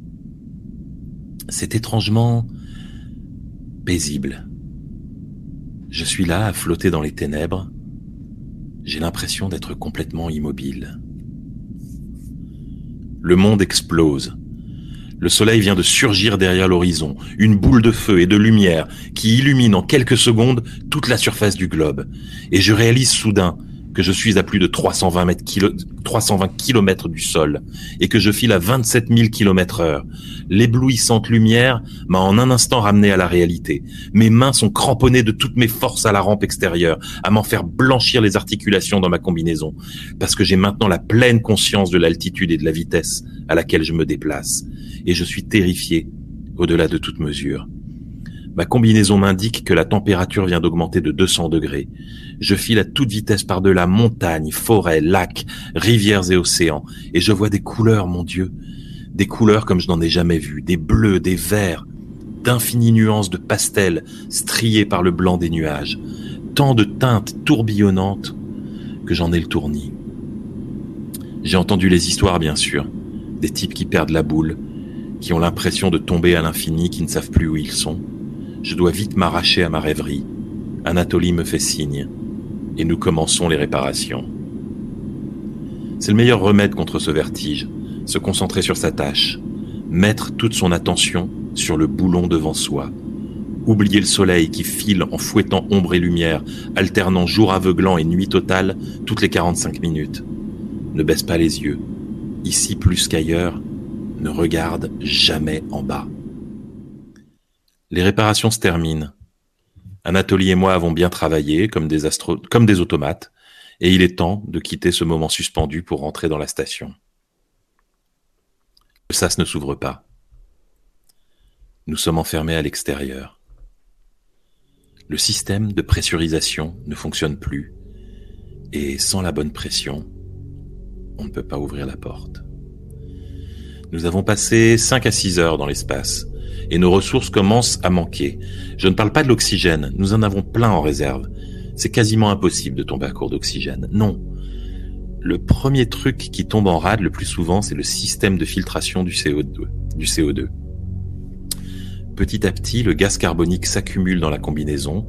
C'est étrangement paisible. Je suis là à flotter dans les ténèbres. J'ai l'impression d'être complètement immobile. Le monde explose. Le soleil vient de surgir derrière l'horizon, une boule de feu et de lumière qui illumine en quelques secondes toute la surface du globe. Et je réalise soudain que je suis à plus de 320, mètres kilo, 320 km du sol et que je file à 27 000 km heure. L'éblouissante lumière m'a en un instant ramené à la réalité. Mes mains sont cramponnées de toutes mes forces à la rampe extérieure, à m'en faire blanchir les articulations dans ma combinaison, parce que j'ai maintenant la pleine conscience de l'altitude et de la vitesse à laquelle je me déplace. Et je suis terrifié au-delà de toute mesure. Ma combinaison m'indique que la température vient d'augmenter de 200 degrés. Je file à toute vitesse par-delà montagnes, forêts, lacs, rivières et océans, et je vois des couleurs, mon Dieu, des couleurs comme je n'en ai jamais vu, des bleus, des verts, d'infinies nuances de pastel striées par le blanc des nuages, tant de teintes tourbillonnantes que j'en ai le tournis. J'ai entendu les histoires, bien sûr, des types qui perdent la boule, qui ont l'impression de tomber à l'infini, qui ne savent plus où ils sont. Je dois vite m'arracher à ma rêverie. Anatolie me fait signe, et nous commençons les réparations. C'est le meilleur remède contre ce vertige, se concentrer sur sa tâche, mettre toute son attention sur le boulon devant soi, oublier le soleil qui file en fouettant ombre et lumière, alternant jour aveuglant et nuit totale toutes les 45 minutes. Ne baisse pas les yeux. Ici plus qu'ailleurs, ne regarde jamais en bas. Les réparations se terminent. Anatolie et moi avons bien travaillé comme des, astro comme des automates, et il est temps de quitter ce moment suspendu pour rentrer dans la station. Le sas ne s'ouvre pas. Nous sommes enfermés à l'extérieur. Le système de pressurisation ne fonctionne plus, et sans la bonne pression, on ne peut pas ouvrir la porte. Nous avons passé 5 à 6 heures dans l'espace, et nos ressources commencent à manquer. Je ne parle pas de l'oxygène, nous en avons plein en réserve. C'est quasiment impossible de tomber à court d'oxygène. Non. Le premier truc qui tombe en rade le plus souvent, c'est le système de filtration du CO2. Du CO2. Petit à petit, le gaz carbonique s'accumule dans la combinaison,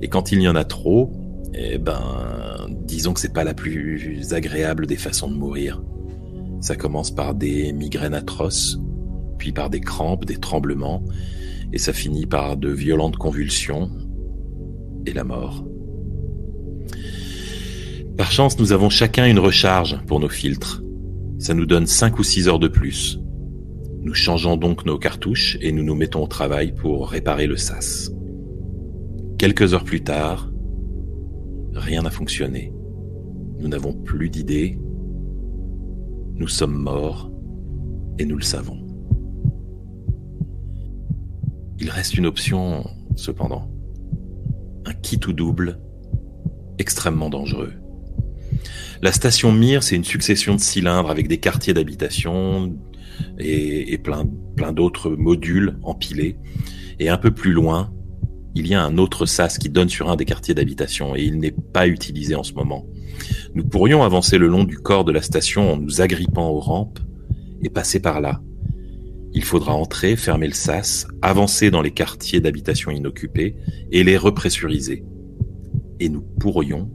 et quand il y en a trop, eh ben, disons que c'est pas la plus agréable des façons de mourir. Ça commence par des migraines atroces, puis par des crampes, des tremblements, et ça finit par de violentes convulsions et la mort. Par chance, nous avons chacun une recharge pour nos filtres. Ça nous donne 5 ou 6 heures de plus. Nous changeons donc nos cartouches et nous nous mettons au travail pour réparer le sas. Quelques heures plus tard, rien n'a fonctionné. Nous n'avons plus d'idées. Nous sommes morts et nous le savons. Il reste une option, cependant. Un kit ou double extrêmement dangereux. La station Mir, c'est une succession de cylindres avec des quartiers d'habitation et, plein, plein d'autres modules empilés. Et un peu plus loin, il y a un autre sas qui donne sur un des quartiers d'habitation et il n'est pas utilisé en ce moment. Nous pourrions avancer le long du corps de la station en nous agrippant aux rampes et passer par là. Il faudra entrer, fermer le sas, avancer dans les quartiers d'habitation inoccupés et les repressuriser. Et nous pourrions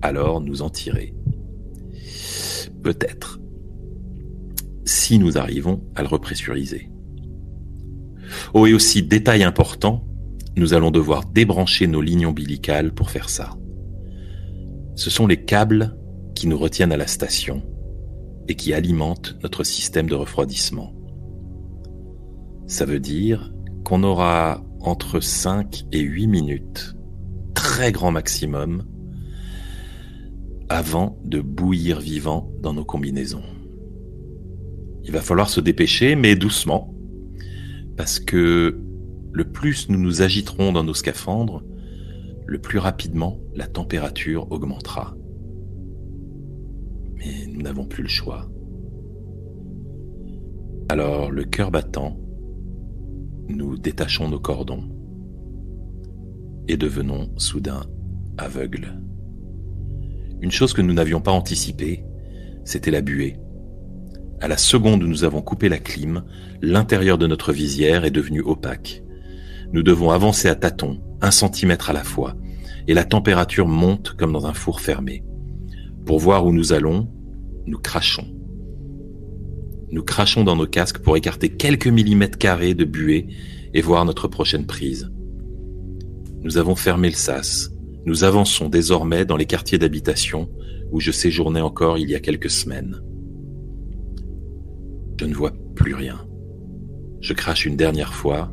alors nous en tirer. Peut-être. Si nous arrivons à le repressuriser. Oh, et aussi, détail important, nous allons devoir débrancher nos lignes ombilicales pour faire ça. Ce sont les câbles qui nous retiennent à la station et qui alimentent notre système de refroidissement. Ça veut dire qu'on aura entre 5 et 8 minutes, très grand maximum, avant de bouillir vivant dans nos combinaisons. Il va falloir se dépêcher, mais doucement, parce que le plus nous nous agiterons dans nos scaphandres, le plus rapidement la température augmentera. Mais nous n'avons plus le choix. Alors, le cœur battant, nous détachons nos cordons et devenons soudain aveugles. Une chose que nous n'avions pas anticipée, c'était la buée. À la seconde où nous avons coupé la clim, l'intérieur de notre visière est devenu opaque. Nous devons avancer à tâtons, un centimètre à la fois, et la température monte comme dans un four fermé. Pour voir où nous allons, nous crachons. Nous crachons dans nos casques pour écarter quelques millimètres carrés de buée et voir notre prochaine prise. Nous avons fermé le sas. Nous avançons désormais dans les quartiers d'habitation où je séjournais encore il y a quelques semaines. Je ne vois plus rien. Je crache une dernière fois.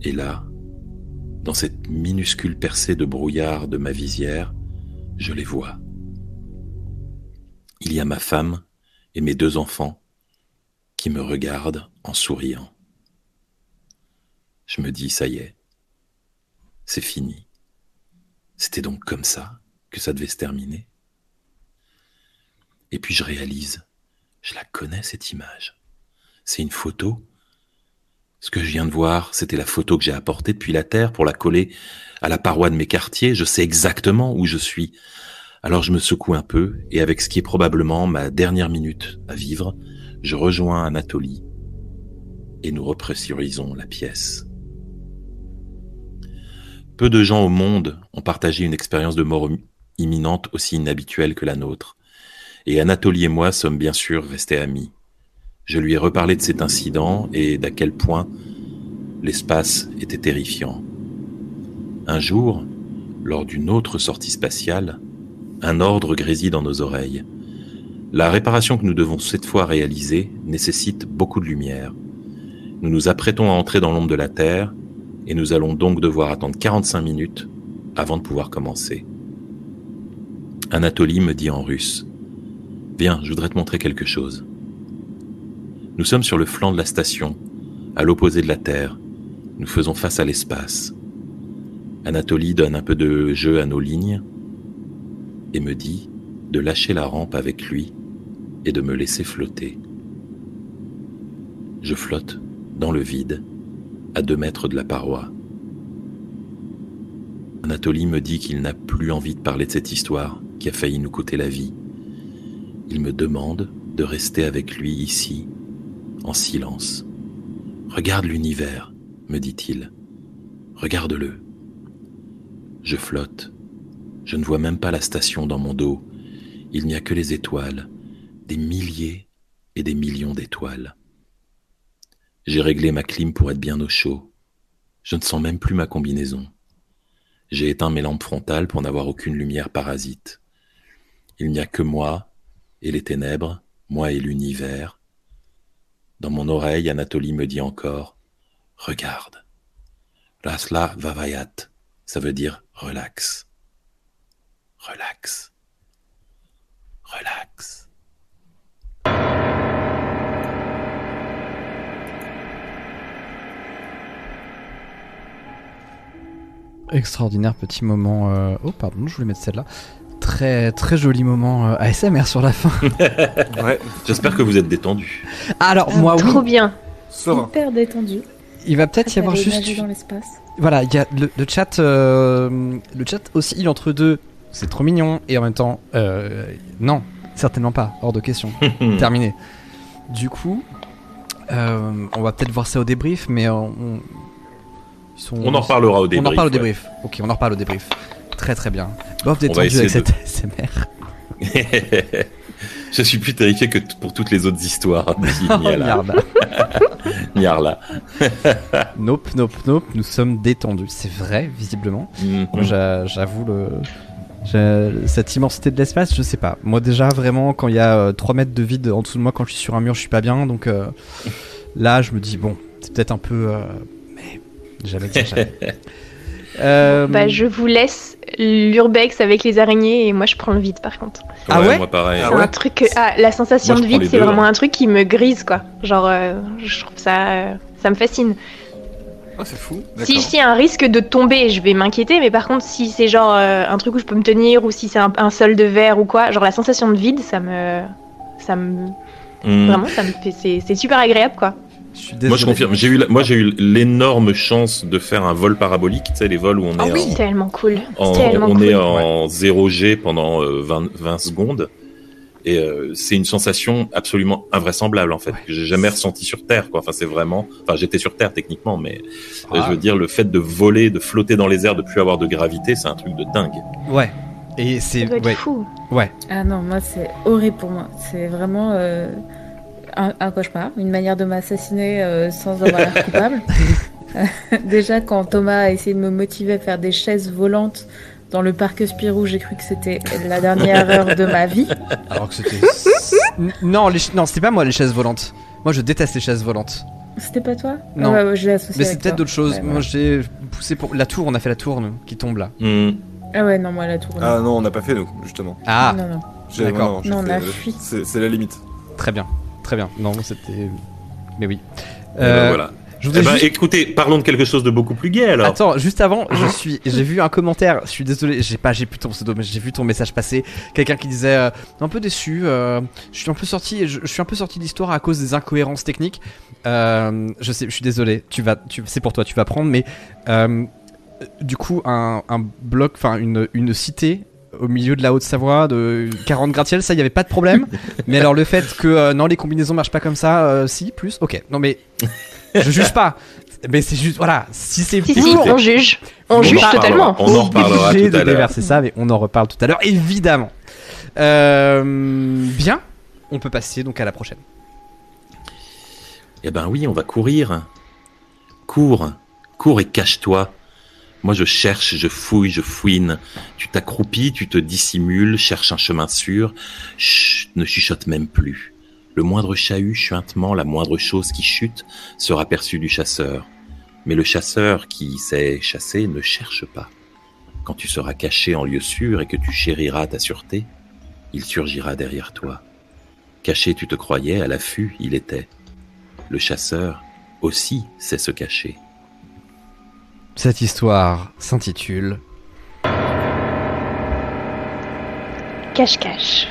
Et là, dans cette minuscule percée de brouillard de ma visière, je les vois. Il y a ma femme et mes deux enfants qui me regardent en souriant. Je me dis, ça y est, c'est fini. C'était donc comme ça que ça devait se terminer. Et puis je réalise, je la connais cette image. C'est une photo. Ce que je viens de voir, c'était la photo que j'ai apportée depuis la Terre pour la coller à la paroi de mes quartiers. Je sais exactement où je suis. Alors je me secoue un peu et avec ce qui est probablement ma dernière minute à vivre, je rejoins Anatolie et nous repressurisons la pièce. Peu de gens au monde ont partagé une expérience de mort imminente aussi inhabituelle que la nôtre. Et Anatolie et moi sommes bien sûr restés amis. Je lui ai reparlé de cet incident et d'à quel point l'espace était terrifiant. Un jour, lors d'une autre sortie spatiale, un ordre grésille dans nos oreilles. La réparation que nous devons cette fois réaliser nécessite beaucoup de lumière. Nous nous apprêtons à entrer dans l'ombre de la Terre et nous allons donc devoir attendre 45 minutes avant de pouvoir commencer. Anatolie me dit en russe Viens, je voudrais te montrer quelque chose. Nous sommes sur le flanc de la station, à l'opposé de la Terre. Nous faisons face à l'espace. Anatolie donne un peu de jeu à nos lignes et me dit de lâcher la rampe avec lui et de me laisser flotter. Je flotte dans le vide, à deux mètres de la paroi. Anatolie me dit qu'il n'a plus envie de parler de cette histoire qui a failli nous coûter la vie. Il me demande de rester avec lui ici, en silence. Regarde l'univers, me dit-il. Regarde-le. Je flotte je ne vois même pas la station dans mon dos. Il n'y a que les étoiles, des milliers et des millions d'étoiles. J'ai réglé ma clim pour être bien au chaud. Je ne sens même plus ma combinaison. J'ai éteint mes lampes frontales pour n'avoir aucune lumière parasite. Il n'y a que moi et les ténèbres, moi et l'univers. Dans mon oreille, Anatolie me dit encore Regarde. Lasla Vavayat, ça veut dire relax. Relax. Relax. Extraordinaire petit moment. euh, Oh, pardon, je voulais mettre celle-là. Très, très joli moment euh, ASMR sur la fin. (laughs) Ouais, J'espère que vous êtes détendus. Alors, Ah, moi, oui, Trop bien. serein. Hyper détendu. il va peut-être y avoir Aller juste. dans l'espace. Voilà, il y a le, le chat. euh, le chat oscille entre deux. C'est trop mignon. Et en même temps, euh, non, certainement pas. Hors de question. (laughs) Terminé. Du coup, euh, on va peut-être voir ça au débrief, mais on. on- ils sont- On en reparlera au débrief. On en reparle au ouais. débrief. Ok, on en reparle au débrief. Très très bien. Bof détendu avec de- (laughs) cette ASMR. (laughs) Je suis plus terrifié que pour toutes les autres histoires. Oh. Niala. Nope, nope, nope. Nous sommes détendus. C'est vrai, visiblement. Mhm. J'avoue le. J'ai- Cette immensité de l'espace, je sais pas. Moi, déjà, vraiment, quand il y a 3 mètres de vide en dessous de moi, quand je suis sur un mur, je suis pas bien. Donc euh, là, je me dis, bon, c'est peut-être un peu. euh, mais jamais dire (laughs) jamais. Euh, Bah, je vous laisse l'urbex avec les araignées et moi je prends le vide par contre. Ah ouais Moi pareil. Ah ouais un truc que- ah, la sensation Moi, de vide, c'est vraiment un truc qui me grise quoi. Genre, euh, je trouve ça, euh, ça me fascine. Ah, c'est fou. Si un risque de tomber, je vais m'inquiéter, mais par contre, si c'est genre euh, un truc où je peux me tenir ou si c'est un, un sol de verre ou quoi, genre la sensation de vide, ça me, ça me, Mhm. vraiment, ça me fait, c'est, c'est super agréable quoi. je Moi je confirme. J'ai eu, la- moi j'ai eu l'énorme chance de faire un vol parabolique. Tu sais les vols où on est Ah oui. en- Tellement cool. en, tellement on cool. est en 0G pendant euh, 20, 20 secondes. Et euh, c'est une sensation absolument invraisemblable en fait Ouais. que j'ai jamais ressenti sur Terre. Quoi. Enfin c'est vraiment. Enfin j'étais sur Terre techniquement, mais euh, Ah. je veux dire le fait de voler, de flotter dans les airs, de plus avoir de gravité, c'est un truc de dingue. Ouais. Et c'est. Ouais. fou. ouais. Ah non, moi c'est horrible pour moi. C'est vraiment euh, un, un cauchemar, une manière de m'assassiner euh, sans avoir l'air coupable. (laughs) (laughs) Déjà, quand Thomas a essayé de me motiver à faire des chaises volantes dans le parc Spirou, j'ai cru que c'était la dernière heure de ma vie. Alors que c'était. Non, les ch- non, c'était pas moi les chaises volantes. Moi, je déteste les chaises volantes. C'était pas toi? Non. Ah ouais, ouais, je l'ai associé Mais c'est peut-être d'autres choses. Ouais, Moi, j'ai poussé pour la tour. On a fait la tour, nous, qui tombe là. Hmm. Ah ouais, non, moi la tour. Ah non, on n'a pas fait nous, justement. Ah, Non, non. J'ai- D'accord. non, j'ai Non, on a fui. C'est c'est la limite. très bien, très bien. Non, c'était. Mais oui. Et ben, Euh, voilà. Je Eh ben, juste- écoutez, parlons de quelque chose de beaucoup plus gai alors. Attends, juste avant, je suis, j'ai vu un commentaire. Je suis désolé, j'ai pas, j'ai plus ton pseudo, mais j'ai vu ton message passer. Quelqu'un qui disait, euh, un peu déçu. euh, je suis un peu sorti, je, je suis un peu sorti de l'histoire à cause des incohérences techniques. Euh, je sais, je suis désolé. Tu vas, tu, c'est pour toi, tu vas prendre. Mais euh, du coup, un, un bloc, enfin une, une cité au milieu de la Haute-Savoie de 40 gratte-ciel, ça, il y avait pas de problème. (laughs) mais alors le fait que euh, non, les combinaisons marchent pas comme ça, euh, si, plus, ok. Non mais je juge pas. Mais c'est juste, voilà, si c'est Si, on juge. On, On juge totalement. On en reparlera obligé tout à de l'heure. déverser ça, mais on en reparle tout à l'heure, évidemment. Euh, bien, on peut passer donc à la prochaine. Eh ben oui, on va courir. Cours, cours et cache-toi. Moi, je cherche, je fouille, je fouine. Tu t'accroupis, tu te dissimules, cherche un chemin sûr. Chut, ne chuchote même plus. Le moindre chahut chuintement, la moindre chose qui chute, sera perçue du chasseur. Mais le chasseur qui sait chasser ne cherche pas. Quand tu seras caché en lieu sûr et que tu chériras ta sûreté, il surgira derrière toi. Caché, tu te croyais, à l'affût, il était. Le chasseur aussi sait se cacher. Cette histoire s'intitule Cache-cache.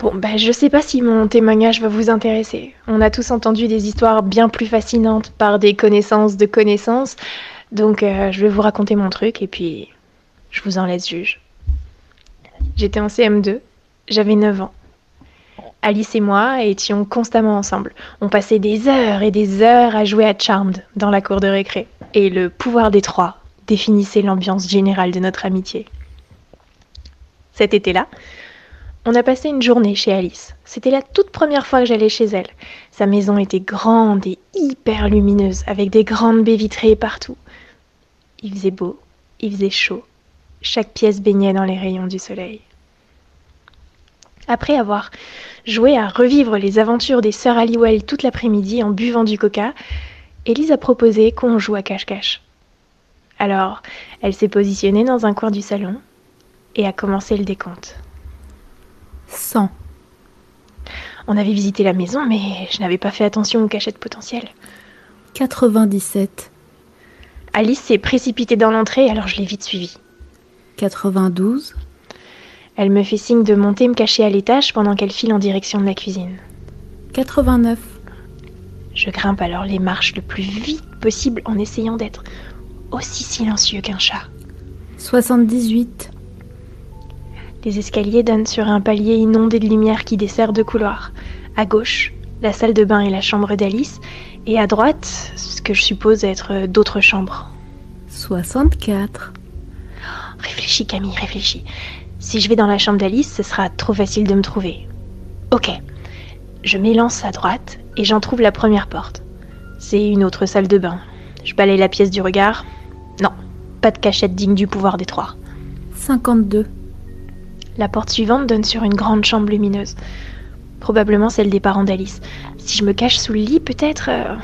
Bon, bah, je sais pas si mon témoignage va vous intéresser. On a tous entendu des histoires bien plus fascinantes par des connaissances de connaissances. Donc, euh, je vais vous raconter mon truc et puis je vous en laisse juge. J'étais en CM2, j'avais 9 ans. Alice et moi étions constamment ensemble. On passait des heures et des heures à jouer à Charmed dans la cour de récré. Et le pouvoir des trois définissait l'ambiance générale de notre amitié. cet été-là, on a passé une journée chez Alice. C'était la toute première fois que j'allais chez elle. Sa maison était grande et hyper lumineuse, avec des grandes baies vitrées partout. Il faisait beau, il faisait chaud. Chaque pièce baignait dans les rayons du soleil. Après avoir joué à revivre les aventures des sœurs Halliwell toute l'après-midi en buvant du coca, Élise a proposé qu'on joue à cache-cache. Alors, elle s'est positionnée dans un coin du salon et a commencé le décompte. 100. On avait visité la maison, mais je n'avais pas fait attention aux cachettes potentielles. 97. Alice s'est précipitée dans l'entrée, alors je l'ai vite suivie. 92. Elle me fait signe de monter me cacher à l'étage pendant qu'elle file en direction de la cuisine. 89. Je grimpe alors les marches le plus vite possible en essayant d'être aussi silencieux qu'un chat. 78. Les escaliers donnent sur un palier inondé de lumière qui dessert deux couloirs. À gauche, la salle de bain et la chambre d'Alice, et à droite, ce que je suppose être d'autres chambres. 64. Réfléchis Camille, réfléchis. Si je vais dans la chambre d'Alice, ce sera trop facile de me trouver. Ok. Je m'élance à droite et j'en trouve la première porte. C'est une autre salle de bain. Je balaye la pièce du regard. Non, pas de cachette digne du pouvoir des trois. 52. La porte suivante donne sur une grande chambre lumineuse. Probablement celle des parents d'Alice. Si je me cache sous le lit, peut-être... euh,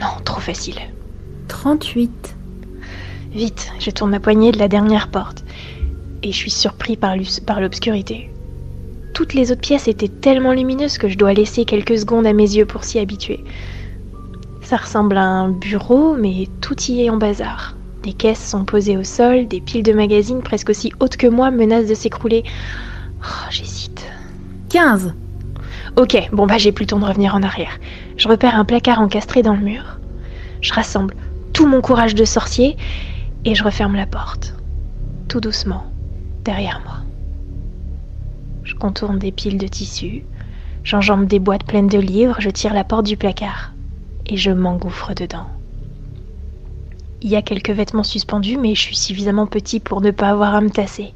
Non, trop facile. 38. Vite, je tourne la poignée de la dernière porte. Et je suis surpris par l'obscurité. Toutes les autres pièces étaient tellement lumineuses que je dois laisser quelques secondes à mes yeux pour s'y habituer. Ça ressemble à un bureau, mais tout y est en bazar. Des caisses sont posées au sol, des piles de magazines presque aussi hautes que moi menacent de s'écrouler. Oh, j'hésite. 15. Ok, bon bah j'ai plus le temps de revenir en arrière. Je repère un placard encastré dans le mur. Je rassemble tout mon courage de sorcier et je referme la porte. Tout doucement, derrière moi. Je contourne des piles de tissus, j'enjambe des boîtes pleines de livres, je tire la porte du placard et je m'engouffre dedans. Il y a quelques vêtements suspendus, mais je suis suffisamment petit pour ne pas avoir à me tasser.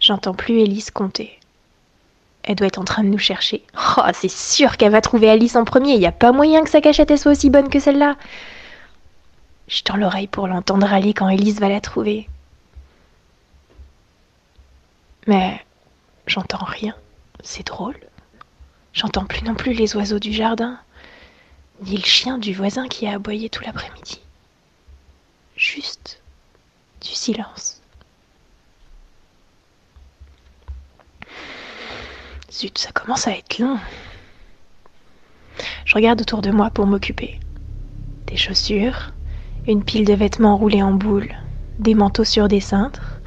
J'entends plus Élise compter. Elle doit être en train de nous chercher. Oh, c'est sûr qu'elle va trouver Alice en premier. Il n'y a pas moyen que sa cachette soit aussi bonne que celle-là. Je tends l'oreille pour l'entendre aller quand Élise va la trouver. Mais j'entends rien. C'est drôle. J'entends plus non plus les oiseaux du jardin, ni le chien du voisin qui a aboyé tout l'après-midi. Juste du silence. Zut, ça commence à être long. Je regarde autour de moi pour m'occuper. Des chaussures, une pile de vêtements roulés en boule, des manteaux sur des cintres.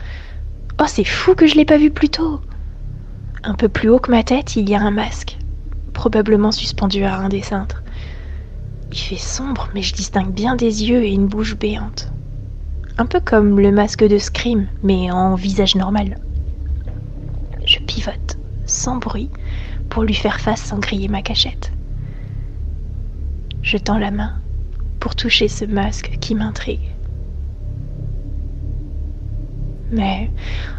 Oh, c'est fou que je l'ai pas vu plus tôt. Un peu plus haut que ma tête, il y a un masque, probablement suspendu à un des cintres. Il fait sombre, mais je distingue bien des yeux et une bouche béante. Un peu comme le masque de Scream, mais en visage normal. Je pivote, sans bruit, pour lui faire face sans griller ma cachette. Je tends la main pour toucher ce masque qui m'intrigue. Mais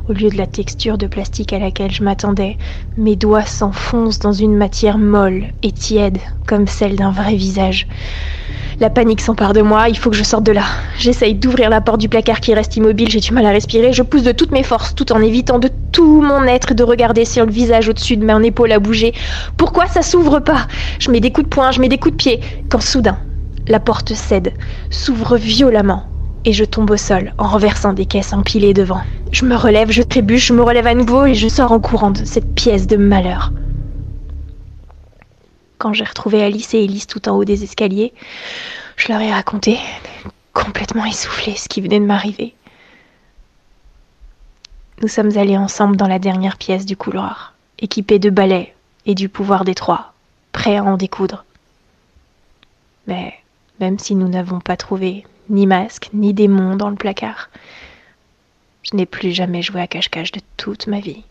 au lieu de la texture de plastique à laquelle je m'attendais, mes doigts s'enfoncent dans une matière molle et tiède, comme celle d'un vrai visage. La panique s'empare de moi, il faut que je sorte de là. J'essaye d'ouvrir la porte du placard qui reste immobile, j'ai du mal à respirer, je pousse de toutes mes forces, tout en évitant de tout mon être de regarder si le visage au-dessus de mon épaule a bougé. Pourquoi ça s'ouvre pas? Je mets des coups de poing, je mets des coups de pied, quand soudain, la porte cède, s'ouvre violemment, et je tombe au sol en renversant des caisses empilées devant. Je me relève, je trébuche, je me relève à nouveau et je sors en courant de cette pièce de malheur. Quand j'ai retrouvé Alice et Elise tout en haut des escaliers, je leur ai raconté, complètement essoufflé, ce qui venait de m'arriver. Nous sommes allés ensemble dans la dernière pièce du couloir, équipés de balais et du pouvoir des trois, prêts à en découdre. Mais même si nous n'avons pas trouvé ni masque, ni démon dans le placard, je n'ai plus jamais joué à cache-cache de toute ma vie.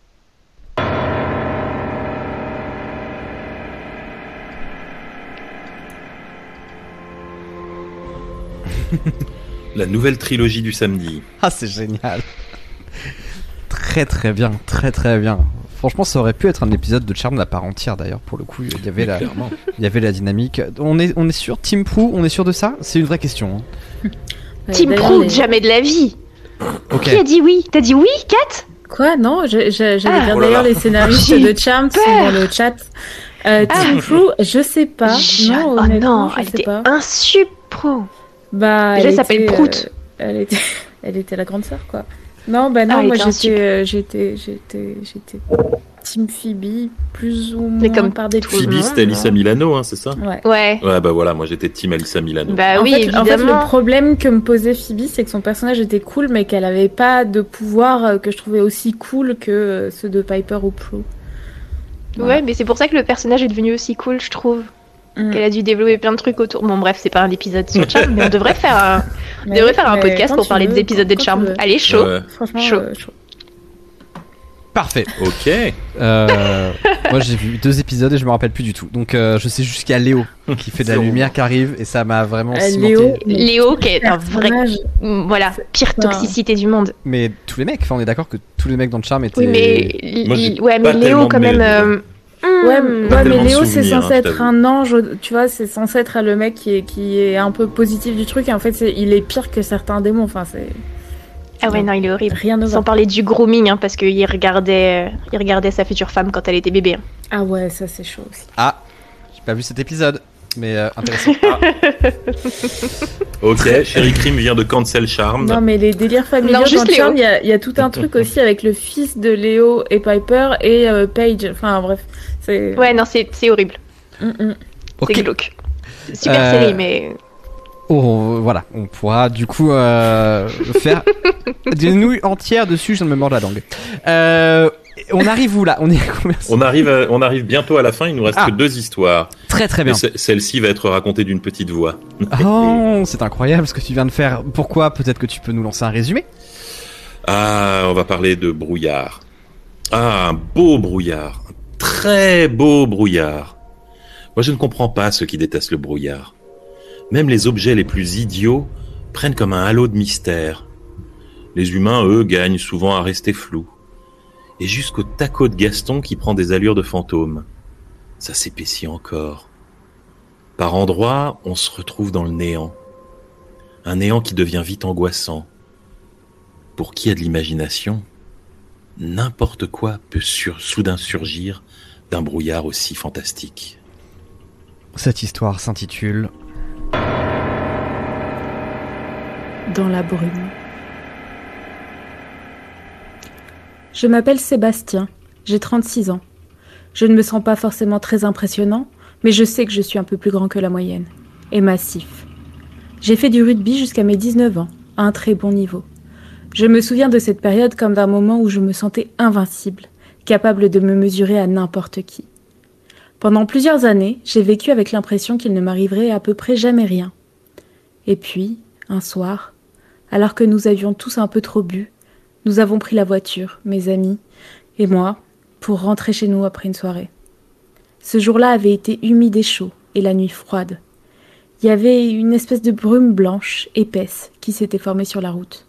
(laughs) La nouvelle trilogie du samedi. Ah, c'est génial. très très bien, très très bien. Franchement, ça aurait pu être un épisode de Charme à part entière d'ailleurs. Pour le coup, il y avait la, il y avait la dynamique. On est, on est sûr, Team Prou, on est sûr de ça? C'est une vraie question. hein. Ouais, Team d'ailleurs, Pro, les- jamais de la vie. Ok. Qui a dit oui? T'as dit oui, Kat? Quoi? Non, j'allais Ah. Oh d'ailleurs les scénaristes de Charmed sont peur. dans le chat. Euh, Team Crew, je sais pas. Je- Non, oh non, je elle sais était pas. un pro. Bah, Déjà, elle elle s'appelle était, Prout. euh, elle était, (laughs) elle était la grande sœur, quoi. Non, bah non, Ah, moi j'étais, euh, j'étais, j'étais, j'étais Team Phoebe, plus ou moins Mais comme par le Phoebe, c'était Alissa Milano, hein, c'est ça Ouais. Ouais. Ouais, bah voilà, moi j'étais team Alissa Milano. Bah en, oui, fait, en fait, le problème que me posait Phoebe, c'est que son personnage était cool, mais qu'elle avait pas de pouvoir euh, que je trouvais aussi cool que euh, ceux de Piper ou Prue. Ouais, mais c'est pour ça que le personnage est devenu aussi cool, je trouve. Mm. Qu'elle a dû développer plein de trucs autour. Bon, bref, c'est pas un épisode sur (laughs) Charm, mais on devrait faire un, on devrait oui, faire un podcast pour parler veux, des épisodes de Charm. Allez, chaud. Ouais. Franchement, Chaud. euh, chaud. Parfait. Ok. Euh, moi, j'ai vu deux épisodes et je me rappelle plus du tout. Donc, euh, je sais juste qu'il y a Léo qui fait de la lumière qui arrive et ça m'a vraiment Euh, cimenté. Léo, Léo, qui est un vrai. Voilà, pire toxicité du monde. Mais tous les mecs, enfin, on est d'accord que tous les mecs dans le charme étaient. Oui, mais. Moi, ouais, mais Léo, quand même. Euh, Ouais, mais Léo, c'est hein, censé je être un ange, tu vois, c'est censé être le mec qui est, qui est un peu positif du truc, et en fait, il est pire que certains démons, enfin, c'est Ah ouais, non, il est horrible. rien Sans parler du grooming, hein, parce qu'il regardait, euh, il regardait sa future femme quand elle était bébé. hein. Ah ouais, ça c'est chaud aussi. Ah, j'ai pas vu cet épisode, mais euh, intéressant. (laughs) Ok, Sherry Cream vient de cancel Charm. Non, mais les délires familiaux dans. Charmed, il y, a- il y a tout un truc aussi avec le fils de Léo et Piper et euh, Paige, enfin bref, c'est... Ouais, non, c'est c'est horrible. Mm, mm. Glauque. Super Euh, série, mais. Oh, voilà, on pourra du coup euh, (laughs) faire des nouilles entières dessus, je me mordre la langue. Euh, on arrive où là? On est On arrive, à- on arrive bientôt à la fin, il nous reste Ah. que deux histoires. Très très bien. ce- celle-ci va être racontée d'une petite voix. (laughs) Oh, c'est incroyable ce que tu viens de faire. Pourquoi? Peut-être que tu peux nous lancer un résumé? Ah, on va parler de brouillard. Ah, un beau brouillard. Très beau brouillard. Moi, je ne comprends pas ceux qui détestent le brouillard. Même les objets les plus idiots prennent comme un halo de mystère. Les humains, eux, gagnent souvent à rester flous. Et jusqu'au taco de Gaston qui prend des allures de fantôme. Ça s'épaissit encore. Par endroits, on se retrouve dans le néant. Un néant qui devient vite angoissant. Pour qui a de l'imagination, n'importe quoi peut soudain surgir d'un brouillard aussi fantastique. Cette histoire s'intitule dans la brume. Je m'appelle Sébastien, j'ai 36 ans. Je ne me sens pas forcément très impressionnant, mais je sais que je suis un peu plus grand que la moyenne. Et massif. J'ai fait du rugby jusqu'à mes 19 ans, à un très bon niveau. Je me souviens de cette période comme d'un moment où je me sentais invincible, capable de me mesurer à n'importe qui. Pendant plusieurs années, j'ai vécu avec l'impression qu'il ne m'arriverait à peu près jamais rien. Et puis, un soir, alors que nous avions tous un peu trop bu, nous avons pris la voiture, mes amis et moi, pour rentrer chez nous après une soirée. Ce jour-là avait été humide et chaud, et la nuit froide. Il y avait une espèce de brume blanche, épaisse, qui s'était formée sur la route.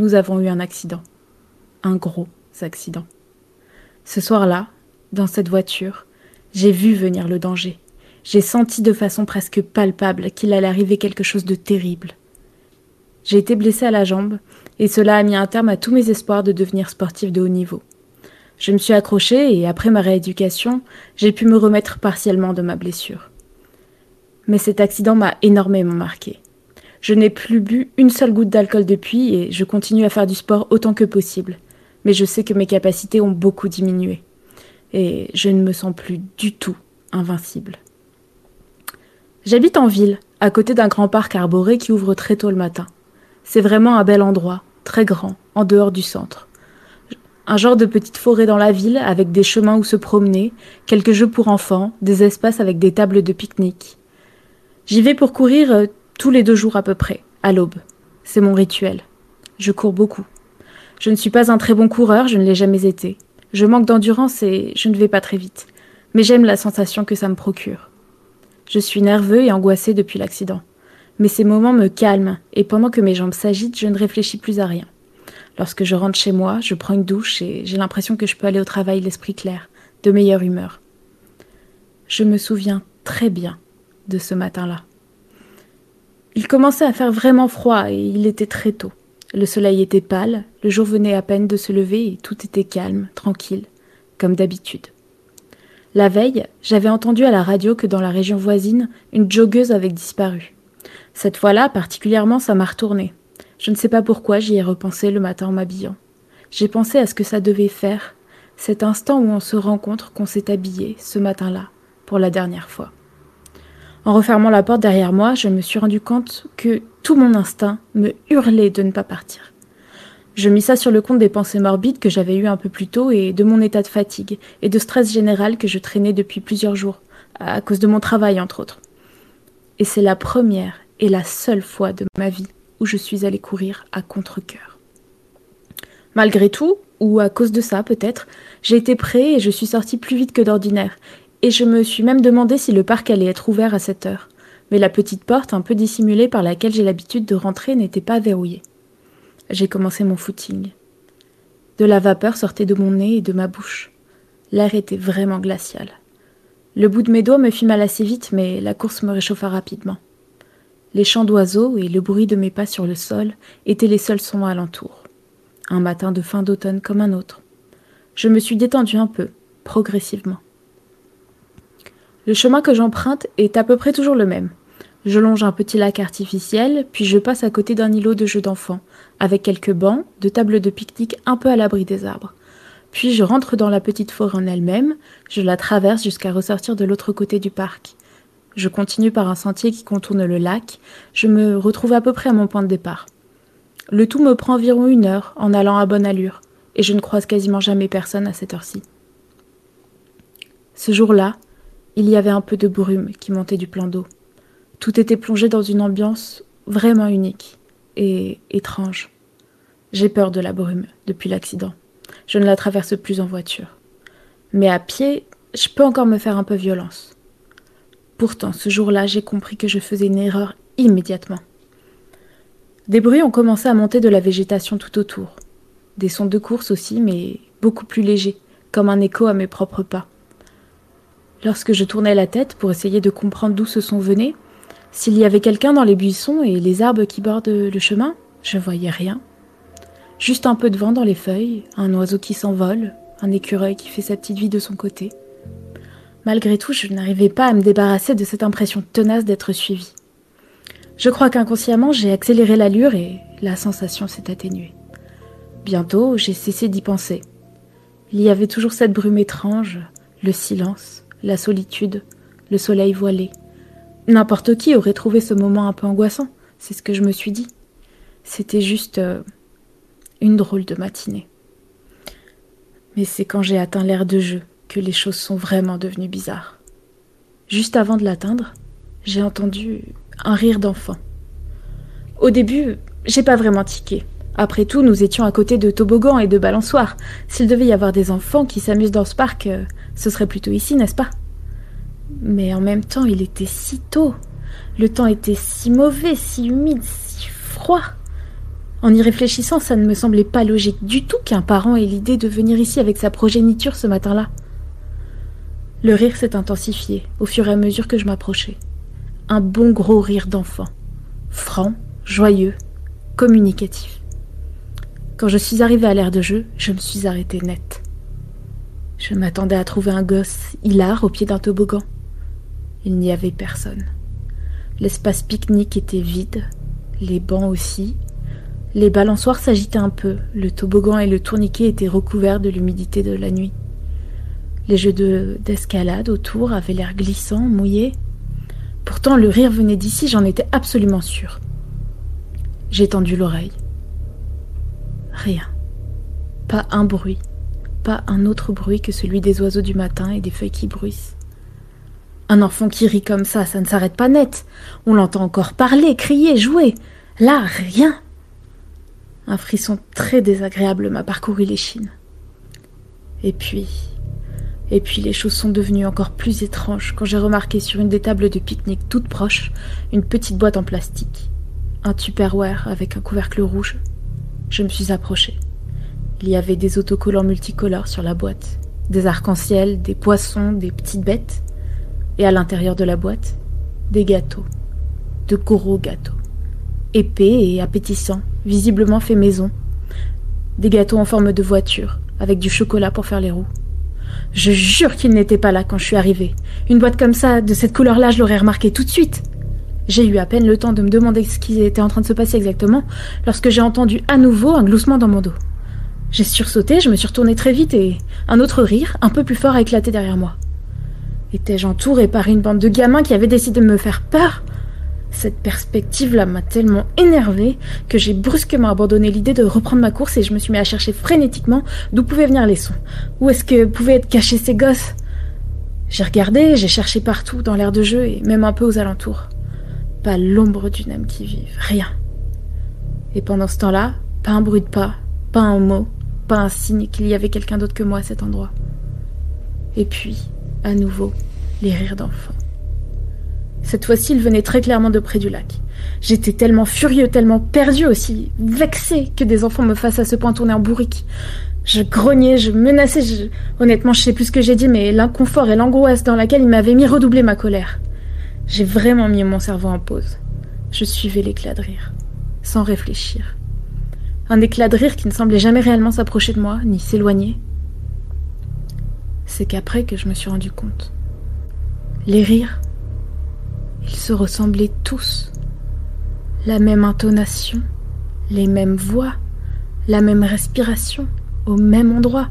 Nous avons eu un accident. Un gros accident. Ce soir-là, dans cette voiture, j'ai vu venir le danger. J'ai senti de façon presque palpable qu'il allait arriver quelque chose de terrible. J'ai été blessée à la jambe, et cela a mis un terme à tous mes espoirs de devenir sportif de haut niveau. Je me suis accrochée et après ma rééducation, j'ai pu me remettre partiellement de ma blessure. Mais cet accident m'a énormément marqué. Je n'ai plus bu une seule goutte d'alcool depuis et je continue à faire du sport autant que possible. Mais je sais que mes capacités ont beaucoup diminué. Et je ne me sens plus du tout invincible. J'habite en ville, à côté d'un grand parc arboré qui ouvre très tôt le matin. C'est vraiment un bel endroit, très grand, en dehors du centre. Un genre de petite forêt dans la ville, avec des chemins où se promener, quelques jeux pour enfants, des espaces avec des tables de pique-nique. J'y vais pour courir euh, tous les deux jours à peu près, à l'aube. C'est mon rituel. Je cours beaucoup. Je ne suis pas un très bon coureur, je ne l'ai jamais été. Je manque d'endurance et je ne vais pas très vite. Mais j'aime la sensation que ça me procure. Je suis nerveux et angoissé depuis l'accident. Mais ces moments me calment, et pendant que mes jambes s'agitent, je ne réfléchis plus à rien. Lorsque je rentre chez moi, je prends une douche et j'ai l'impression que je peux aller au travail l'esprit clair, de meilleure humeur. Je me souviens très bien de ce matin-là. Il commençait à faire vraiment froid et il était très tôt. Le soleil était pâle, le jour venait à peine de se lever et tout était calme, tranquille, comme d'habitude. La veille, j'avais entendu à la radio que dans la région voisine, une joggeuse avait disparu. Cette fois-là, particulièrement, ça m'a retourné. Je ne sais pas pourquoi j'y ai repensé le matin en m'habillant. J'ai pensé à ce que ça devait faire, cet instant où on se rencontre qu'on s'est habillé, ce matin-là, pour la dernière fois. En refermant la porte derrière moi, je me suis rendu compte que tout mon instinct me hurlait de ne pas partir. Je mis ça sur le compte des pensées morbides que j'avais eues un peu plus tôt et de mon état de fatigue et de stress général que je traînais depuis plusieurs jours, à cause de mon travail entre autres. Et c'est la première et la seule fois de ma vie où je suis allée courir à contre-coeur. Malgré tout, ou à cause de ça peut-être, j'ai été prêt et je suis sortie plus vite que d'ordinaire, et je me suis même demandé si le parc allait être ouvert à cette heure. Mais la petite porte, un peu dissimulée par laquelle j'ai l'habitude de rentrer, n'était pas verrouillée. J'ai commencé mon footing. De la vapeur sortait de mon nez et de ma bouche. L'air était vraiment glacial. Le bout de mes doigts me fit mal assez vite, mais la course me réchauffa rapidement. Les chants d'oiseaux et le bruit de mes pas sur le sol étaient les seuls sons alentour. Un matin de fin d'automne comme un autre. Je me suis détendu un peu, progressivement. Le chemin que j'emprunte est à peu près toujours le même. Je longe un petit lac artificiel, puis je passe à côté d'un îlot de jeux d'enfants, avec quelques bancs, de tables de pique-nique un peu à l'abri des arbres. Puis je rentre dans la petite forêt en elle-même, je la traverse jusqu'à ressortir de l'autre côté du parc. Je continue par un sentier qui contourne le lac, je me retrouve à peu près à mon point de départ. Le tout me prend environ une heure en allant à bonne allure, et je ne croise quasiment jamais personne à cette heure-ci. Ce jour-là, il y avait un peu de brume qui montait du plan d'eau. Tout était plongé dans une ambiance vraiment unique et étrange. J'ai peur de la brume depuis l'accident. Je ne la traverse plus en voiture. Mais à pied, je peux encore me faire un peu violence. Pourtant, ce jour-là, j'ai compris que je faisais une erreur immédiatement. Des bruits ont commencé à monter de la végétation tout autour. Des sons de course aussi, mais beaucoup plus légers, comme un écho à mes propres pas. Lorsque je tournais la tête pour essayer de comprendre d'où ce son venait, s'il y avait quelqu'un dans les buissons et les arbres qui bordent le chemin, je voyais rien. Juste un peu de vent dans les feuilles, un oiseau qui s'envole, un écureuil qui fait sa petite vie de son côté. Malgré tout, je n'arrivais pas à me débarrasser de cette impression tenace d'être suivie. Je crois qu'inconsciemment, j'ai accéléré l'allure et la sensation s'est atténuée. Bientôt, j'ai cessé d'y penser. Il y avait toujours cette brume étrange, le silence, la solitude, le soleil voilé. N'importe qui aurait trouvé ce moment un peu angoissant, c'est ce que je me suis dit. C'était juste euh, une drôle de matinée. Mais c'est quand j'ai atteint l'air de jeu que les choses sont vraiment devenues bizarres. Juste avant de l'atteindre, j'ai entendu un rire d'enfant. Au début, j'ai pas vraiment tiqué. Après tout, nous étions à côté de toboggans et de balançoires. S'il devait y avoir des enfants qui s'amusent dans ce parc, euh, ce serait plutôt ici, n'est-ce pas? Mais en même temps, il était si tôt. Le temps était si mauvais, si humide, si froid. En y réfléchissant, ça ne me semblait pas logique du tout qu'un parent ait l'idée de venir ici avec sa progéniture ce matin-là. Le rire s'est intensifié au fur et à mesure que je m'approchais. Un bon gros rire d'enfant. Franc, joyeux, communicatif. Quand je suis arrivée à l'air de jeu, je me suis arrêtée net. Je m'attendais à trouver un gosse hilar au pied d'un toboggan. Il n'y avait personne. L'espace pique-nique était vide, les bancs aussi. Les balançoires s'agitaient un peu, le toboggan et le tourniquet étaient recouverts de l'humidité de la nuit. Les jeux d'escalade autour avaient l'air glissants, mouillés. Pourtant, le rire venait d'ici, j'en étais absolument sûre. J'ai tendu l'oreille. Rien. Pas un bruit pas un autre bruit que celui des oiseaux du matin et des feuilles qui bruissent. Un enfant qui rit comme ça, ça ne s'arrête pas net. On l'entend encore parler, crier, jouer. Là, rien. Un frisson très désagréable m'a parcouru l'échine. Et puis, et puis les choses sont devenues encore plus étranges quand j'ai remarqué sur une des tables de pique-nique toute proche une petite boîte en plastique, un tupperware avec un couvercle rouge. Je me suis approchée. Il y avait des autocollants multicolores sur la boîte, des arcs-en-ciel, des poissons, des petites bêtes, et à l'intérieur de la boîte, des gâteaux, de gros gâteaux, épais et appétissants, visiblement faits maison, des gâteaux en forme de voiture, avec du chocolat pour faire les roues. Je jure qu'il n'était pas là quand je suis arrivée. Une boîte comme ça, de cette couleur-là, je l'aurais remarqué tout de suite. J'ai eu à peine le temps de me demander ce qui était en train de se passer exactement lorsque j'ai entendu à nouveau un gloussement dans mon dos. J'ai sursauté, je me suis retournée très vite et un autre rire, un peu plus fort, a éclaté derrière moi. Étais-je entourée par une bande de gamins qui avaient décidé de me faire peur? Cette perspective-là m'a tellement énervée que j'ai brusquement abandonné l'idée de reprendre ma course et je me suis mis à chercher frénétiquement d'où pouvaient venir les sons. Où est-ce que pouvaient être cachés ces gosses? J'ai regardé, j'ai cherché partout dans l'air de jeu et même un peu aux alentours. Pas l'ombre d'une âme qui vive, rien. Et pendant ce temps-là, pas un bruit de pas, pas un mot, pas un signe qu'il y avait quelqu'un d'autre que moi à cet endroit. Et puis, à nouveau, les rires d'enfants. Cette fois-ci, ils venaient très clairement de près du lac. J'étais tellement furieux, tellement perdu aussi, vexé que des enfants me fassent à ce point tourner en bourrique. Je grognais, je menaçais, je... honnêtement, je sais plus ce que j'ai dit, mais l'inconfort et l'angoisse dans laquelle il m'avait mis redoublait ma colère. J'ai vraiment mis mon cerveau en pause. Je suivais l'éclat de rire, sans réfléchir. Un éclat de rire qui ne semblait jamais réellement s'approcher de moi, ni s'éloigner. C'est qu'après que je me suis rendu compte. Les rires, ils se ressemblaient tous. La même intonation, les mêmes voix, la même respiration, au même endroit.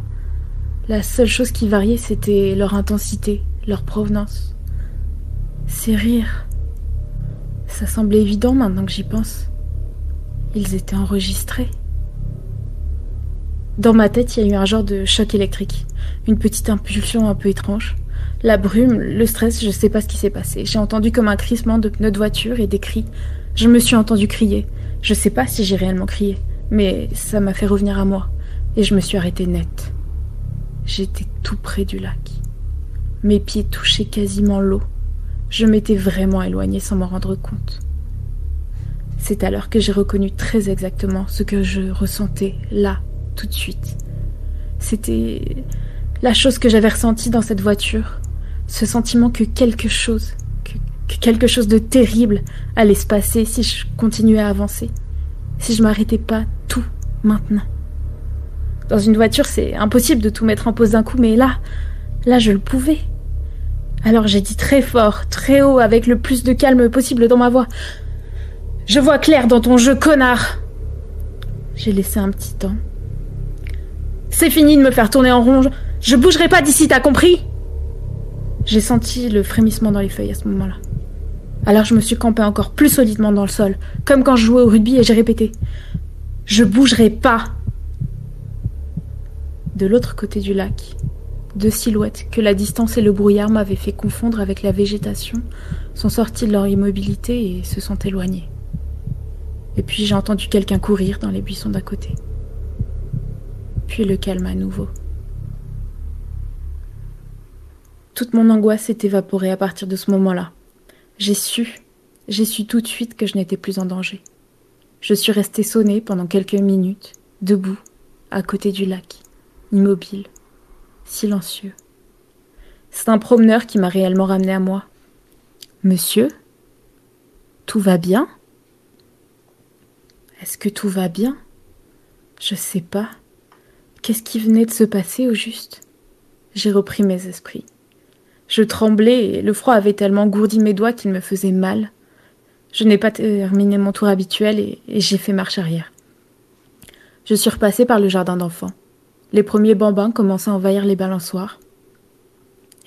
La seule chose qui variait, c'était leur intensité, leur provenance. Ces rires, ça semblait évident maintenant que j'y pense. Ils étaient enregistrés. Dans ma tête, il y a eu un genre de choc électrique, une petite impulsion un peu étrange. La brume, le stress, je sais pas ce qui s'est passé. J'ai entendu comme un crissement de pneus de voiture et des cris. Je me suis entendu crier. Je sais pas si j'ai réellement crié, mais ça m'a fait revenir à moi. Et je me suis arrêtée net. J'étais tout près du lac. Mes pieds touchaient quasiment l'eau. Je m'étais vraiment éloignée sans m'en rendre compte. C'est alors que j'ai reconnu très exactement ce que je ressentais là, de suite. C'était la chose que j'avais ressentie dans cette voiture. Ce sentiment que quelque chose, que, que, quelque chose de terrible allait se passer si je continuais à avancer. Si je m'arrêtais pas tout maintenant. Dans une voiture, c'est impossible de tout mettre en pause d'un coup, mais là, là, je le pouvais. Alors j'ai dit très fort, très haut, avec le plus de calme possible dans ma voix. Je vois clair dans ton jeu, connard. J'ai laissé un petit temps. C'est fini de me faire tourner en rond. Je bougerai pas d'ici, t'as compris? J'ai senti le frémissement dans les feuilles à ce moment-là. Alors je me suis campé encore plus solidement dans le sol, comme quand je jouais au rugby et j'ai répété Je bougerai pas De l'autre côté du lac, deux silhouettes que la distance et le brouillard m'avaient fait confondre avec la végétation sont sorties de leur immobilité et se sont éloignées. Et puis j'ai entendu quelqu'un courir dans les buissons d'à côté puis le calme à nouveau. Toute mon angoisse s'est évaporée à partir de ce moment-là. J'ai su, j'ai su tout de suite que je n'étais plus en danger. Je suis restée sonnée pendant quelques minutes, debout, à côté du lac, immobile, silencieux. C'est un promeneur qui m'a réellement ramené à moi. Monsieur Tout va bien? Est-ce que tout va bien? Je sais pas. Qu'est-ce qui venait de se passer au juste? J'ai repris mes esprits. Je tremblais et le froid avait tellement gourdi mes doigts qu'il me faisait mal. Je n'ai pas terminé mon tour habituel et, j'ai fait marche arrière. Je suis repassée par le jardin d'enfants. Les premiers bambins commençaient à envahir les balançoires.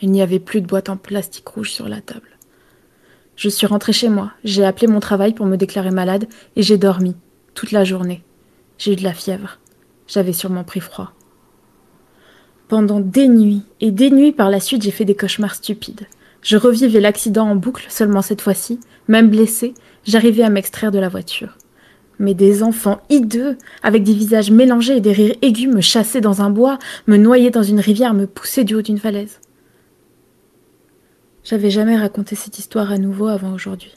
Il n'y avait plus de boîte en plastique rouge sur la table. Je suis rentrée chez moi, j'ai appelé mon travail pour me déclarer malade et j'ai dormi toute la journée. J'ai eu de la fièvre. J'avais sûrement pris froid. Pendant des nuits et des nuits par la suite, j'ai fait des cauchemars stupides. Je revivais l'accident en boucle, seulement cette fois-ci, même blessé, j'arrivais à m'extraire de la voiture. Mais des enfants hideux, avec des visages mélangés et des rires aigus, me chassaient dans un bois, me noyaient dans une rivière, me poussaient du haut d'une falaise. J'avais jamais raconté cette histoire à nouveau avant aujourd'hui.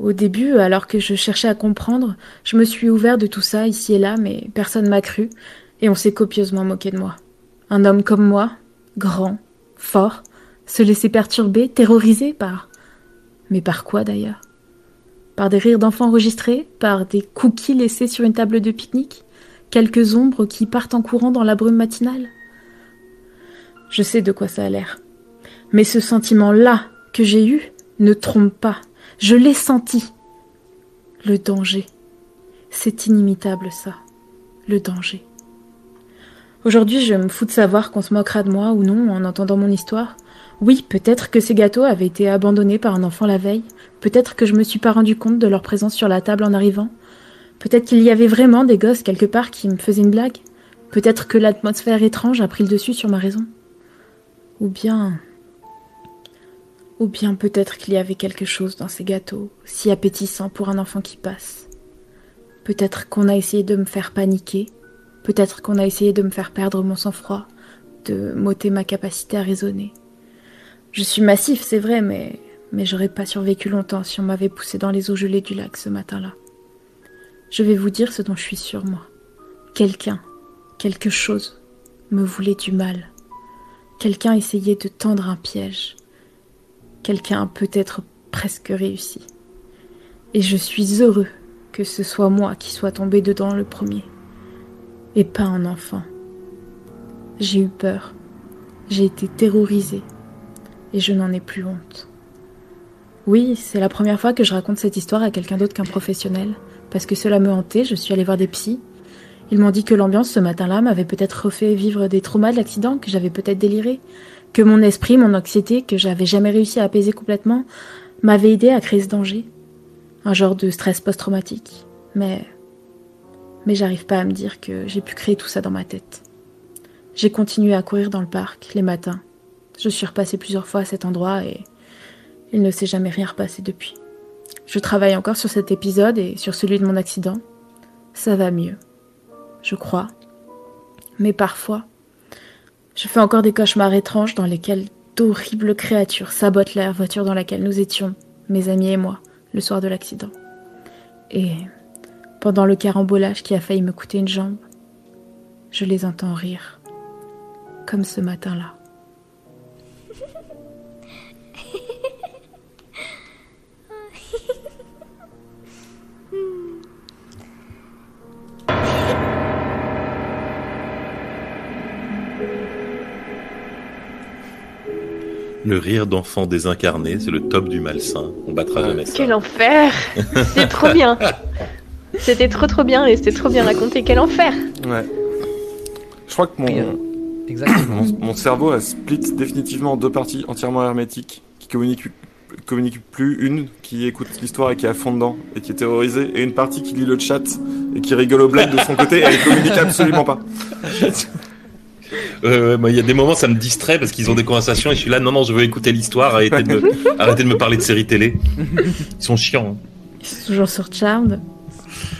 Au début, alors que je cherchais à comprendre, je me suis ouvert de tout ça ici et là, mais personne m'a cru. Et on s'est copieusement moqué de moi. Un homme comme moi, grand, fort, se laisser perturber, terrorisé par... Mais par quoi d'ailleurs? Par des rires d'enfants enregistrés Par des cookies laissés sur une table de pique-nique Quelques ombres qui partent en courant dans la brume matinale? Je sais de quoi ça a l'air. Mais ce sentiment-là que j'ai eu ne trompe pas. Je l'ai senti. Le danger. C'est inimitable ça. Le danger. Aujourd'hui, je me fous de savoir qu'on se moquera de moi ou non en entendant mon histoire. Oui, peut-être que ces gâteaux avaient été abandonnés par un enfant la veille. Peut-être que je me suis pas rendu compte de leur présence sur la table en arrivant. Peut-être qu'il y avait vraiment des gosses quelque part qui me faisaient une blague. Peut-être que l'atmosphère étrange a pris le dessus sur ma raison. Ou bien. Ou bien peut-être qu'il y avait quelque chose dans ces gâteaux, si appétissant pour un enfant qui passe. Peut-être qu'on a essayé de me faire paniquer. Peut-être qu'on a essayé de me faire perdre mon sang-froid, de m'ôter ma capacité à raisonner. Je suis massif, c'est vrai, mais, mais j'aurais pas survécu longtemps si on m'avait poussé dans les eaux gelées du lac ce matin-là. Je vais vous dire ce dont je suis sûre, moi. Quelqu'un, quelque chose, me voulait du mal. Quelqu'un essayait de tendre un piège. Quelqu'un peut-être presque réussi. Et je suis heureux que ce soit moi qui soit tombé dedans le premier, et pas un enfant. J'ai eu peur, j'ai été terrorisée, et je n'en ai plus honte. Oui, c'est la première fois que je raconte cette histoire à quelqu'un d'autre qu'un professionnel, parce que cela me hantait, je suis allée voir des psys. Ils m'ont dit que l'ambiance ce matin-là m'avait peut-être refait vivre des traumas de l'accident, que j'avais peut-être déliré, que mon esprit, mon anxiété, que j'avais jamais réussi à apaiser complètement, m'avait aidé à créer ce danger. Un genre de stress post-traumatique. Mais. Mais j'arrive pas à me dire que j'ai pu créer tout ça dans ma tête. J'ai continué à courir dans le parc, les matins. Je suis repassée plusieurs fois à cet endroit et il ne s'est jamais rien repassé depuis. Je travaille encore sur cet épisode et sur celui de mon accident. Ça va mieux. Je crois. Mais parfois, je fais encore des cauchemars étranges dans lesquels d'horribles créatures sabotent la voiture dans laquelle nous étions, mes amis et moi, le soir de l'accident. Et pendant le carambolage qui a failli me coûter une jambe, je les entends rire, comme ce matin-là. Le rire d'enfant désincarné, c'est le top du malsain. On battra jamais ça. Quel enfer C'est trop (laughs) bien C'était trop trop bien et c'était trop bien raconté. Quel enfer Ouais. Je crois que mon, Exactement. mon, mon cerveau a split définitivement en deux parties entièrement hermétiques qui communiquent communique plus une qui écoute l'histoire et qui est à fond dedans et qui est terrorisée et une partie qui lit le chat et qui rigole au blague de son côté et elle communique (laughs) absolument pas. Euh, moi, il y a des moments, ça me distrait parce qu'ils ont des conversations et je suis là, non, non, je veux écouter l'histoire, arrêtez de me, (laughs) arrêtez de me parler de séries télé. Ils sont chiants. hein. Ils sont toujours sur Charmed.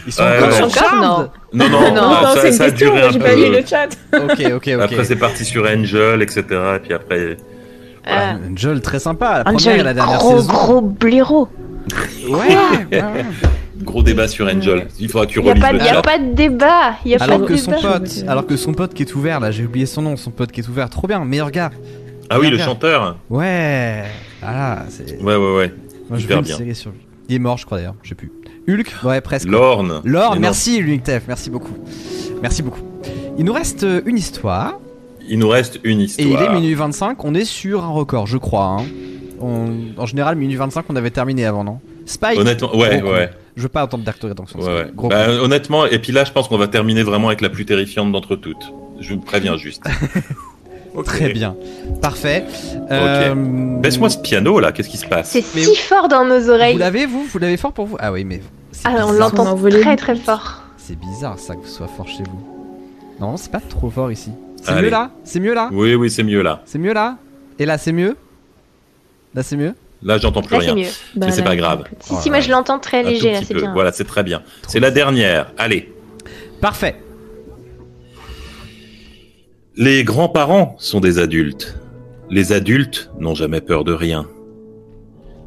Ils sont Ouais, encore sur Charmed Non, non, Non, ah, ça, ça a duré un peu. chat. Ok, ok, ok. Après, c'est parti sur Angel, etc. Et puis après, Euh, Angel, très sympa. La première et Angel, la dernière gros saison. gros blaireau. Ouais, ouais, ouais. Gros débat sur Angel. Il faudra que tu Il relises pas, le y a pas de débat. Y a pas Alors de que son débat. pote, alors que son pote qui est ouvert là, j'ai oublié son nom, son pote qui est ouvert, trop bien, meilleur gars. Ah oui, le chanteur. Ouais, voilà. Ouais, ouais, ouais. Moi je bien. série sur lui. Il est mort, je crois d'ailleurs, je sais plus. Hulk, ouais presque. Lorne. Non. merci Lunictef, merci beaucoup, merci beaucoup. Il nous reste euh, une histoire Il nous reste une et histoire. il est minuit 25. On est sur un record, je crois. hein. On- en général, minuit 25, on avait terminé avant, non? Spike. Honnêtement, ouais, ouais. Je veux pas entendre ouais, ouais. Gros Bah, honnêtement, et puis là, je pense qu'on va terminer vraiment avec la plus terrifiante d'entre toutes. Je vous préviens juste. (laughs) Très bien, parfait. Euh, Baisse-moi ce piano là, qu'est-ce qui se passe C'est Mais si fort dans nos Vous oreilles. l'avez vous? Vous l'avez fort pour vous? Ah oui, mais c'est Ah, on l'entend très très fort. C'est bizarre ça que ce soit fort chez vous. Non, c'est pas trop fort ici. C'est mieux là? C'est mieux là? Oui, oui, c'est mieux là. C'est mieux là? Et là c'est mieux? Là c'est mieux? Là, j'entends plus Là, c'est rien. mieux. Bah, Mais c'est pas grave. Si, si, moi je l'entends très léger, là, c'est bien. Voilà, c'est très bien. C'est la dernière. Allez. Parfait. Les grands-parents sont des adultes. Les adultes n'ont jamais peur de rien.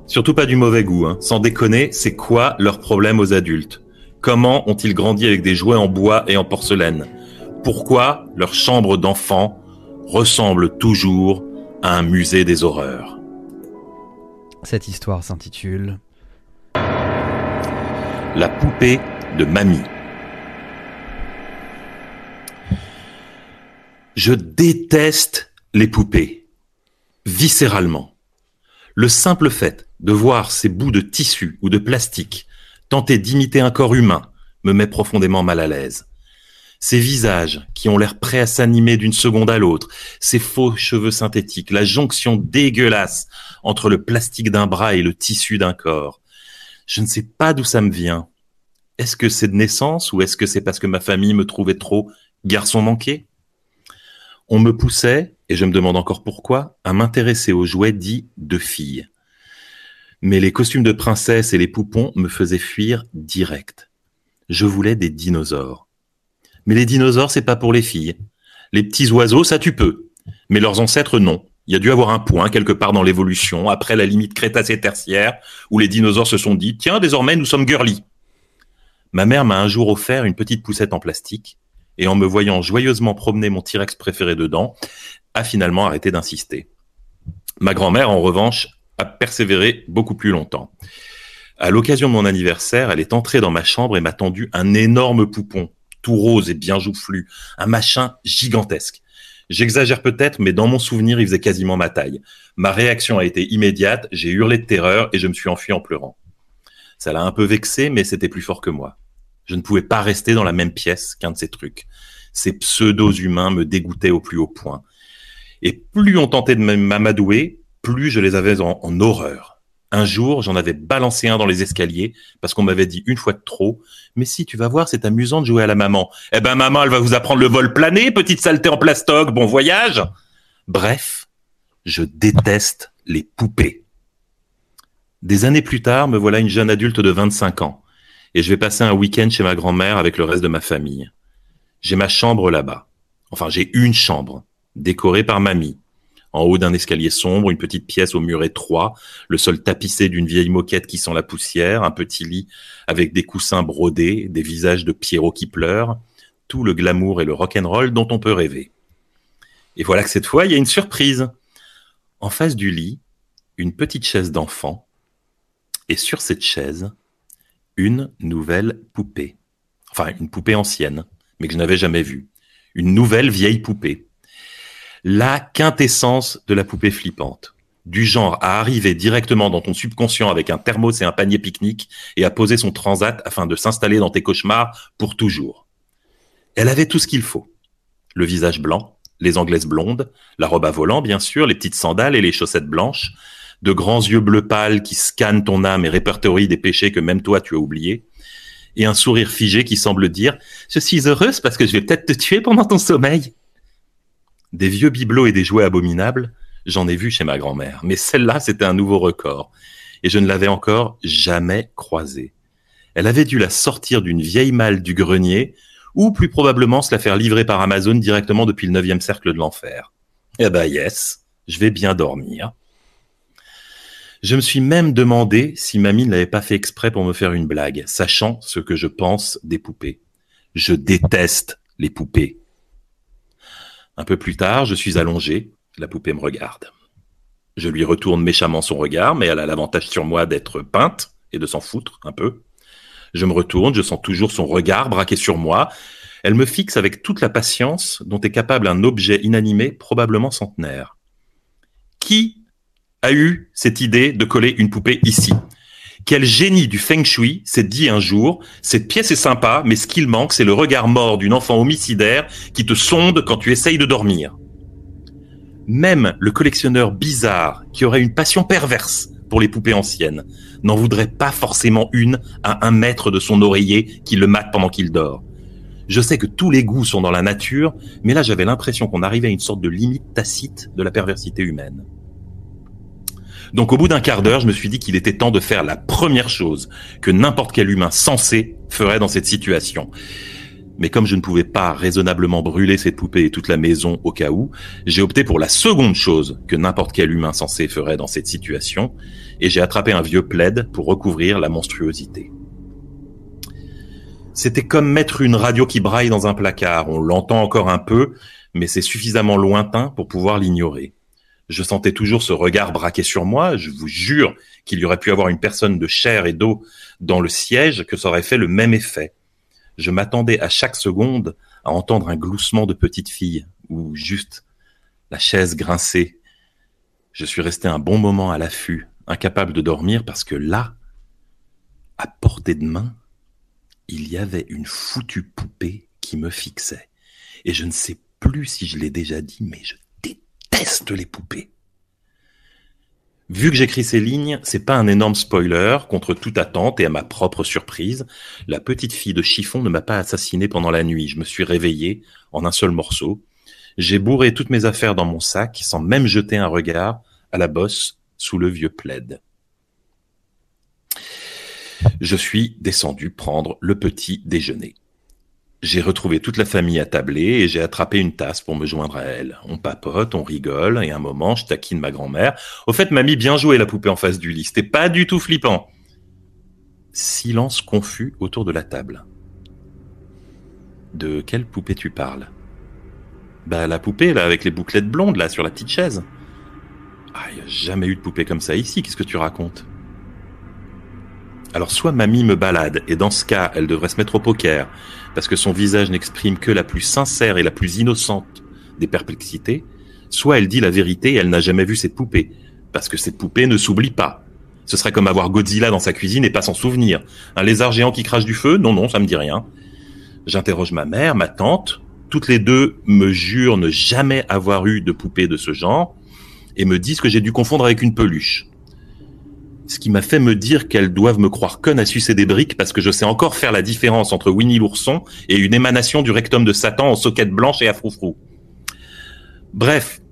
Surtout pas du mauvais goût, hein. Sans déconner, c'est quoi leur problème aux adultes? Comment ont-ils grandi avec des jouets en bois et en porcelaine? Pourquoi leur chambre d'enfant ressemble toujours à un musée des horreurs? Cette histoire s'intitule La poupée de mamie. Je déteste les poupées, viscéralement. Le simple fait de voir ces bouts de tissu ou de plastique tenter d'imiter un corps humain me met profondément mal à l'aise. Ces visages qui ont l'air prêts à s'animer d'une seconde à l'autre, ces faux cheveux synthétiques, la jonction dégueulasse entre le plastique d'un bras et le tissu d'un corps. Je ne sais pas d'où ça me vient. Est-ce que c'est de naissance ou est-ce que c'est parce que ma famille me trouvait trop garçon manqué? On me poussait, et je me demande encore pourquoi, à m'intéresser aux jouets dits de filles. Mais les costumes de princesse et les poupons me faisaient fuir direct. Je voulais des dinosaures. Mais les dinosaures, c'est pas pour les filles. Les petits oiseaux, ça tu peux. Mais leurs ancêtres, non. Il y a dû avoir un point quelque part dans l'évolution, après la limite crétacée tertiaire, où les dinosaures se sont dit, tiens, désormais nous sommes girly. Ma mère m'a un jour offert une petite poussette en plastique, et en me voyant joyeusement promener mon T-Rex préféré dedans, a finalement arrêté d'insister. Ma grand-mère, en revanche, a persévéré beaucoup plus longtemps. À l'occasion de mon anniversaire, elle est entrée dans ma chambre et m'a tendu un énorme poupon, tout rose et bien joufflu, un machin gigantesque. J'exagère peut-être, mais dans mon souvenir, il faisait quasiment ma taille. Ma réaction a été immédiate, j'ai hurlé de terreur et je me suis enfui en pleurant. Ça l'a un peu vexé, mais c'était plus fort que moi. Je ne pouvais pas rester dans la même pièce qu'un de ces trucs. Ces pseudo-humains me dégoûtaient au plus haut point. Et plus on tentait de m'amadouer, plus je les avais en, en horreur. Un jour, j'en avais balancé un dans les escaliers parce qu'on m'avait dit une fois de trop, mais si tu vas voir, c'est amusant de jouer à la maman. Eh ben maman, elle va vous apprendre le vol plané, petite saleté en plastoc, bon voyage. Bref, je déteste les poupées. Des années plus tard, me voilà une jeune adulte de 25 ans et je vais passer un week-end chez ma grand-mère avec le reste de ma famille. J'ai ma chambre là-bas. Enfin, j'ai une chambre, décorée par mamie en haut d'un escalier sombre, une petite pièce au mur étroit, le sol tapissé d'une vieille moquette qui sent la poussière, un petit lit avec des coussins brodés, des visages de Pierrot qui pleurent, tout le glamour et le rock'n'roll dont on peut rêver. Et voilà que cette fois, il y a une surprise. En face du lit, une petite chaise d'enfant, et sur cette chaise, une nouvelle poupée. Enfin, une poupée ancienne, mais que je n'avais jamais vue. Une nouvelle vieille poupée la quintessence de la poupée flippante. Du genre à arriver directement dans ton subconscient avec un thermos et un panier pique-nique et à poser son transat afin de s'installer dans tes cauchemars pour toujours. Elle avait tout ce qu'il faut. Le visage blanc, les anglaises blondes, la robe à volant bien sûr, les petites sandales et les chaussettes blanches, de grands yeux bleu pâle qui scannent ton âme et répertorient des péchés que même toi tu as oubliés, et un sourire figé qui semble dire ⁇ Je suis heureuse parce que je vais peut-être te tuer pendant ton sommeil ⁇ des vieux bibelots et des jouets abominables, j'en ai vu chez ma grand-mère. Mais celle-là, c'était un nouveau record. Et je ne l'avais encore jamais croisée. Elle avait dû la sortir d'une vieille malle du grenier, ou plus probablement se la faire livrer par Amazon directement depuis le neuvième cercle de l'enfer. Eh ben yes, je vais bien dormir. Je me suis même demandé si mamie ne l'avait pas fait exprès pour me faire une blague, sachant ce que je pense des poupées. Je déteste les poupées. Un peu plus tard, je suis allongé, la poupée me regarde. Je lui retourne méchamment son regard, mais elle a l'avantage sur moi d'être peinte et de s'en foutre un peu. Je me retourne, je sens toujours son regard braqué sur moi. Elle me fixe avec toute la patience dont est capable un objet inanimé, probablement centenaire. Qui a eu cette idée de coller une poupée ici? Quel génie du feng shui s'est dit un jour, cette pièce est sympa, mais ce qu'il manque, c'est le regard mort d'une enfant homicidaire qui te sonde quand tu essayes de dormir. Même le collectionneur bizarre, qui aurait une passion perverse pour les poupées anciennes, n'en voudrait pas forcément une à un mètre de son oreiller qui le mate pendant qu'il dort. Je sais que tous les goûts sont dans la nature, mais là j'avais l'impression qu'on arrivait à une sorte de limite tacite de la perversité humaine. Donc au bout d'un quart d'heure, je me suis dit qu'il était temps de faire la première chose que n'importe quel humain sensé ferait dans cette situation. Mais comme je ne pouvais pas raisonnablement brûler cette poupée et toute la maison au cas où, j'ai opté pour la seconde chose que n'importe quel humain sensé ferait dans cette situation, et j'ai attrapé un vieux plaid pour recouvrir la monstruosité. C'était comme mettre une radio qui braille dans un placard. On l'entend encore un peu, mais c'est suffisamment lointain pour pouvoir l'ignorer. Je sentais toujours ce regard braqué sur moi. Je vous jure qu'il y aurait pu avoir une personne de chair et d'eau dans le siège que ça aurait fait le même effet. Je m'attendais à chaque seconde à entendre un gloussement de petite fille ou juste la chaise grincer. Je suis resté un bon moment à l'affût, incapable de dormir parce que là, à portée de main, il y avait une foutue poupée qui me fixait. Et je ne sais plus si je l'ai déjà dit, mais je déteste les poupées. Vu que j'écris ces lignes, c'est pas un énorme spoiler, contre toute attente et à ma propre surprise, la petite fille de chiffon ne m'a pas assassiné pendant la nuit. Je me suis réveillé en un seul morceau. J'ai bourré toutes mes affaires dans mon sac sans même jeter un regard à la bosse sous le vieux plaid. Je suis descendu prendre le petit déjeuner. J'ai retrouvé toute la famille attablée et j'ai attrapé une tasse pour me joindre à elle. On papote, on rigole, et un moment, je taquine ma grand-mère. Au fait, mamie, bien joué la poupée en face du lit. C'était pas du tout flippant. Silence confus autour de la table. De quelle poupée tu parles? Bah la poupée, là, avec les bouclettes blondes, là, sur la petite chaise. Ah, y a jamais eu de poupée comme ça ici, qu'est-ce que tu racontes? Alors soit mamie me balade, et dans ce cas, elle devrait se mettre au poker, parce que son visage n'exprime que la plus sincère et la plus innocente des perplexités, soit elle dit la vérité et elle n'a jamais vu cette poupée, parce que cette poupée ne s'oublie pas. Ce serait comme avoir Godzilla dans sa cuisine et pas s'en souvenir. Un lézard géant qui crache du feu? Non, non, ça me dit rien. J'interroge ma mère, ma tante, toutes les deux me jurent ne jamais avoir eu de poupée de ce genre, et me disent que j'ai dû confondre avec une peluche ce qui m'a fait me dire qu'elles doivent me croire conne à sucer des briques parce que je sais encore faire la différence entre Winnie l'ourson et une émanation du rectum de Satan en soquette blanche et à froufrou. Bref,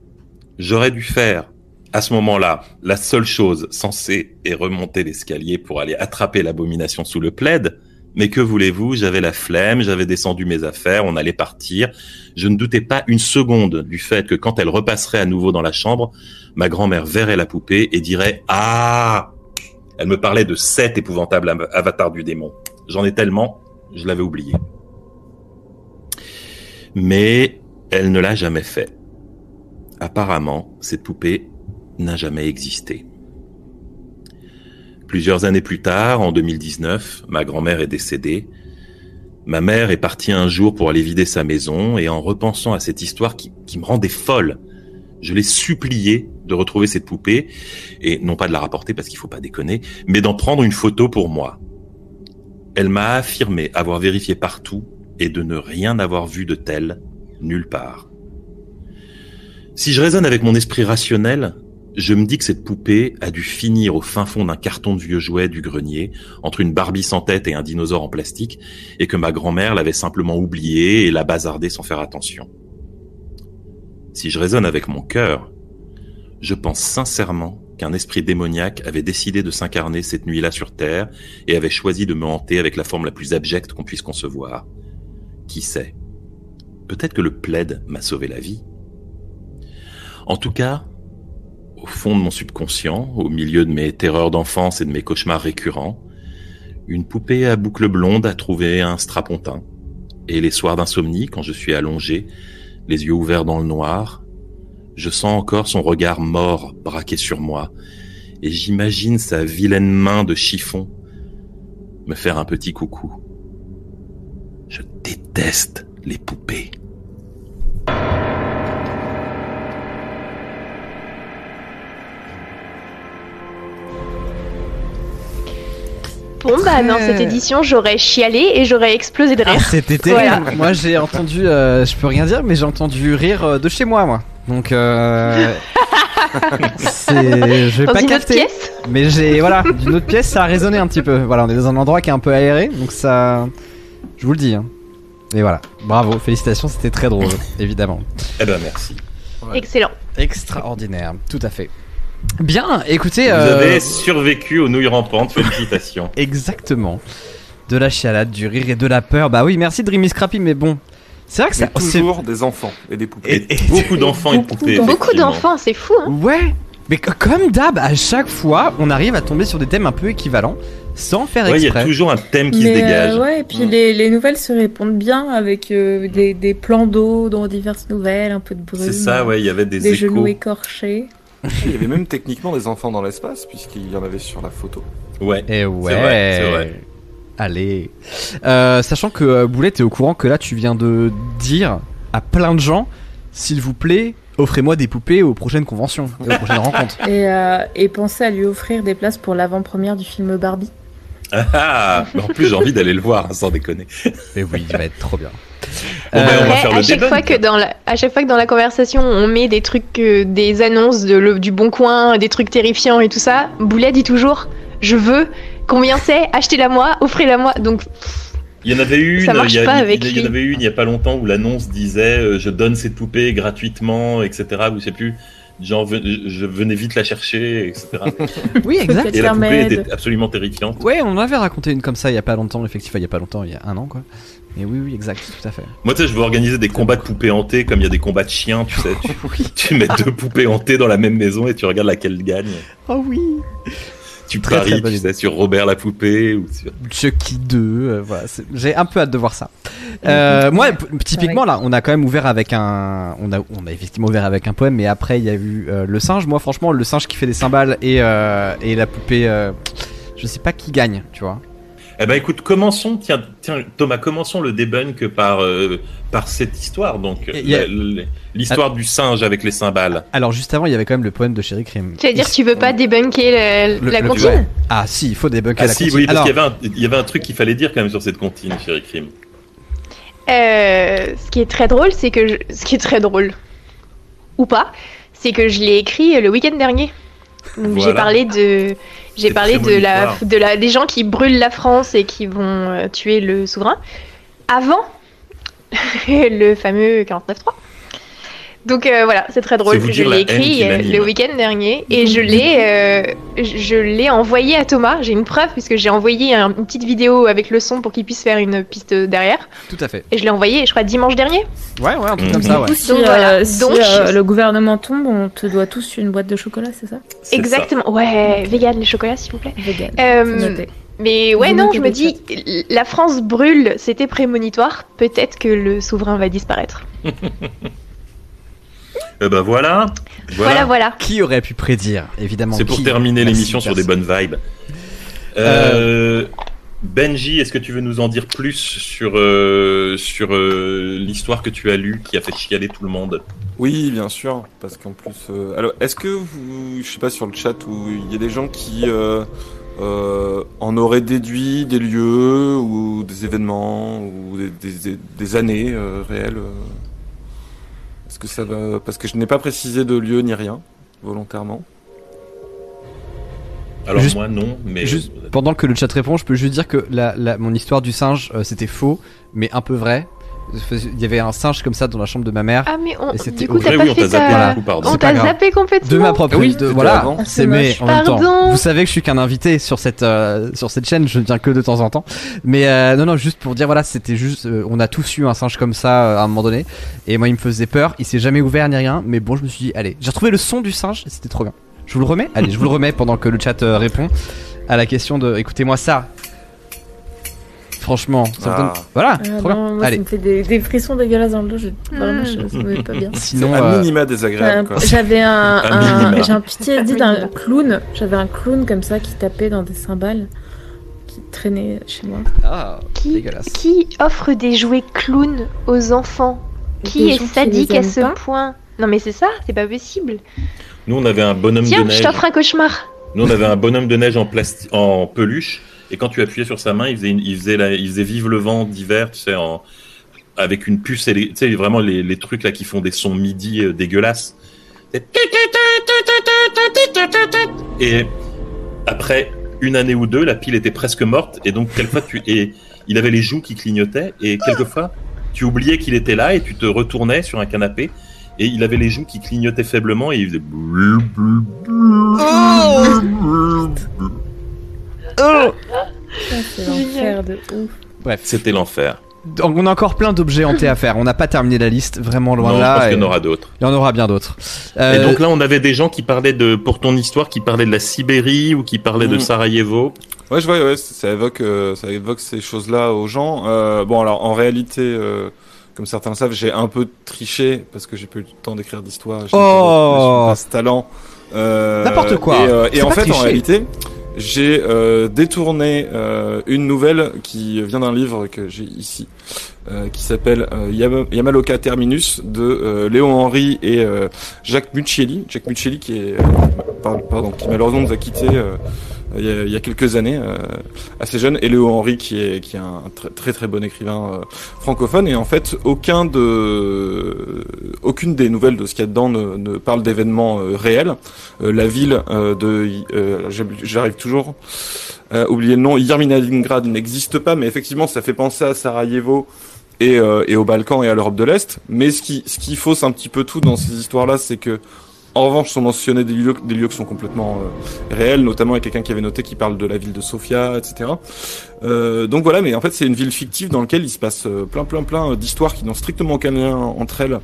j'aurais dû faire à ce moment-là la seule chose censée est remonter l'escalier pour aller attraper l'abomination sous le plaid. Mais que voulez-vous, j'avais la flemme, j'avais descendu mes affaires, on allait partir. Je ne doutais pas une seconde du fait que quand elle repasserait à nouveau dans la chambre, ma grand-mère verrait la poupée et dirait Ah elle me parlait de sept épouvantables avatars du démon. J'en ai tellement, je l'avais oublié. Mais elle ne l'a jamais fait. Apparemment, cette poupée n'a jamais existé. Plusieurs années plus tard, en 2019, ma grand-mère est décédée. Ma mère est partie un jour pour aller vider sa maison et en repensant à cette histoire qui me rendait folle, je l'ai supplié de retrouver cette poupée et non pas de la rapporter parce qu'il faut pas déconner, mais d'en prendre une photo pour moi. Elle m'a affirmé avoir vérifié partout et de ne rien avoir vu de tel nulle part. Si je raisonne avec mon esprit rationnel, je me dis que cette poupée a dû finir au fin fond d'un carton de vieux jouets du grenier, entre une Barbie sans tête et un dinosaure en plastique, et que ma grand-mère l'avait simplement oubliée et l'a bazardée sans faire attention. Si je raisonne avec mon cœur, je pense sincèrement qu'un esprit démoniaque avait décidé de s'incarner cette nuit-là sur Terre et avait choisi de me hanter avec la forme la plus abjecte qu'on puisse concevoir. Qui sait? Peut-être que le plaid m'a sauvé la vie. En tout cas, au fond de mon subconscient, au milieu de mes terreurs d'enfance et de mes cauchemars récurrents, une poupée à boucles blondes a trouvé un strapontin. Et les soirs d'insomnie, quand je suis allongé, les yeux ouverts dans le noir. Je sens encore son regard mort braqué sur moi, et j'imagine sa vilaine main de chiffon me faire un petit coucou. Je déteste les poupées. Bon, bah, dans cette édition, j'aurais chialé et j'aurais explosé de Ah, rire. c'était (laughs) terrible. Moi, j'ai entendu, euh, je peux rien dire, mais j'ai entendu rire euh, de chez moi, moi. Donc, euh, (laughs) je vais Dans pas une autre capter. pièce Mais j'ai, (laughs) voilà, d'une autre pièce, ça a résonné un petit peu. Voilà, on est dans un endroit qui est un peu aéré, donc ça, je vous le dis. hein. Et voilà, bravo, félicitations, c'était très drôle, évidemment. Eh ben merci. Excellent. Extraordinaire, tout à fait. Bien, écoutez, Vous euh, avez survécu aux nouilles rampantes, félicitations. (laughs) exactement. De la chialade, du rire et de la peur. Bah oui, merci Dreamy Scrappy, mais bon, c'est vrai que C'est ça, c'est- toujours des enfants et des poupées. Et beaucoup d'enfants et de poupées. Beaucoup d'enfants, c'est fou, hein Ouais, Mais co- comme d'hab, à chaque fois, on arrive à tomber sur des thèmes un peu équivalents sans faire Ouais, il y a exprès. toujours un thème qui se Mais, dégage. euh, ouais, et puis Mm. les, les nouvelles se répondent bien avec euh, des, des plans d'eau dans diverses nouvelles, un peu de brume. C'est ça, ouais, il y avait des, Des échos. genoux écorchés. (laughs) Il y avait même techniquement des enfants dans l'espace, puisqu'il y en avait sur la photo. Ouais. Et ouais. vrai, c'est vrai. Allez. Euh, sachant que euh, Boulette est au courant que là, tu viens de dire à plein de gens, s'il vous plaît, offrez-moi des poupées aux prochaines conventions aux prochaines (laughs) rencontres. Et, euh, et pensez à lui offrir des places pour l'avant-première du film Barbie. Ah, ah, en plus, j'ai envie d'aller le voir, hein, sans déconner. Et oui, il va être trop bien. Bon, ben, on va faire à le chaque fois que dans la, à chaque fois que dans la conversation on met des trucs, euh, des annonces de le- du bon coin, des trucs terrifiants et tout ça, Boulet dit toujours, je veux, combien c'est, achetez-la moi, offrez-la moi. Donc Il y en avait une, Ça il y, a- pas il- avec il y en avait une il y a pas longtemps où l'annonce disait euh, je donne cette poupée gratuitement, etc. Vous savez plus, genre je venais vite la chercher, etc. (laughs) Oui, exact. Et la poupée était absolument terrifiante. Ouais, on avait raconté une comme ça il y a pas longtemps, effectivement, il y a pas longtemps, il y a un an quoi. Mais oui, oui, exact, tout à fait. Moi, tu sais, je veux organiser des combats de poupées hantées comme il y a des combats de chiens, tu sais. (laughs) Tu, tu mets deux poupées hantées dans la même maison et tu regardes laquelle gagne. Oh oui. Tu Très, paries, tu sais, sur Robert la poupée ou sur... Chucky 2, euh, voilà, c'est- j'ai un peu hâte de voir ça. Euh, moi, typiquement là, on a quand même ouvert avec un, on a, on a effectivement ouvert avec un poème, mais après il y a eu euh, le singe. Moi, franchement, le singe qui fait des cymbales et et la poupée, je sais pas qui gagne, tu vois. Eh ben écoute, commençons, tiens, tiens Thomas, commençons le debunk par, euh, par cette histoire, donc a- l'histoire du singe avec les cymbales. Alors juste avant, il y avait quand même le poème de Chéri Crime. tu veux dire, tu veux pas débunker la, Le- la le- comptine ouais. Ah si, il faut débunker Ah la si, comptine. oui, parce Alors, qu'il y, avait un- il y avait un truc qu'il fallait dire quand même sur cette comptine, chérie Crime. Euh, ce qui est très drôle, c'est que je- ce qui est très drôle ou pas, c'est que je l'ai écrit le week-end dernier. J'ai parlé de j'ai parlé de la de la des gens qui brûlent la France et qui vont euh, tuer le souverain avant (laughs) le fameux 49.3. Donc euh, voilà, c'est très drôle. Je l'ai écrit euh, le week-end dernier et je l'ai euh, je l'ai envoyé à Thomas. J'ai une preuve puisque j'ai envoyé un- une petite vidéo avec le son pour qu'il puisse faire une piste derrière. tout à fait. Et je l'ai envoyé, je crois, dimanche dernier. Ouais, ouais, un truc Mhm. comme ça, ouais. Coup, si, Donc voilà. si, Donc- euh, le gouvernement tombe, on te doit tous une boîte de chocolat, c'est ça? Exactement. Ouais, vegan les chocolats, s'il vous plaît. Vegan. Euh. Mais ouais, Vous non, je me dis, la France brûle, c'était prémonitoire. Peut-être que le souverain va disparaître. (laughs) Eh ben voilà. Voilà, voilà. Qui aurait pu prédire, évidemment. C'est pour qui terminer Merci, l'émission sur des personne. bonnes vibes. Euh, Benji, est-ce que tu veux nous en dire plus sur, euh, sur euh, l'histoire que tu as lue qui a fait chialer tout le monde? Oui, bien sûr, parce qu'en plus, euh, alors, est-ce que vous, je sais pas sur le chat où il y a des gens qui euh, euh, en auraient déduit des lieux ou des événements ou des, des- des- des années euh, réelles euh? Que ça va Parce que je n'ai pas précisé de lieu ni rien volontairement. Alors Juste- moi non, mais Juste pendant que le chat répond, je peux juste dire que la, la- mon histoire du singe, euh, c'était faux, mais un peu vrai. Il y avait un singe comme ça dans la chambre de ma mère. Ah, mais on, Et c'était du coup, Vrai, t'as pas oui, on fait t'a zappé ta... un coup, pardon. On t'a zappé complètement. De ma propre Oui, de- voilà, avant. Ah, c'est mais en même temps. Pardon. Vous savez que je suis qu'un invité sur cette euh, sur cette chaîne, je ne viens que de temps en temps. Mais euh, non non, juste pour dire voilà, c'était juste euh, on a tous eu un singe comme ça euh, à un moment donné et moi il me faisait peur, il s'est jamais ouvert ni rien, mais bon, je me suis dit allez, j'ai retrouvé le son du singe et c'était trop bien. Je vous le remets Allez, je vous le remets pendant que le chat euh, répond à la question de écoutez-moi ça. Franchement, ça me Ah. donne voilà, Ah trop non, bien. moi, Allez. ça me fait des, des frissons dégueulasses dans le dos. Je... Vraiment, Mm. je ça me met pas bien. (laughs) Sinon c'est à euh, minima désagréable. Euh, quoi. J'avais un, Un un- minima. j'ai un PTSD d'un clown. J'avais un clown comme ça qui tapait dans des cymbales qui traînait chez moi. ah, Qui, dégueulasse. qui offre des jouets clowns aux enfants? Qui Des est qui sadique les à aiment ce pas. point? Non, mais c'est ça, c'est pas possible. nous on avait un bonhomme Tiens, de je neige. t'offre un cauchemar. Nous on avait un bonhomme de neige en plasti- en peluche et quand tu appuyais sur sa main, il faisait une- il faisait la- il faisait vive le vent d'hiver, tu sais en avec une puce et les- tu sais vraiment les, les trucs là qui font des sons midi euh, dégueulasses. Et après une année ou deux, la pile était presque morte. Et donc quelquefois tu et il avait les joues qui clignotaient. Et quelquefois tu oubliais qu'il était là et tu te retournais sur un canapé. Et il avait les joues qui clignotaient faiblement et il faisait blou, c'est l'enfer de ouf. Bref. C'était l'enfer. Donc, on a encore plein d'objets hantés à faire. On n'a pas terminé la liste, vraiment loin Non, de je là. qu'il y en aura d'autres. Il y en aura bien d'autres. Et Euh, donc là, on avait des gens qui parlaient de, pour ton histoire, qui parlaient de la Sibérie ou qui parlaient de Mhm. Sarajevo. Ouais, je vois, ouais, ça évoque, euh, ça évoque ces choses-là aux gens. Euh, bon, alors en réalité, euh, comme certains le savent, j'ai un peu triché parce que j'ai pas eu le temps d'écrire d'histoire. J'ai Oh. pas ce talent. Euh, N'importe quoi. Et, euh, en fait, en réalité, j'ai euh, détourné euh, une nouvelle qui vient d'un livre que j'ai ici, euh, qui s'appelle euh, Yama- Yamaloka Terminus de euh, Léon Henry et euh, Jacques Muccielli. Jacques Muccielli qui est, euh, pardon, pardon, qui malheureusement nous a quittés il y a, il y a quelques années, assez jeune, et Léo Henry qui est qui est un très très, très bon écrivain francophone. Et en fait, aucun de aucune des nouvelles de ce qu'il y a dedans ne, ne parle d'événements réels. La ville de j'arrive toujours à oublier le nom, Yerminalingrad n'existe pas, mais effectivement, ça fait penser à Sarajevo. Et, euh, et aux Balkans et à l'Europe de l'Est. Mais ce qui, ce qui fausse un petit peu tout dans ces histoires-là, c'est que en revanche, sont mentionnés des lieux, des lieux qui sont complètement euh, réels, notamment il y a quelqu'un qui avait noté qui parle de la ville de Sofia, etc. Euh, donc voilà, mais en fait c'est une ville fictive dans laquelle il se passe euh, plein plein plein d'histoires qui n'ont strictement aucun lien entre elles,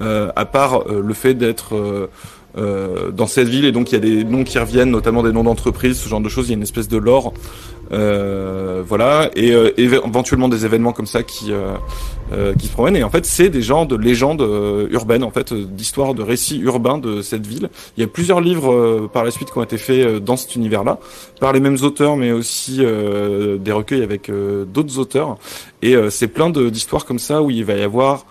euh, à part euh, le fait d'être euh, dans cette ville et donc il y a des noms qui reviennent, notamment des noms d'entreprises, ce genre de choses. Il y a une espèce de lore, euh, voilà, et euh, éve- éventuellement des événements comme ça qui euh, euh, qui se promènent. Et en fait, c'est des genres de légendes euh, urbaines, en fait, d'histoires, de récits urbains de cette ville. Il y a plusieurs livres par la suite qui ont été faits dans cet univers-là, par les mêmes auteurs, mais aussi des recueils avec d'autres auteurs. Et c'est plein d'histoires comme ça où il va y avoir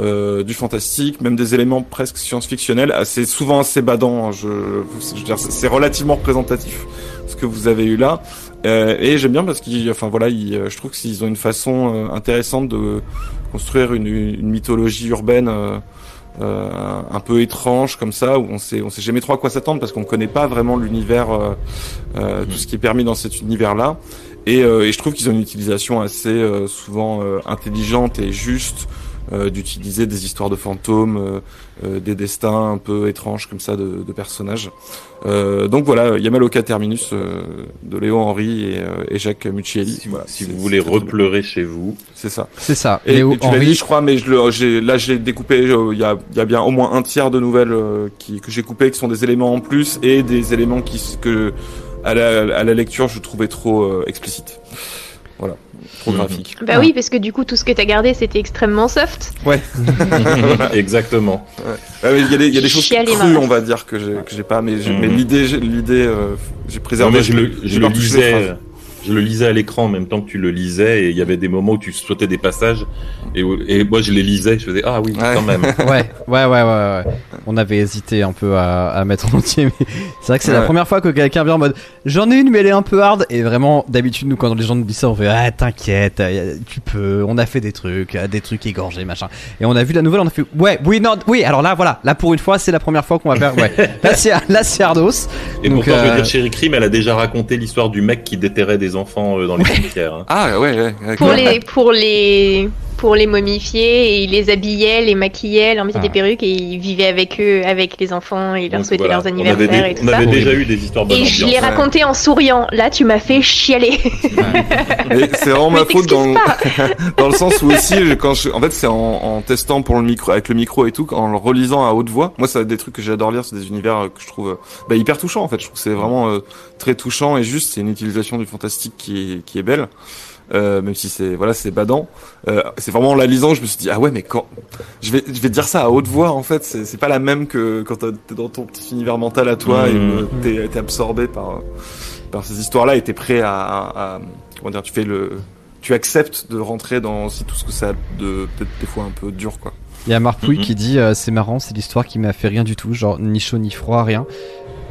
euh, du fantastique, même des éléments presque science-fictionnels, assez souvent assez badants. hein, Je, je veux dire, c'est relativement représentatif ce que vous avez eu là. Euh, et j'aime bien parce qu'ils, enfin voilà, euh, je trouve qu'ils ont une façon euh, intéressante de construire une, mythologie urbaine. euh, euh, un peu étrange comme ça où on sait on sait jamais trop à quoi s'attendre parce qu'on connaît pas vraiment l'univers euh, tout ce qui est permis dans cet univers là et, euh, et je trouve qu'ils ont une utilisation assez euh, souvent euh, intelligente et juste d'utiliser des histoires de fantômes, euh, euh, des destins un peu étranges comme ça de, de personnages. Euh, donc voilà, Yamaloka Terminus euh, de Léo Henry et, euh, et Jacques Muccielli. Si, Voilà, si vous voulez repleurer chez vous. C'est ça. C'est ça. Et, Léo et tu Henry. dit, je crois, mais je le, j'ai, là, j'ai découpé. euh, Il y, a, il y a bien au moins un tiers de nouvelles euh, qui, que j'ai coupées, qui sont des éléments en plus et des éléments qui que à la, à la lecture je trouvais trop euh, explicites. Voilà, trop graphique. Bah Ah. oui, parce que du coup, tout ce que t'as gardé, c'était extrêmement soft. (laughs) (laughs) Exactement. Ouais, mais Il y a des, y a des choses crues, on va dire que j'ai, pas, mais, Mhm. mais l'idée, euh, j'ai Non, préservé. mais je le, je le lisais. Je le lisais à l'écran en même temps que tu le lisais et il y avait des moments où tu sautais des passages et, moi je les lisais, je faisais ah oui Ouais. quand même. (laughs) Ouais, ouais, ouais, ouais, ouais. On avait hésité un peu à, à mettre en entier, mais c'est vrai que c'est la première fois que quelqu'un vient en mode j'en ai une, mais elle est un peu hard. Et vraiment, d'habitude, nous, quand les gens nous disent ça, on fait ah, t'inquiète, euh, tu peux, on a fait des trucs, euh, des trucs égorgés, machin. Et on a vu la nouvelle, on a fait ouais, oui, non, oui, alors là, voilà, là pour une fois, c'est la première fois qu'on va faire, ouais. (laughs) Là, c'est, là, c'est Ardos. Et Donc, pourtant je euh, veux dire Chéri Crime, elle a déjà raconté l'histoire du mec qui déterrait des enfants euh, dans les cimetières. hein. Ah ouais, ouais. ouais, Pour les, pour les, pour les momifier, et il les habillait, les maquillait, leur mettait Ah. des perruques et il vivait avec eux, avec les enfants, et il leur Donc, souhaitait voilà. leurs On anniversaires des- et tout on ça. avait déjà eu des histoires bonnes Et je l'ai ambiance. Ouais. raconté en souriant. Là, tu m'as fait chialer. (laughs) C'est vraiment ma faute dans, (laughs) dans le sens où aussi, quand je, en fait, c'est en, en testant pour le micro, avec le micro et tout, en le relisant à haute voix. Moi, c'est des trucs que j'adore lire, c'est des univers euh, que je trouve euh, bah, hyper touchants. En fait, je trouve que c'est vraiment euh, très touchant et juste. C'est une utilisation du fantastique qui est, qui est belle. Euh, même si c'est voilà c'est badant euh, c'est vraiment en la lisant je me suis dit ah ouais mais quand je vais je vais dire ça à haute voix en fait c'est c'est pas la même que quand t'es dans ton petit univers mental à toi et Mhm. euh, t'es absorbé par par ces histoires là et t'es prêt à, à, à- comment dire tu fais le tu acceptes de rentrer dans aussi tout ce que ça a de peut-être des fois un peu dur quoi Il y a Marpouille Mhm. qui dit euh, c'est marrant, c'est l'histoire qui m'a fait rien du tout, genre ni chaud ni froid, rien.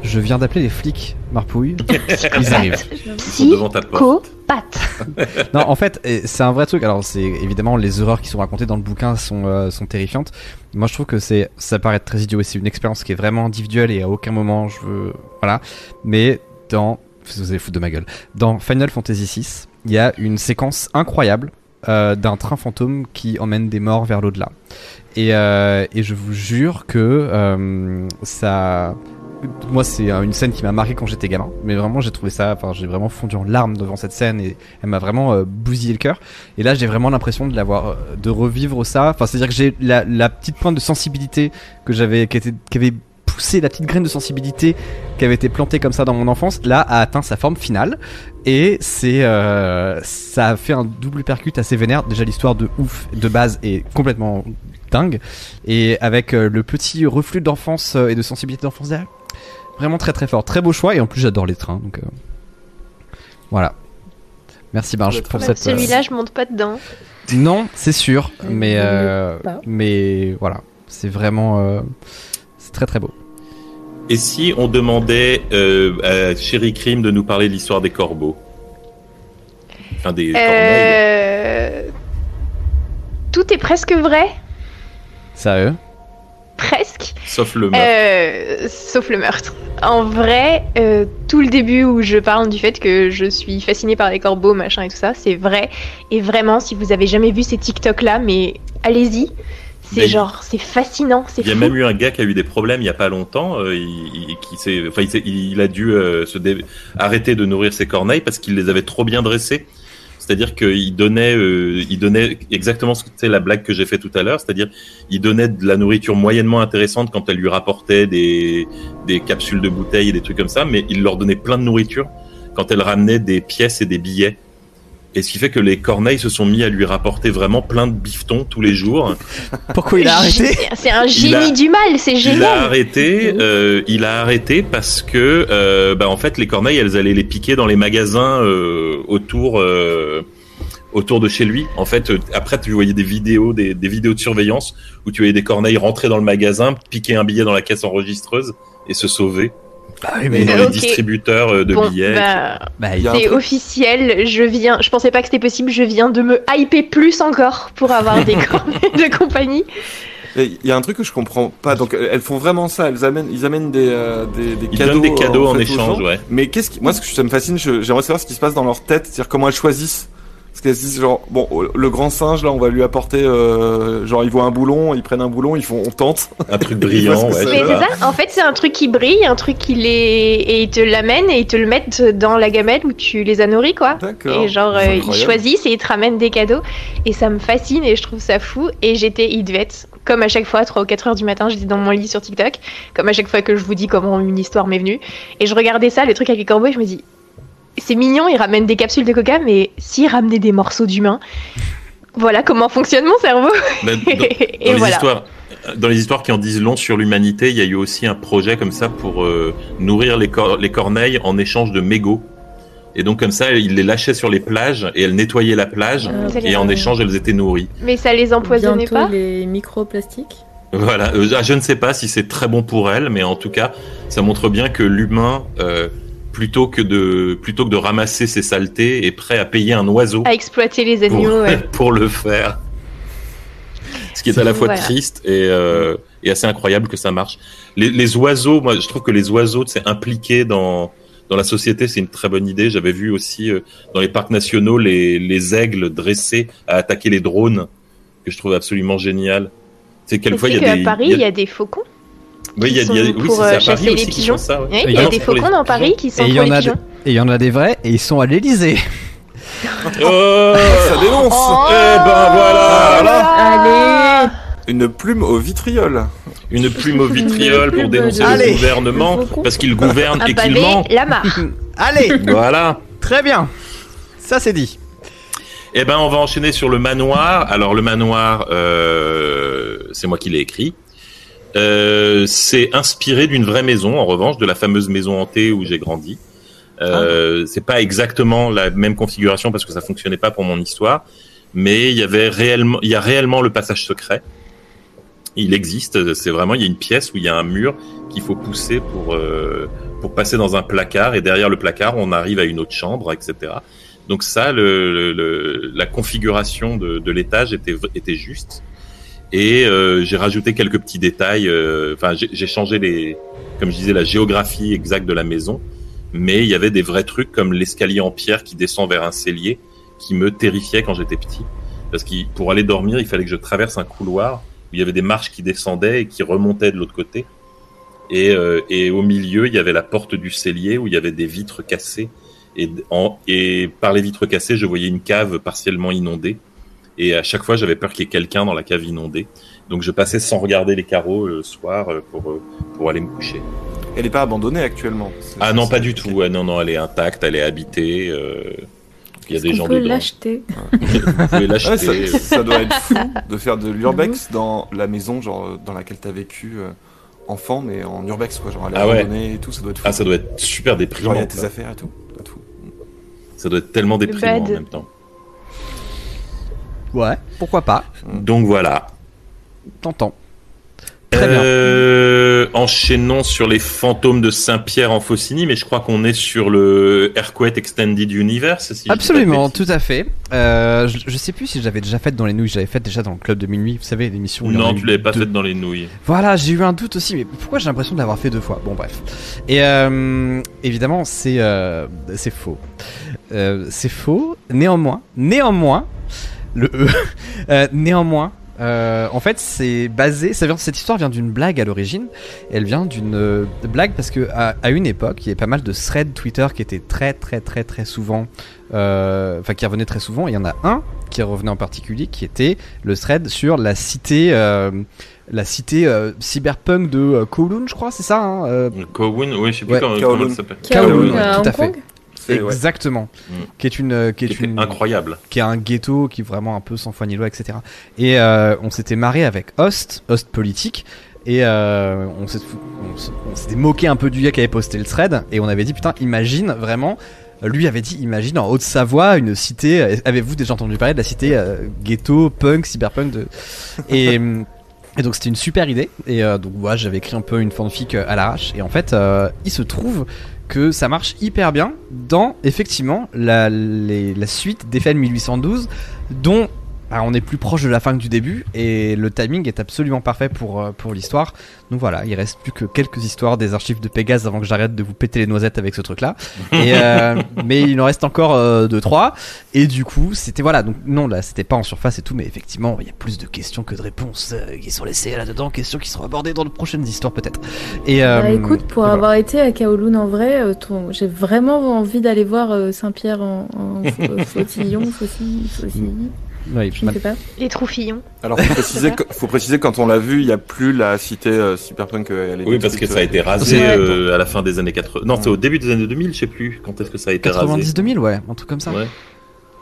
Je viens d'appeler les flics, Marpouille. (laughs) Ils arrivent. Ils sont devant ta porte. Psychopathe. (laughs) Non, en fait, c'est un vrai truc. Alors, c'est évidemment les erreurs qui sont racontées dans le bouquin sont, euh, sont terrifiantes. Moi, je trouve que c'est, ça paraît très idiot et c'est une expérience qui est vraiment individuelle et à aucun moment je veux, voilà. Mais dans, vous allez foutre de ma gueule. Dans Final Fantasy VI, il y a une séquence incroyable euh, d'un train fantôme qui emmène des morts vers l'au-delà. Et, euh, et je vous jure que euh, ça, moi c'est une scène qui m'a marqué quand j'étais gamin, mais vraiment j'ai trouvé ça, enfin j'ai vraiment fondu en larmes devant cette scène et elle m'a vraiment euh, bousillé le cœur. Et là j'ai vraiment l'impression de l'avoir, euh, de revivre ça. Enfin c'est à dire que j'ai la, petite pointe de sensibilité que j'avais, qui, avait poussé la petite graine de sensibilité qui avait été plantée comme ça dans mon enfance, là a atteint sa forme finale et c'est euh, ça a fait un double percute assez vénère. Déjà l'histoire de ouf de base est complètement dingue et avec le petit reflux d'enfance et de sensibilité d'enfance derrière, vraiment très très fort, très beau choix et en plus j'adore les trains donc euh, voilà. Merci Barge pour Bah, cette. euh, Celui-là, je monte pas dedans. non, c'est sûr, Euh, mais euh, pas. mais voilà, c'est vraiment euh, c'est très très beau. Et si on demandait euh, à Chéri Crime de nous parler de l'histoire des corbeaux? Enfin, des. Euh... Tout est presque vrai. Sérieux? Presque. Sauf le meurtre. Euh, sauf le meurtre. En vrai, euh, tout le début où je parle du fait que je suis fascinée par les corbeaux, machin et tout ça, c'est vrai. Et vraiment, si vous avez jamais vu ces TikTok là, mais allez-y. C'est genre, c'est fascinant, c'est Il y a fou. même eu un gars qui a eu des problèmes il y a pas longtemps. euh, il, il- qui s'est, enfin, il, s'est- il a dû se dé- arrêter de nourrir ses corneilles parce qu'il les avait trop bien dressées. C'est-à-dire qu'il donnait, euh, il donnait exactement ce que c'est la blague que j'ai fait tout à l'heure. C'est-à-dire, il donnait de la nourriture moyennement intéressante quand elle lui rapportait des, des capsules de bouteilles et des trucs comme ça, mais il leur donnait plein de nourriture quand elle ramenait des pièces et des billets. Et ce qui fait que les corneilles se sont mis à lui rapporter vraiment plein de bifetons tous les jours. Pourquoi il a arrêté C'est un génie Il a- du mal, c'est Il a génial. arrêté, euh, il a arrêté parce que, euh, bah, en fait, les corneilles, elles allaient les piquer dans les magasins euh, autour, euh, autour de chez lui. En fait, euh, après, tu voyais des vidéos, des, des vidéos de surveillance où tu voyais des corneilles rentrer dans le magasin, piquer un billet dans la caisse enregistreuse et se sauver. Bah oui, Et mais dans Euh, les distributeurs euh, de Bon, billets. bah, bah, c'est officiel, je viens, je pensais pas que c'était possible, je viens de me hyper plus encore pour avoir des (laughs) corneilles (laughs) de compagnie. Il y a un truc que je comprends pas. Donc elles font vraiment ça. Elles amènent, ils amènent des, euh, des, des Ils cadeaux. donnent des cadeaux en fait, aux échange, gens. ouais. Mais qu'est-ce qui, moi, ce que ça me fascine, j'aimerais savoir ce qui se passe dans leur tête, c'est-à-dire comment elles choisissent. Parce qu'elles se disent genre, bon, le grand singe là, on va lui apporter, euh, genre ils voient un boulon, ils prennent un boulon, ils font, on tente. Un truc brillant, (laughs) ouais. Mais c'est ça. en fait, c'est un truc qui brille, un truc qui les. Et ils te l'amènent et ils te le mettent dans la gamelle où tu les as nourris, quoi. D'accord. Et genre, euh, ils choisissent et ils te ramènent des cadeaux. Et ça me fascine et je trouve ça fou. Et j'étais, il devait être, comme à chaque fois, 3 ou 4 heures du matin, j'étais dans mon lit sur TikTok. Comme à chaque fois que je vous dis comment une histoire m'est venue. Et je regardais ça, le truc avec les corbeaux, et je me dis, c'est mignon, ils ramènent des capsules de coca, mais s'ils ramenaient des morceaux d'humains, voilà comment fonctionne mon cerveau. Bah, (laughs) dans- et les voilà. histoires dans les histoires qui en disent long sur l'humanité, il y a eu aussi un projet comme ça pour euh, nourrir les, cor- les corneilles en échange de mégots. Et donc comme ça, ils les lâchaient sur les plages et elles nettoyaient la plage. Euh, les Et en échange, elles étaient nourries. Mais ça les empoisonnait Bientôt pas les microplastiques. Voilà. Euh, ah, je ne sais pas si c'est très bon pour elles, mais en tout cas, ça montre bien que l'humain, euh, plutôt que de plutôt que de ramasser ses saletés, est prêt à payer un oiseau à exploiter les pour, animaux. ouais. (laughs) pour le faire. Ce qui est à la fois Voilà. triste et, euh, et assez incroyable que ça marche. Les, les oiseaux, moi, je trouve que les oiseaux, c'est impliqué dans dans la société, c'est une très bonne idée. J'avais vu aussi euh, dans les parcs nationaux les, les aigles dressés à attaquer les drones, que je trouve absolument génial. C'est quelquefois il y a des Paris, il y a des faucons. Oui, il y a, y a- oui, pour, ça, euh, Paris les pigeons. font ça. ouais. Oui, Et il y non, a des pour les faucons dans. Paris qui sont Et pour les. Et il y en a des vrais et ils sont à l'Elysée. Oh, Ça dénonce. Oh eh ben voilà, Allez Une plume au vitriol. Une plume au vitriol pour dénoncer le gouvernement parce qu'il gouverne et qu'il ment. la mare. Allez, Voilà. très bien. Ça c'est dit. Eh ben, on va enchaîner sur le manoir. Alors, le manoir, euh, c'est moi qui l'ai écrit. Euh, c'est inspiré d'une vraie maison, en revanche, de la fameuse maison hantée où j'ai grandi. Euh, C'est pas exactement la même configuration parce que ça fonctionnait pas pour mon histoire, mais il y avait réellement, il y a réellement le passage secret. Il existe. C'est vraiment, il y a une pièce où il y a un mur qu'il faut pousser pour euh, pour passer dans un placard et derrière le placard, on arrive à une autre chambre, etc. Donc ça, le, le- le- la configuration de, de l'étage était, était juste. Et euh, j'ai rajouté quelques petits détails. euh, Enfin, j'ai changé les, comme je disais, la géographie exacte de la maison. Mais il y avait des vrais trucs comme l'escalier en pierre qui descend vers un cellier, qui me terrifiait quand j'étais petit. Parce que pour aller dormir, il fallait que je traverse un couloir où il y avait des marches qui descendaient et qui remontaient de l'autre côté. Et, euh, et au milieu, il y avait la porte du cellier où il y avait des vitres cassées. Et, en, et par les vitres cassées, je voyais une cave partiellement inondée. Et à chaque fois, j'avais peur qu'il y ait quelqu'un dans la cave inondée. Donc je passais sans regarder les carreaux le soir euh, pour, euh, pour aller me coucher. Elle n'est pas abandonnée actuellement. Ah non, pas du tout. Ouais, non, non, elle est intacte, elle est habitée. euh, Il y a des gens peut dedans. l'acheter? (laughs) Vous pouvez Ouais, l'acheter. ça, ça doit être fou de faire de l'urbex dans la maison genre dans laquelle t'as vécu euh, enfant, mais en urbex quoi, genre elle est Ah ouais. abandonnée et tout, ça doit être fou. Ah, ça doit être super Genre il y déprimant. a tes affaires et tout. Ça doit être fou. Ça doit être tellement déprimant en même temps. Ouais, pourquoi pas. Donc voilà. T'entends. Très bien. Euh, enchaînons sur les fantômes de Saint-Pierre en Faucigny, mais je crois qu'on est sur le Airquake Extended Universe. Si Absolument, tout à fait. Euh, je, je sais plus si j'avais déjà fait dans les nouilles, j'avais fait déjà dans le club de minuit, vous savez, l'émission Non, tu l'avais pas deux. faite dans les nouilles. Voilà, j'ai eu un doute aussi, mais pourquoi j'ai l'impression de l'avoir fait deux fois? Bon, bref. Et euh, évidemment, c'est c'est faux. C'est faux. Néanmoins, néanmoins, le E. (laughs) Euh, néanmoins. euh, en fait, c'est basé. Ça vient, cette histoire vient d'une blague à l'origine. Elle vient d'une euh, blague parce que à, à une époque, il y avait pas mal de threads Twitter qui étaient très, très, très, très souvent, euh, enfin qui revenaient très souvent. Et il y en a un qui revenait en particulier, qui était le thread sur la cité, euh, la cité euh, cyberpunk de euh, Kowloon, je crois, c'est ça. Hein, euh, Kowloon, oui, je sais plus Ouais, comment, elle s'appelle. Kowloon, tout Hong à fait. Kong? Ouais. Exactement. Mm. Qui est une, euh, qui est Qui une, incroyable. qui est un ghetto qui est vraiment un peu sans foi ni loi, etc. Et euh, on s'était marré avec Host, Host politique, et euh, on s'était moqué un peu du gars qui avait posté le thread, et on avait dit putain, imagine vraiment. Lui avait dit, imagine en Haute-Savoie, une cité. Avez-vous déjà entendu parler de la cité euh, ghetto, punk, cyberpunk de... (laughs) Et, et donc c'était une super idée. Et euh, donc voilà, j'avais écrit un peu une fanfic à l'arrache. Et en fait, euh, il se trouve que ça marche hyper bien dans effectivement la, les- la suite d'FL 1812 dont bah, on est plus proche de la fin que du début et le timing est absolument parfait pour, euh, pour l'histoire. Donc voilà, il reste plus que quelques histoires des archives de Pégase avant que j'arrête de vous péter les noisettes avec ce truc là. (laughs) Et, euh, mais il en reste encore euh, deux trois et du coup c'était voilà donc non là c'était pas en surface et tout mais effectivement il y a plus de questions que de réponses euh, qui sont laissées là dedans questions qui seront abordées dans de prochaines histoires peut-être. Et euh, Bah, écoute, pour et voilà. avoir été à Kowloon en vrai, euh, ton- j'ai vraiment envie d'aller voir euh, Saint-Pierre en, en (laughs) fautillon, Oui, je ne sais pas. Les troufillons. Alors faut préciser, que, faut préciser quand on l'a vu, il y a plus la cité euh, cyberpunk. euh, Elle est Oui, parce que ça a euh, été rasé Ouais. euh, à la fin des années 80. Non, c'est au début des années 2000, je sais plus. Quand est-ce que ça a été rasé 90 2000 ouais un truc comme ça. Ouais.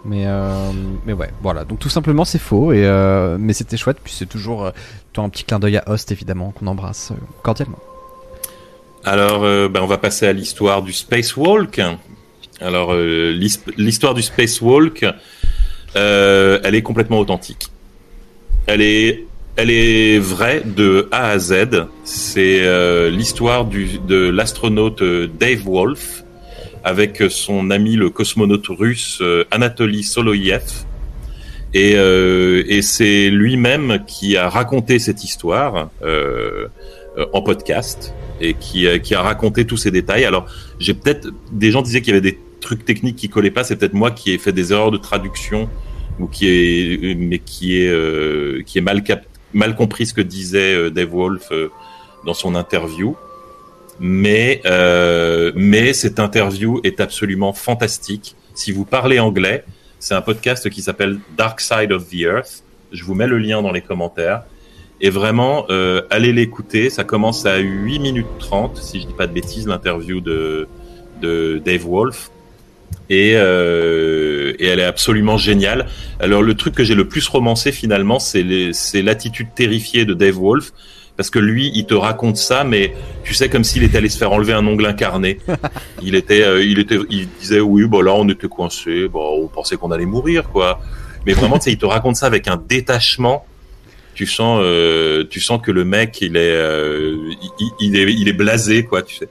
Mais euh, mais ouais, voilà. Donc tout simplement c'est faux et euh, mais c'était chouette. Puis c'est toujours euh, toi, un petit clin d'œil à Host évidemment qu'on embrasse euh, cordialement. Alors, euh, ben, on va passer à l'histoire du Spacewalk. Alors, euh, l'his- l'histoire du Spacewalk, euh, elle est complètement authentique. Elle est, elle est vraie de A à Z. C'est euh, l'histoire de l'astronaute euh, Dave Wolf avec son ami le cosmonaute russe Anatoly Soloyev. Et, c'est lui-même qui a raconté cette histoire en podcast et qui, qui a raconté tous ces détails. Alors, j'ai peut-être des gens disaient qu'il y avait des trucs techniques qui collaient pas. C'est peut-être moi qui ai fait des erreurs de traduction ou qui est, mais qui est, euh, qui est mal cap mal compris ce que disait euh, Dave Wolf euh, dans son interview. Mais, mais cette interview est absolument fantastique. Si vous parlez anglais, c'est un podcast qui s'appelle Dark Side of the Earth. Je vous mets le lien dans les commentaires. Et vraiment, allez l'écouter. Ça commence à 8 minutes 30, si je dis pas de bêtises, l'interview de, de Dave Wolf. Et, euh, et elle est absolument géniale. Alors le truc que j'ai le plus romancé finalement, c'est l'attitude terrifiée de Dave Wolf. Parce que lui, il te raconte ça, mais tu sais comme s'il était allé se faire enlever un ongle incarné. (laughs) il était, euh, il était, il disait oui, bah là on était coincé, bon, on pensait qu'on allait mourir quoi. Mais vraiment, tu sais, il te raconte ça avec un détachement tu sens euh, tu sens que le mec il est euh, il, il est il est blasé quoi tu sais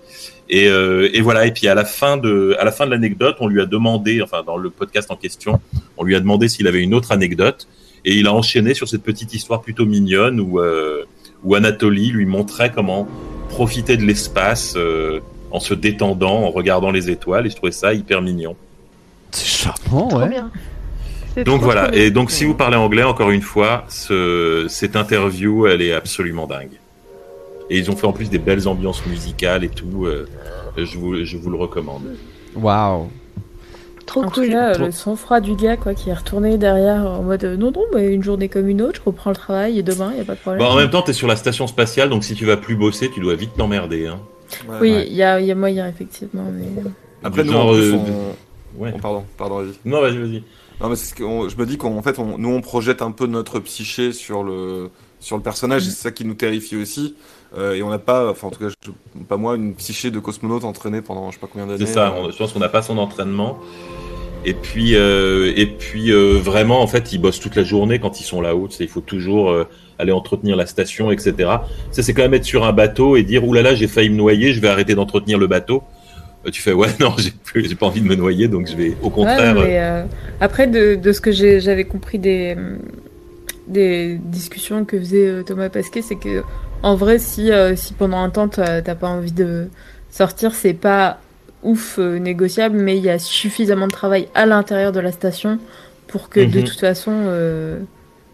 et, euh, et voilà et puis à la fin de à la fin de l'anecdote on lui a demandé enfin dans le podcast en question on lui a demandé s'il avait une autre anecdote et il a enchaîné sur cette petite histoire plutôt mignonne où euh, où Anatoly lui montrait comment profiter de l'espace euh, en se détendant en regardant les étoiles et je trouvais ça hyper mignon C'est charmant, Trop ouais. bien. Donc trop, voilà, trop bien. et donc si vous parlez anglais, encore une fois, ce, cette interview, elle est absolument dingue. Et ils ont fait en plus des belles ambiances musicales et tout. euh, je, vous, je vous le recommande. Waouh. Trop En cool. tout cas, Trop- le sang-froid du gars, quoi, qui est retourné derrière en mode euh, non, non, mais une journée comme une autre, je reprends le travail et demain, il n'y a pas de problème. Bah, en même temps, t'es sur la station spatiale, donc si tu vas plus bosser, tu dois vite t'emmerder. Hein. Ouais. oui, ouais. il y, a, il y a moyen, effectivement. Mais... Après, nous, genre, en plus, euh, on... Ouais. oh, pardon, pardon, vas-y. Non, vas-y, vas-y. Non, mais ce je me dis qu'en fait, on, nous, on projette un peu notre psyché sur le, sur le personnage, et c'est ça qui nous terrifie aussi. Euh, et on n'a pas, enfin, en tout cas, je- pas moi, une psyché de cosmonaute entraînée pendant je sais pas combien d'années. C'est ça, on- je pense qu'on n'a pas son entraînement. Et puis, euh, et puis euh, vraiment, en fait, ils bossent toute la journée quand ils sont là-haut. tu sais, Il faut toujours euh, aller entretenir la station, etc. Ça, c'est quand même être sur un bateau et dire, oulala, j'ai failli me noyer, je vais arrêter d'entretenir le bateau. Tu fais, ouais, (laughs) non, j'ai plus- j'ai pas envie de me noyer, donc je vais, au Ouais, contraire. mais, euh, après, de, de ce que j'avais compris des, des discussions que faisait Thomas Pasquet, c'est que en vrai, si, euh, si pendant un temps t'as pas envie de sortir, c'est pas ouf euh, négociable, mais il y a suffisamment de travail à l'intérieur de la station pour que de Mhm. toute façon euh,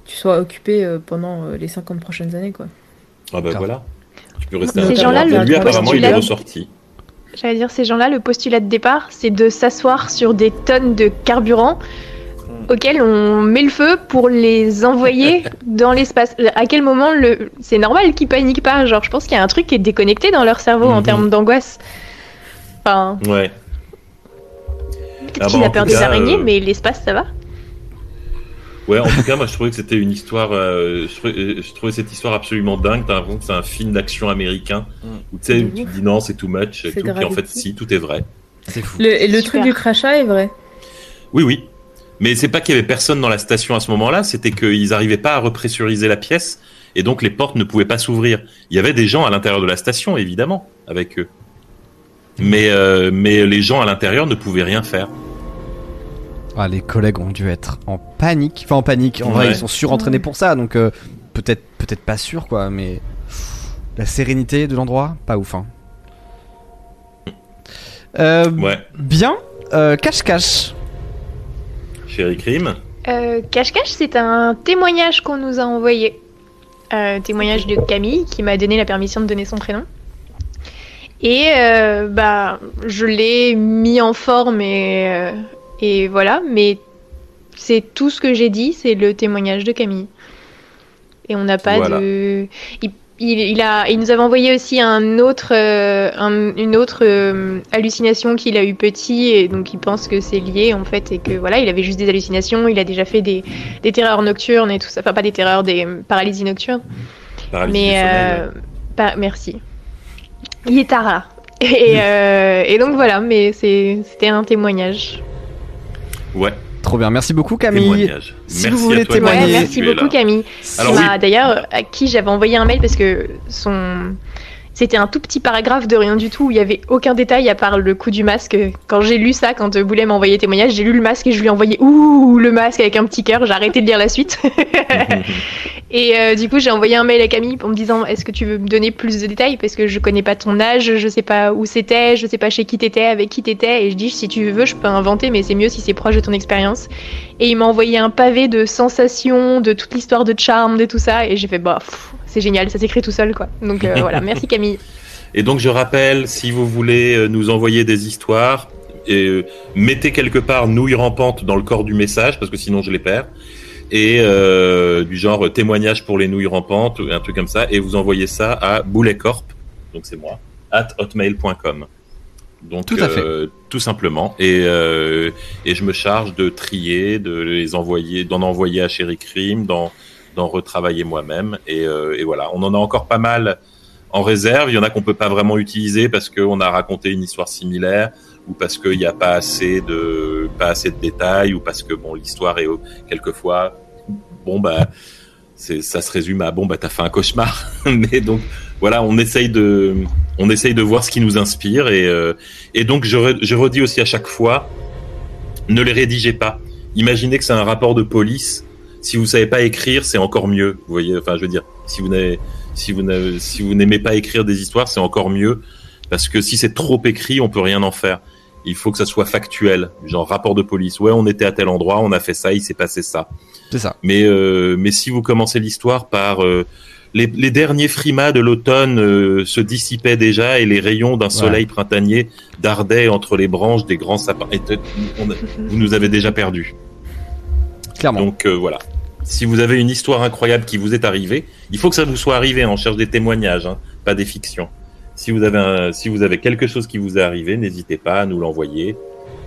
tu sois occupé euh, pendant euh, les 50 prochaines années. Quoi. Ah bah voilà. Tu peux rester loin. le Lui, apparemment, il est ressorti. J'allais dire, ces gens-là, le postulat de départ, c'est de s'asseoir sur des tonnes de carburant auxquels on met le feu pour les envoyer (laughs) dans l'espace. À quel moment le... C'est normal qu'ils paniquent pas. Genre, je pense qu'il y a un truc qui est déconnecté dans leur cerveau en Mhm. termes d'angoisse. Enfin, Ouais. peut-être Ah qu'il bon, a peur des cas, araignées, euh, mais l'espace, ça va. Ouais, en tout cas, moi, je trouvais que c'était une histoire. euh, je, trouvais, euh, je trouvais cette histoire absolument dingue. T'as l'impression que c'est un film d'action américain Mm. où tu De tu dis non, c'est too much. Tout, puis en fait, si, tout est vrai. C'est fou. Le, et le truc du crachat est vrai. Oui, oui. Mais c'est pas qu'il y avait personne dans la station à ce moment-là, c'était qu'ils arrivaient pas à repressuriser la pièce et donc les portes ne pouvaient pas s'ouvrir. Il y avait des gens à l'intérieur de la station, évidemment, avec eux. Mais, euh, mais les gens à l'intérieur ne pouvaient rien faire. Ah, les collègues ont dû être en panique. Enfin, en panique. En vrai, ils sont surentraînés pour ça, donc euh, peut-être, peut-être pas sûr, quoi. Mais la sérénité de l'endroit, pas ouf. Hein. Euh, Ouais. Bien. Cache-cache. Chéri Crime. Euh, Cache-cache, c'est un témoignage qu'on nous a envoyé. Euh, témoignage de Camille qui m'a donné la permission de donner son prénom. Et euh, bah, je l'ai mis en forme et, euh, et voilà, mais c'est tout ce que j'ai dit, c'est le témoignage de Camille. Et on n'a pas Voilà. de. Il, il, il a, il nous avait envoyé aussi un autre, euh, un- une autre euh, hallucination qu'il a eu petit, et donc il pense que c'est lié en fait, et que voilà, il avait juste des hallucinations, il a déjà fait des, des terreurs nocturnes et tout ça, enfin pas des terreurs, des paralysies nocturnes. Paralysie Mais euh, merci. Il est tard là. Et, (laughs) et donc voilà, mais c'était un témoignage. Ouais, Trop bien. Merci beaucoup, Camille. si Merci vous voulez témoigner- Ouais, merci beaucoup là. Camille. Alors Qui oui. m'a- D'ailleurs, à qui j'avais envoyé un mail parce que son. C'était un tout petit paragraphe de rien du tout où il y avait aucun détail à part le coup du masque. Quand j'ai lu ça, quand euh, Boulet m'a envoyé témoignage, j'ai lu le masque et je lui ai envoyé ouh le masque avec un petit cœur. J'ai arrêté de lire la suite. (laughs) et euh, du coup, j'ai envoyé un mail à Camille en me disant est-ce que tu veux me donner plus de détails? Parce que je connais pas ton âge, je sais pas où c'était, je sais pas chez qui t'étais, avec qui t'étais. Et je dis si tu veux, je peux inventer, mais c'est mieux si c'est proche de ton expérience. Et il m'a envoyé un pavé de sensations, de toute l'histoire de charme, de tout ça. Et j'ai fait, bah, pff, c'est génial, ça s'écrit tout seul, quoi. Donc euh, voilà, merci (laughs) Camille. Et donc je rappelle, si vous voulez euh, nous envoyer des histoires, et, euh, mettez quelque part nouille rampante dans le corps du message, parce que sinon je les perds. Et euh, du genre témoignage pour les nouilles rampantes, un truc comme ça, et vous envoyez ça à bouletcorp, donc c'est moi, at hotmail.com. Donc Tout à fait. tout simplement. Et, euh, et je me charge de trier, de les envoyer, d'en envoyer à Chéri Crime, d'en d'en retravailler moi-même. Et, euh, et voilà, on en a encore pas mal en réserve. Il y en a qu'on peut pas vraiment utiliser parce qu'on a raconté une histoire similaire ou parce qu'il n'y a pas assez de pas assez de détails ou parce que bon l'histoire est quelquefois bon bah ça se résume à bon bah t'as fait un cauchemar. (laughs) Mais donc voilà, on essaye de on essaye de voir ce qui nous inspire et euh, et donc je, je redis aussi à chaque fois ne les rédigez pas. Imaginez que c'est un rapport de police. Si vous savez pas écrire, c'est encore mieux. Vous voyez, enfin, je veux dire, si vous n'avez, si vous n'avez, si vous n'aimez pas écrire des histoires, c'est encore mieux parce que si c'est trop écrit, on peut rien en faire. Il faut que ça soit factuel, genre rapport de police. Ouais, on était à tel endroit, on a fait ça, il s'est passé ça. C'est ça. Mais euh, mais si vous commencez l'histoire par euh, les, les derniers frimas de l'automne euh, se dissipaient déjà et les rayons d'un soleil printanier dardaient entre les branches des grands sapins. Et on vous nous avez déjà perdus. Clairement. Donc euh, voilà. Si vous avez une histoire incroyable qui vous est arrivée, il faut que ça vous soit arrivé. On cherche des témoignages, hein, pas des fictions. Si vous avez un- si vous avez quelque chose qui vous est arrivé, n'hésitez pas à nous l'envoyer,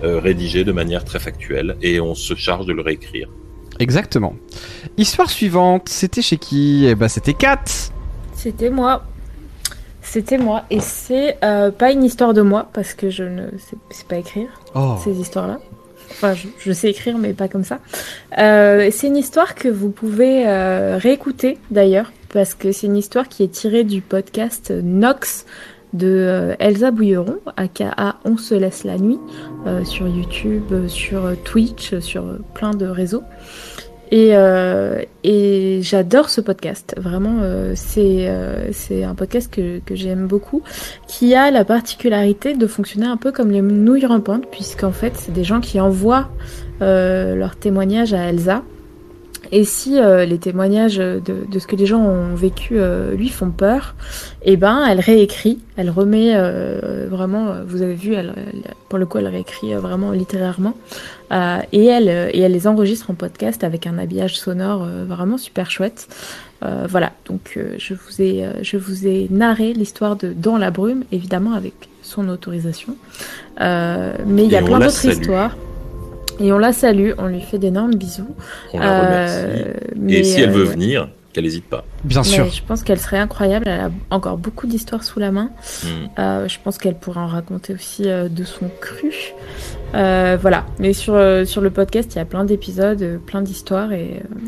euh, rédigé de manière très factuelle, et on se charge de le réécrire. Exactement. Histoire suivante, c'était chez qui? Eh ben, c'était Kat. C'était moi. C'était moi. Et c'est euh, pas une histoire de moi, parce que je ne sais, sais pas écrire Oh. ces histoires-là. Enfin, je, je sais écrire, mais pas comme ça. Euh, c'est une histoire que vous pouvez euh, réécouter, d'ailleurs, parce que c'est une histoire qui est tirée du podcast Nox de euh, Elsa Bouilleron, aka On se laisse la nuit, euh, sur YouTube, euh, sur euh, Twitch, sur plein de réseaux. Et, euh, et j'adore ce podcast. Vraiment, euh, c'est euh, c'est un podcast que, que j'aime beaucoup, qui a la particularité de fonctionner un peu comme les nouilles rampantes, puisqu'en fait, c'est des gens qui envoient leurs témoignages à Elsa. Et si euh, les témoignages de, de ce que les gens ont vécu euh, lui font peur, eh ben elle réécrit, elle remet euh, vraiment, vous avez vu, elle, elle- pour le coup elle réécrit vraiment littérairement, et elle et elle les enregistre en podcast avec un habillage sonore vraiment super chouette. Voilà, donc je vous ai je vous ai narré l'histoire de Dans la brume, évidemment avec son autorisation, mais il y a plein d'autres histoires. Et on la salue, on lui fait d'énormes bisous. On la remercie. Euh, Et si elle veut euh, venir, qu'elle n'hésite pas. Bien mais sûr. je pense qu'elle serait incroyable. Elle a encore beaucoup d'histoires sous la main. Hmm. Euh, je pense qu'elle pourrait en raconter aussi euh, de son cru. Euh, voilà. Mais sur, euh, sur le podcast, il y a plein d'épisodes, euh, plein d'histoires et, euh,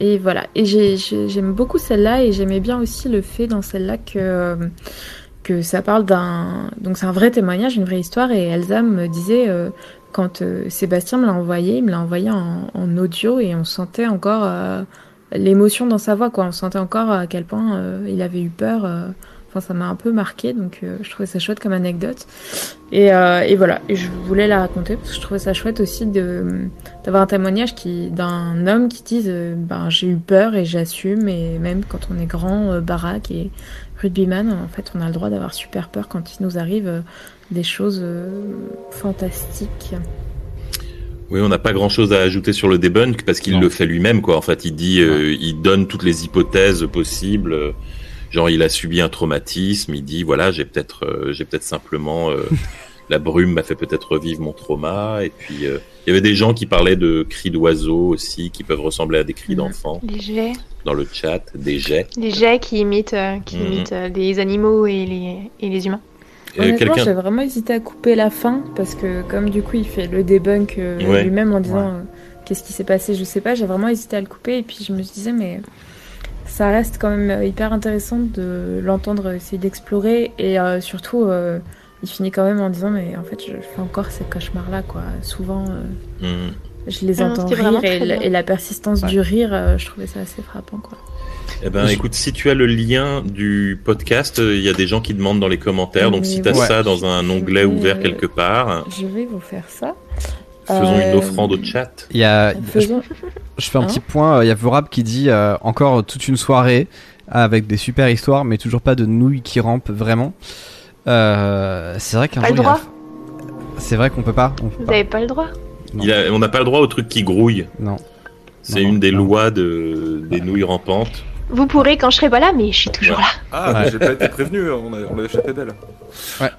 et voilà. Et j'ai- j'ai- j'aime beaucoup celle-là et j'aimais bien aussi le fait dans celle-là que, euh, que ça parle d'un. Donc c'est un vrai témoignage, une vraie histoire. Et Elsa me disait. Euh, quand euh, Sébastien me l'a envoyé, il me l'a envoyé en, audio et on sentait encore euh, l'émotion dans sa voix, quoi. On sentait encore à quel point euh, il avait eu peur. euh. Enfin, ça m'a un peu marqué, donc euh, je trouvais ça chouette comme anecdote. Et, euh, voilà, je voulais la raconter parce que je trouvais ça chouette aussi d'avoir un témoignage d'un homme qui dise euh, ben j'ai eu peur et j'assume et même quand on est grand, euh, baraque et rugbyman, en fait, on a le droit d'avoir super peur quand il nous arrive euh, des choses euh, fantastiques. Oui, on n'a pas grand-chose à ajouter sur le debunk parce qu'il le fait lui-même, quoi. En fait, il dit, euh, il donne toutes les hypothèses possibles. Genre, il a subi un traumatisme. Il dit, voilà, j'ai peut-être, euh, j'ai peut-être simplement euh, (laughs) la brume m'a fait peut-être revivre mon trauma. Et puis, euh, il y avait des gens qui parlaient de cris d'oiseaux aussi, qui peuvent ressembler à des cris Mhm. d'enfants Les jets. dans le chat, des jets. Les jets qui imitent, euh, qui Mhm. imitent euh, les animaux et les, et les humains. Honnêtement, quelqu'un- j'ai vraiment hésité à couper la fin parce que comme du coup il fait le debunk euh, Ouais. lui-même en disant Ouais. euh, qu'est-ce qui s'est passé, je sais pas, j'ai vraiment hésité à le couper et puis je me disais mais ça reste quand même hyper intéressant de l'entendre essayer d'explorer et euh, surtout euh, il finit quand même en disant mais en fait je fais encore ces cauchemars là quoi. Souvent euh, Mhm. je les non, entends rire et, la- bien. et la persistance Ouais. du rire, euh, je trouvais ça assez frappant quoi. Eh ben, écoute, si tu as le lien du podcast, euh, il y a des gens qui demandent dans les commentaires. Donc, si tu as ouais. ça dans un onglet vais, ouvert quelque part, Je vais vous faire ça. faisons une Euh, offrande au chat. Il y a, je, Faisons... je fais un Hein petit point. euh, Il y a Vorab qui dit euh, encore toute une soirée avec des super histoires, mais toujours pas de nouilles qui rampent vraiment. Euh, c'est vrai qu'un Pas jour, le a- droit. C'est vrai qu'on peut pas. On peut Vous pas. n'avez pas le droit. Non. Il a- on n'a pas le droit au truc qui grouille. Non. C'est Non, une des non. lois de, des nouilles rampantes. Vous pourrez quand je serai pas là, mais je suis toujours là. Ah, mais j'ai pas été prévenu, on a, on a échappé belle.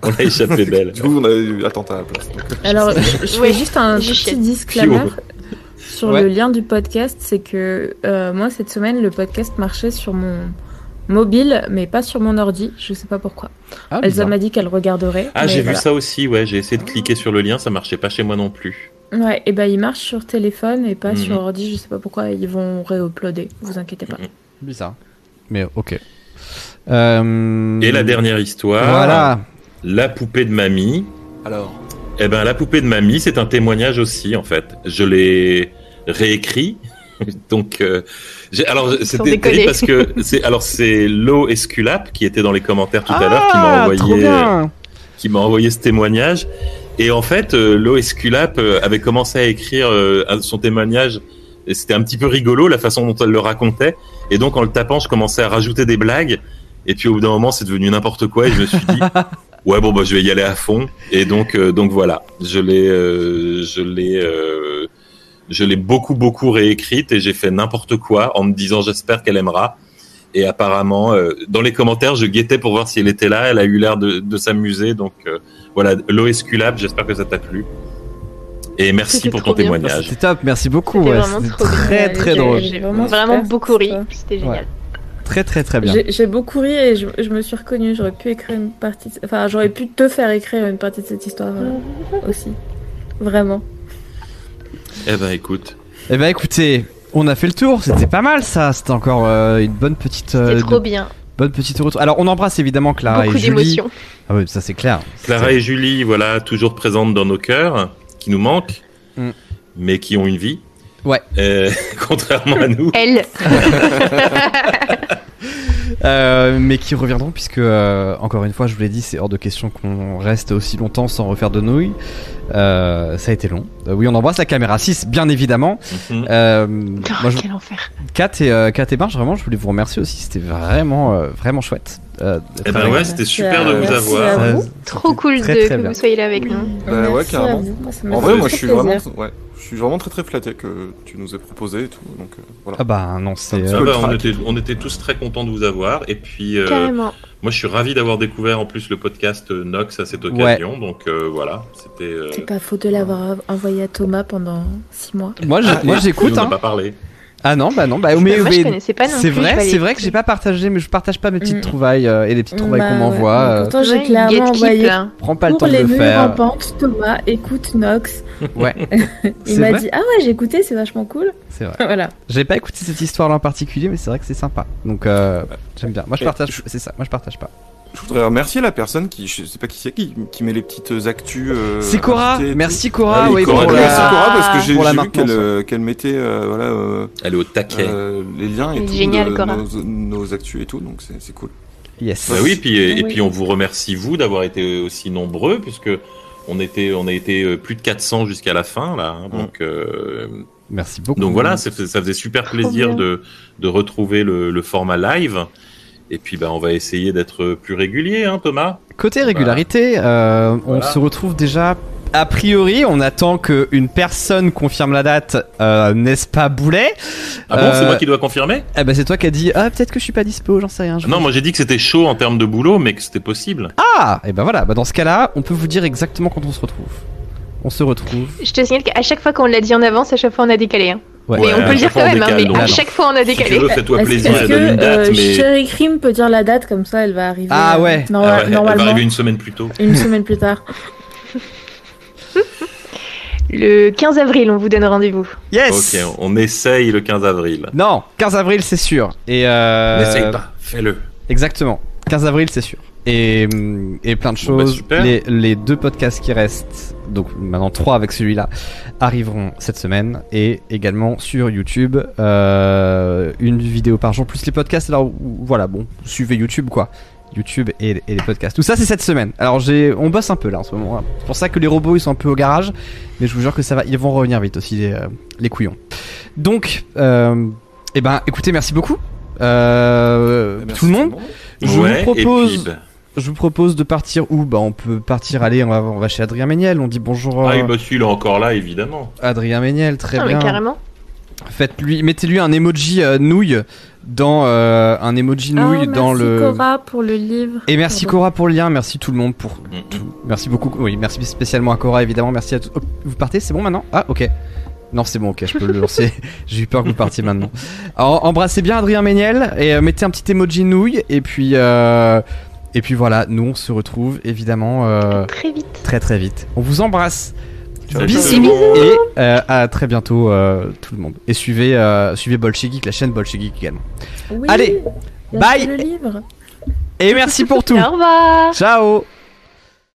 On a échappé (laughs) belle. Du coup, on a eu attentat à la place. donc. Alors, (laughs) je, je Ouais, fais juste un petit disclaimer (laughs) sur Ouais. le lien du podcast. C'est que euh, moi, cette semaine, le podcast marchait sur mon mobile, mais pas sur mon ordi. Je sais pas pourquoi. Ah, Elsa m'a dit qu'elle regarderait. Ah, j'ai voilà. vu ça aussi, ouais. J'ai essayé de cliquer sur le lien, ça marchait pas chez moi non plus. Ouais, et ben il marche sur téléphone et pas Mhm. sur ordi. Je sais pas pourquoi. Ils vont réuploader. Vous inquiétez pas. Mhm. Bizarre. Mais ok. Euh, Et la dernière histoire. Voilà. La poupée de mamie. Alors, Eh ben, la poupée de mamie, c'est un témoignage aussi, en fait. Je l'ai réécrit. (laughs) Donc, euh, j'ai- alors c'était terrible parce que c'est alors c'est Lo Esculap qui était dans les commentaires tout à l'heure qui m'a Ah, envoyé qui m'a envoyé ce témoignage. Et en fait, euh, Lo Esculap euh, avait commencé à écrire euh, son témoignage Et c'était un petit peu rigolo la façon dont elle le racontait. Et donc en le tapant, je commençais à rajouter des blagues. Et puis au bout d'un moment, c'est devenu n'importe quoi. Et je me suis dit, (laughs) ouais bon bah je vais y aller à fond. Et donc euh, donc voilà, je l'ai euh, je l'ai euh, je l'ai beaucoup beaucoup réécrite et j'ai fait n'importe quoi en me disant j'espère qu'elle aimera. Et apparemment, euh, dans les commentaires, je guettais pour voir si elle était là. Elle a eu l'air de, de s'amuser. Donc euh, voilà, l'OSQLab, j'espère que ça t'a plu. Et merci pour ton bien. témoignage. C'était top, merci beaucoup. C'était ouais, trop bien. très très J'ai- drôle. J'ai vraiment, beaucoup ri. C'était génial. Ouais. Très très très bien. J'ai beaucoup ri et je, je me suis reconnue. J'aurais pu écrire une partie. de- Enfin, j'aurais pu te faire écrire une partie de cette histoire euh, aussi. Vraiment. Eh ben écoute, Eh ben écoutez, on a fait le tour, c'était pas mal ça, c'était encore euh, une bonne petite euh, C'était trop de- bien. bonne petite retour. Alors on embrasse évidemment Clara Beaucoup et Julie. d'émotions. Ah oui, ça c'est clair. Clara et Julie, voilà, toujours présentes dans nos cœurs, qui nous manquent, Mm. mais qui ont une vie. Ouais. Euh, (laughs) contrairement à nous. Elle. (laughs) Euh, mais qui reviendront puisque euh, encore une fois je vous l'ai dit c'est hors de question qu'on reste aussi longtemps sans refaire de nouilles Euh, ça a été long Euh, oui on embrasse la caméra 6 bien évidemment Mhm. euh, Oh, moi, je... Quel enfer. Kat et, euh, Kat et Marge vraiment je voulais vous remercier aussi c'était vraiment euh, vraiment chouette euh, Eh ben ouais, c'était super de vous merci avoir. à vous. Trop cool Très, de, très que bien. vous soyez là avec nous. Bah ouais, Merci carrément. Moi, En vrai, moi, je suis vraiment, ouais, je suis vraiment très très flatté que tu nous aies proposé et tout. Donc euh, voilà. ah bah non c'est Ah bah, on, était, on était tous très contents de vous avoir. Et puis, euh, Carrément. moi, je suis ravi d'avoir découvert en plus le podcast euh, Nox à cette occasion. Donc euh, voilà, c'était. euh, C'est pas faute de l'avoir envoyé à Thomas pendant 6 mois. moi Ah, moi et- j'écoute on n'a hein. pas parlé. Ah non bah non bah mais, Moi, mais- je connaissais pas non c'est plus, je vais vrai aller c'est vrai que j'ai pas partagé mais je partage pas mes petites Mm. trouvailles euh, et les petites trouvailles Bah qu'on ouais. m'envoie euh, Pourtant, j'ai clairement gatekeep, envoyé là. prends pas le pour temps de les le murs en faire pente. Thomas, écoute Nox. ouais (laughs) Il C'est m'a vrai dit Ah ouais, j'ai écouté, c'est vachement cool. c'est vrai (laughs) voilà. J'ai pas écouté cette histoire-là en particulier, mais c'est vrai que c'est sympa. Donc euh, j'aime bien. Moi je Et partage. je- C'est ça. Moi je partage pas. Je voudrais remercier la personne qui, je sais pas qui c'est, qui, qui met les petites actus. euh, c'est Cora. Merci Cora. Ah oui, Cora, pour la- Merci Cora parce que j'ai vu qu'elle qu'elle mettait euh, voilà euh, Elle est au taquet. euh, les liens et Elle est tout géniale, de Cora. nos, nos actus et tout, donc c'est cool. Yes. Bah oui, puis, et puis on vous remercie vous d'avoir été aussi nombreux puisque on était on a été plus de 400 jusqu'à la fin là. hein, donc euh, Merci beaucoup. donc voilà, ça, faisait super plaisir de de retrouver le, le format live. Et puis bah on va essayer d'être plus régulier, hein, Thomas. Côté régularité, euh, on Voilà. se retrouve déjà. A priori, on attend qu'une personne confirme la date, euh, n'est-ce pas Boulet? Ah bon, Euh, c'est moi qui dois confirmer? Eh ben c'est toi qui as dit ah peut-être que je suis pas dispo, j'en sais rien. je Non, moi j'ai dit que c'était chaud en termes de boulot, mais que c'était possible. Ah et ben voilà. Bah dans ce cas-là, on peut vous dire exactement quand on se retrouve. On se retrouve. Je te signale qu'à chaque fois qu'on l'a dit en avance, à chaque fois on a décalé. hein. Ouais. mais on peut le dire quand on même, hein, mais donc. à chaque fois on a Si tu décalé. veux, fais-toi plaisir donne que une date, euh, mais Cherry Cream peut dire la date comme ça, elle va arriver. Ah euh, ouais. Ah ouais, elle va normalement, arriver une semaine plus tôt. une semaine plus tard. (laughs) Le 15 avril, on vous donne rendez-vous. Yes. Ok, on essaye le 15 avril. Non, 15 avril c'est sûr. Et euh... N'essaye pas, fais-le. Exactement. 15 avril, c'est sûr. Et, et plein de bah, choses. les, les deux podcasts qui restent, donc maintenant trois avec celui-là, arriveront cette semaine. Et également sur YouTube, euh, une vidéo par jour, plus les podcasts. Alors voilà, bon, suivez YouTube quoi. YouTube et, et les podcasts. Tout ça, c'est cette semaine. Alors j'ai, on bosse un peu là en ce moment. hein. C'est pour ça que les robots ils sont un peu au garage, mais je vous jure que ça va, ils vont revenir vite aussi les, euh, les couillons. Donc, euh, eh ben, écoutez, merci beaucoup. Euh, Merci tout le monde. Je Ouais, vous propose, bah, je vous propose de partir où Bah, on peut partir. Allez, on va, on va chez Adrien Méniel. On dit bonjour. ah, à oui, bah celui-là encore là, évidemment. Adrien Méniel, très Ah, bien. mais carrément. Faites-lui, mettez-lui un emoji euh, nouille dans euh, un emoji nouille Ah, dans merci le. Cora pour le livre. Et merci Pardon. Cora pour le lien. Merci tout le monde pour Mm, tout. Merci beaucoup. Oui, merci spécialement à Cora évidemment. Merci à tous. Oh, vous partez C'est bon maintenant? Ah ok. Non, c'est bon, ok, je peux le lancer. (laughs) J'ai eu peur que vous partiez maintenant. Alors, embrassez bien Adrien Méniel et euh, mettez un petit emoji nouille. Et puis, euh, et puis voilà, nous on se retrouve évidemment euh, Très vite. très très vite. On vous embrasse. Salut Bisous. monde. Et euh, à très bientôt euh, tout le monde. Et suivez, euh, suivez Bolchegeek, la chaîne Bolchegeek également. Oui, Allez, bye. Le livre. Et merci pour tout. Au revoir. Ciao